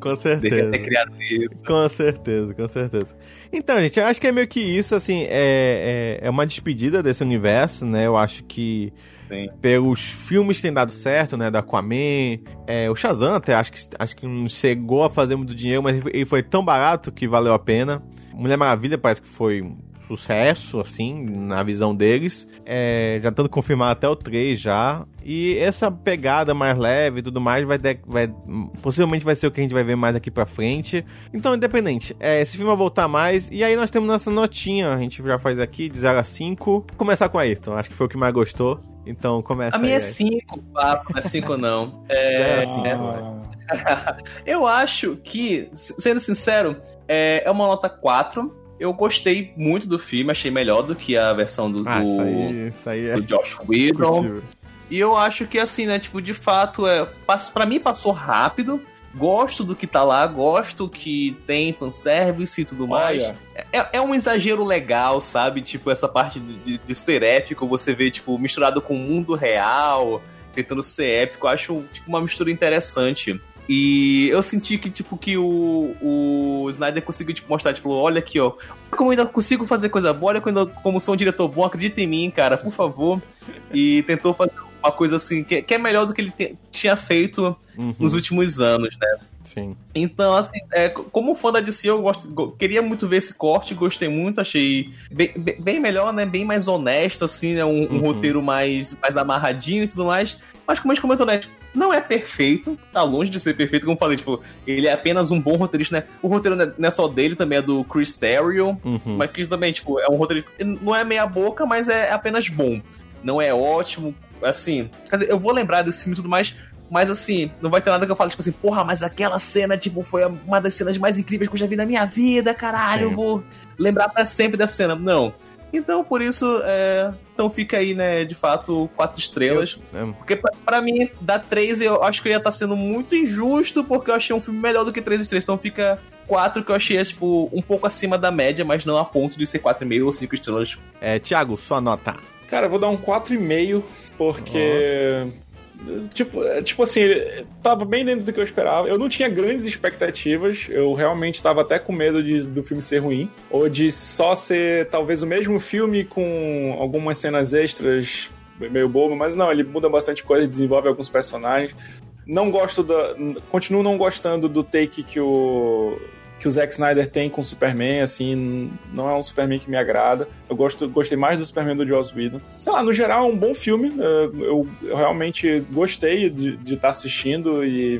[SPEAKER 1] Com certeza.
[SPEAKER 3] ter criado isso.
[SPEAKER 1] Com certeza, com certeza. Então, gente, eu acho que é meio que isso, assim, é, é, é uma despedida desse universo, né? Eu acho que
[SPEAKER 3] Sim.
[SPEAKER 1] pelos filmes que tem dado certo, né? Da Aquaman, é, o Shazam até acho que, acho que não chegou a fazer muito dinheiro, mas ele foi tão barato que valeu a pena. Mulher Maravilha parece que foi sucesso, assim, na visão deles. É, já estando confirmado até o 3 já. E essa pegada mais leve e tudo mais vai, ter- vai possivelmente vai ser o que a gente vai ver mais aqui pra frente. Então, independente, é, esse filme vai voltar mais. E aí nós temos nossa notinha, a gente já faz aqui de 0 a 5. Vou começar com a Ayrton, acho que foi o que mais gostou. Então começa
[SPEAKER 3] A minha
[SPEAKER 1] aí,
[SPEAKER 3] é 5, papo, não é 5 não. É,
[SPEAKER 1] Já era cinco,
[SPEAKER 3] é-
[SPEAKER 2] Ah,
[SPEAKER 3] eu acho que, sendo sincero, é, é uma nota 4. Eu gostei muito do filme, achei melhor do que a versão do,
[SPEAKER 1] Ah,
[SPEAKER 3] do,
[SPEAKER 1] isso aí, isso aí é
[SPEAKER 3] do Josh Whedon. E eu acho que assim, né, tipo, de fato, é, passo, pra mim passou rápido. Gosto do que tá lá, gosto que tem fanservice e tudo mais.
[SPEAKER 2] olha,
[SPEAKER 3] É, é um exagero legal, sabe? Tipo, essa parte de, de- de ser épico, você vê, tipo, misturado com o mundo real, tentando ser épico. Eu acho tipo, uma mistura interessante. E eu senti que, tipo, que o, o Snyder conseguiu tipo, mostrar, tipo, olha aqui, ó. Como eu ainda consigo fazer coisa boa, olha como, eu- como sou um diretor bom, acredita em mim, cara, por favor. E tentou fazer uma coisa assim, que, que é melhor do que ele te- tinha feito
[SPEAKER 1] Uhum,
[SPEAKER 3] nos últimos anos, né?
[SPEAKER 1] Sim.
[SPEAKER 3] Então, assim, é, como fã da DC, eu gosto, go- queria muito ver esse corte, gostei muito, achei bem, bem- bem melhor, né? Bem mais honesto, assim, né? Um, um
[SPEAKER 1] Uhum.
[SPEAKER 3] roteiro mais, mais amarradinho e tudo mais. Mas como a gente comentou, né? Não é perfeito, tá longe de ser perfeito, como eu falei, tipo, ele é apenas um bom roteirista, né? O roteiro não é- é só dele, também é do Chris Terrio,
[SPEAKER 1] Uhum.
[SPEAKER 3] mas que também, tipo, é um roteiro. Não é meia boca, mas é apenas bom. Não é ótimo. Assim. Quer dizer, eu vou lembrar desse filme e tudo mais. Mas assim, não vai ter nada que eu fale, tipo assim, porra, mas aquela cena, tipo, foi uma das cenas mais incríveis que eu já vi na minha vida, caralho, eu vou lembrar pra sempre dessa cena. Não. Então, por isso, é... então fica aí, né, de fato, quatro estrelas.
[SPEAKER 1] Eu-
[SPEAKER 3] Porque pra, pra mim, dar três, eu acho que ia estar sendo muito injusto, porque eu achei um filme melhor do que três estrelas. Então fica quatro que eu achei, tipo, um pouco acima da média, mas não a ponto de ser 4,5 ou 5 estrelas.
[SPEAKER 1] É, Thiago, sua nota.
[SPEAKER 2] Cara, eu vou dar um 4,5, porque. Tipo, é, tipo assim, tava bem dentro do que eu esperava. Eu não tinha grandes expectativas. Eu realmente tava até com medo de, do filme ser ruim. Ou de só ser talvez o mesmo filme com algumas cenas extras meio bobo. Mas não, ele muda bastante coisa, desenvolve alguns personagens. Não gosto da. Continuo não gostando do take que o. Que o Zack Snyder tem com o Superman, assim, não é um Superman que me agrada. Eu gosto, gostei mais do Superman do Joss Whedon. Sei lá, no geral é um bom filme. eh, Eu, eu realmente gostei de estar assistindo e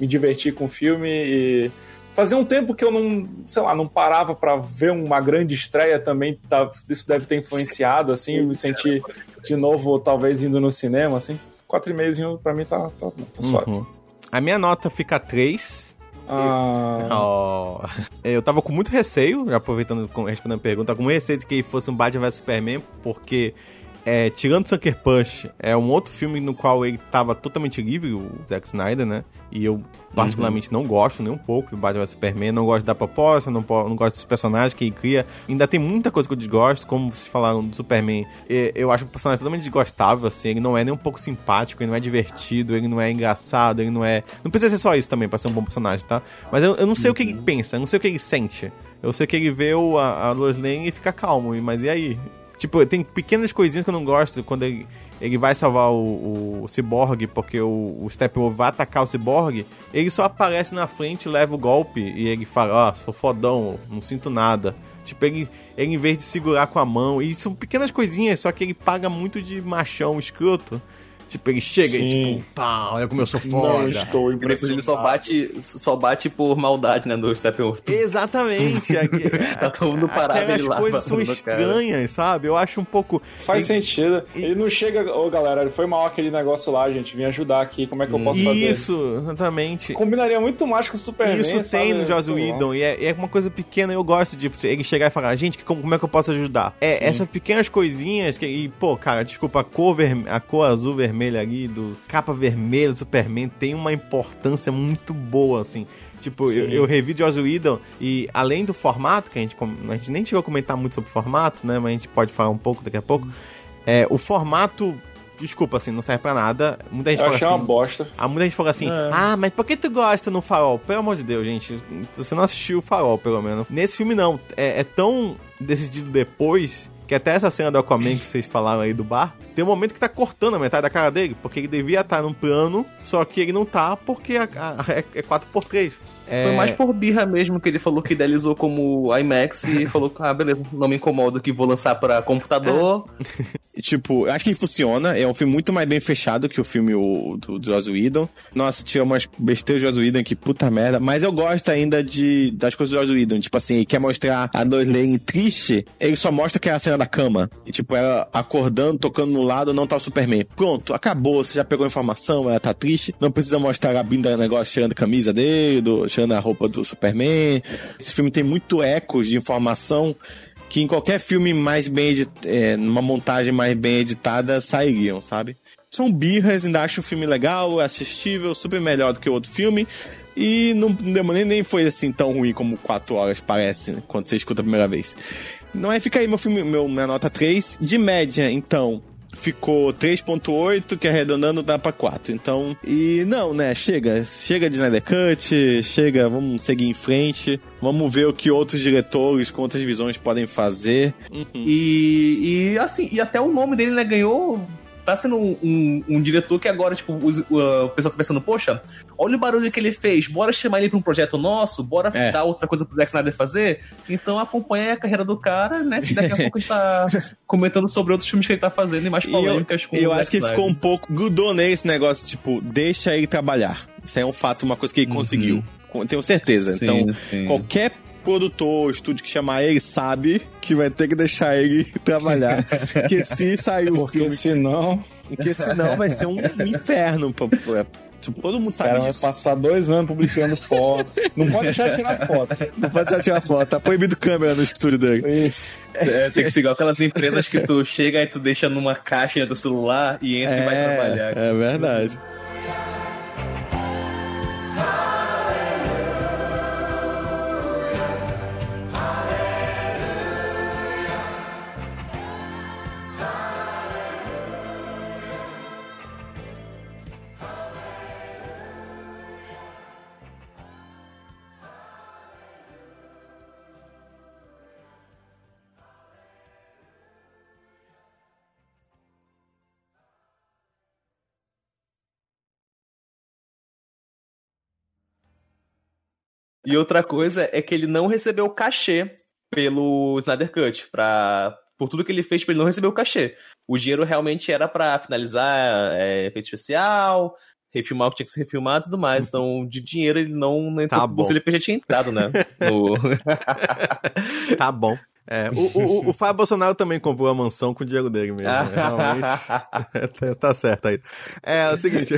[SPEAKER 2] me divertir com o filme. E fazia um tempo que eu não, sei lá, não parava pra ver uma grande estreia também. Tá, isso deve ter influenciado, assim, me sentir de novo, talvez indo no cinema, assim. 4,5 pra mim tá, tá, tá suave.
[SPEAKER 1] Uhum. A minha nota fica 3. Oh. Eu tava com muito receio, aproveitando, respondendo a pergunta, com receio de que fosse um Batman vs Superman, porque, é, tirando Sucker Punch, é um outro filme no qual ele tava totalmente livre, o Zack Snyder, né? E eu, particularmente, não gosto nem um pouco do Batman Superman, não gosto da proposta, não, não gosto dos personagens que ele cria. Ainda tem muita coisa que eu desgosto, como vocês falaram do Superman. Eu acho o personagem totalmente desgostável, assim, ele não é nem um pouco simpático, ele não é divertido, ele não é engraçado, ele não é. Não precisa ser só isso também pra ser um bom personagem, tá? Mas eu, eu não sei o que ele pensa, eu não sei o que ele sente. Eu sei que ele vê o, a, a Lois Lane e fica calmo, mas e aí? Tipo, tem pequenas coisinhas que eu não gosto quando ele, ele vai salvar o, o Cyborg, porque o, o Steppenwolf vai atacar o Cyborg, ele só aparece na frente, leva o golpe e ele fala, ó, sou fodão, não sinto nada. Tipo, ele, ele em vez de segurar com a mão, e são pequenas coisinhas, só que ele paga muito de machão escroto. Tipo, ele chega e
[SPEAKER 2] Sim.
[SPEAKER 1] tipo, pá, olha como eu sou
[SPEAKER 2] não
[SPEAKER 1] foda.
[SPEAKER 2] estou
[SPEAKER 3] E depois ele só
[SPEAKER 2] impressionado.
[SPEAKER 3] bate, só bate por maldade, né, do Steppenwolf.
[SPEAKER 1] Exatamente. aque-
[SPEAKER 3] Tá todo mundo parado, ele lá
[SPEAKER 1] coisas são
[SPEAKER 3] no cara.
[SPEAKER 1] estranhas, sabe? Eu acho um pouco.
[SPEAKER 2] Faz
[SPEAKER 1] ele-
[SPEAKER 2] sentido. Ele não chega. Ô, galera, foi mal aquele negócio lá, gente. Vim ajudar aqui. Como é que eu posso fazer?
[SPEAKER 1] Isso, exatamente.
[SPEAKER 2] Combinaria muito mais com o Superman.
[SPEAKER 1] Isso tem
[SPEAKER 2] sabe?
[SPEAKER 1] no Joss. Whedon e é, é uma coisa pequena, eu gosto de ele chegar e falar, gente, como, como é que eu posso ajudar? É, essas pequenas coisinhas que, e, pô, cara, desculpa, a cor, verme- a cor azul vermelha ali do capa vermelha do Superman tem uma importância muito boa, assim. Tipo, eu,
[SPEAKER 2] Sim.
[SPEAKER 1] eu revi Joss Whedon e além do formato, que a gente, a gente nem chegou a comentar muito sobre o formato, né, mas a gente pode falar um pouco daqui a pouco, é, o formato, desculpa, assim, não serve pra nada. Muita gente
[SPEAKER 2] Eu
[SPEAKER 1] fala
[SPEAKER 2] achei
[SPEAKER 1] assim,
[SPEAKER 2] uma bosta.
[SPEAKER 1] Há muita gente falou assim:
[SPEAKER 2] É.
[SPEAKER 1] Ah, mas por que tu gosta no farol? Pelo amor de Deus, gente. Você não assistiu o farol, pelo menos. Nesse filme, não. É, é tão decidido depois. Que até essa cena do Aquaman que vocês falaram aí do bar, tem um momento que tá cortando a metade da cara dele, porque ele devia estar num plano, só que ele não tá porque a, a- é, é 4x3. É,
[SPEAKER 3] Foi mais por birra mesmo que ele falou que idealizou como IMAX e falou, ah, beleza, não me incomodo que vou lançar pra computador.
[SPEAKER 9] Tipo, eu acho que funciona. É um filme muito mais bem fechado que o filme o, do, do Joss Whedon. Nossa, tinha umas besteiras do Joss Whedon que puta merda. Mas eu gosto ainda de, das coisas do Joss Whedon. Tipo assim, ele quer mostrar a Lois Lane triste, ele só mostra que é a cena da cama. E tipo, ela acordando, tocando no lado, não tá o Superman. Pronto, acabou. Você já pegou a informação, ela tá triste. Não precisa mostrar abrindo o negócio, tirando a camisa dele, do, tirando a roupa do Superman. Esse filme tem muito ecos de informação que em qualquer filme mais bem editado, numa montagem mais bem editada, sairiam, sabe? São birras, ainda acho o filme legal, assistível, super melhor do que o outro filme. E não, nem, nem foi assim tão ruim como 4 horas parece, né, quando você escuta a primeira vez. Não é, fica aí meu filme, meu, minha nota 3. De média, então, ficou 3.8, que arredondando dá pra 4. Então, e não, né, chega, chega de Snyder Cut, chega, vamos seguir em frente, vamos ver o que outros diretores com outras visões podem fazer.
[SPEAKER 3] E, e assim, e até o nome dele, né, ganhou. Tá sendo um, um- um diretor que agora, tipo, os- o, o pessoal tá pensando, poxa, olha o barulho que ele fez, bora chamar ele pra um projeto nosso, bora
[SPEAKER 9] É.
[SPEAKER 3] dar outra coisa pro Zack Snyder fazer. Então acompanha a carreira do cara, né? Que daqui a pouco a gente tá comentando sobre outros filmes que ele tá fazendo e mais
[SPEAKER 9] E eu,
[SPEAKER 3] polêmicas com
[SPEAKER 9] eu
[SPEAKER 3] o
[SPEAKER 9] acho
[SPEAKER 3] Zack
[SPEAKER 9] que
[SPEAKER 3] Snyder.
[SPEAKER 9] ficou um pouco. Grudou nele esse negócio, tipo, deixa ele trabalhar. Isso é um fato, uma coisa que ele conseguiu. Com- Tenho certeza.
[SPEAKER 3] Sim,
[SPEAKER 9] então,
[SPEAKER 3] sim.
[SPEAKER 9] qualquer produtor, estúdio que chamar ele sabe que vai ter que deixar ele trabalhar. Porque se sair o
[SPEAKER 2] Porque
[SPEAKER 9] filme
[SPEAKER 2] senão.
[SPEAKER 9] porque senão vai ser um inferno. pra- pra- Tipo, todo mundo
[SPEAKER 2] O
[SPEAKER 9] sabe
[SPEAKER 2] cara vai
[SPEAKER 9] disso.
[SPEAKER 2] passar dois anos publicando foto. Não pode deixar de tirar foto.
[SPEAKER 9] Não pode só tirar foto, tá proibido câmera no estúdio dele.
[SPEAKER 2] Isso.
[SPEAKER 3] É, tem que ser igual aquelas empresas que tu chega e tu deixa numa caixa do celular e entra e vai trabalhar.
[SPEAKER 9] É verdade.
[SPEAKER 3] E outra coisa é que ele não recebeu cachê pelo Snyder Cut. Pra... Por tudo que ele fez, ele não recebeu cachê. O dinheiro realmente era pra finalizar é, efeito especial, refilmar o que tinha que ser refilmado e tudo mais. Então, de dinheiro ele não, não entrou
[SPEAKER 1] Tá bom.
[SPEAKER 3] dele porque já tinha entrado, né? No...
[SPEAKER 1] Tá bom. É, o, o, o Fábio Bolsonaro também comprou a mansão com o dinheiro dele mesmo. né? Realmente. tá, tá certo aí. É, é o seguinte.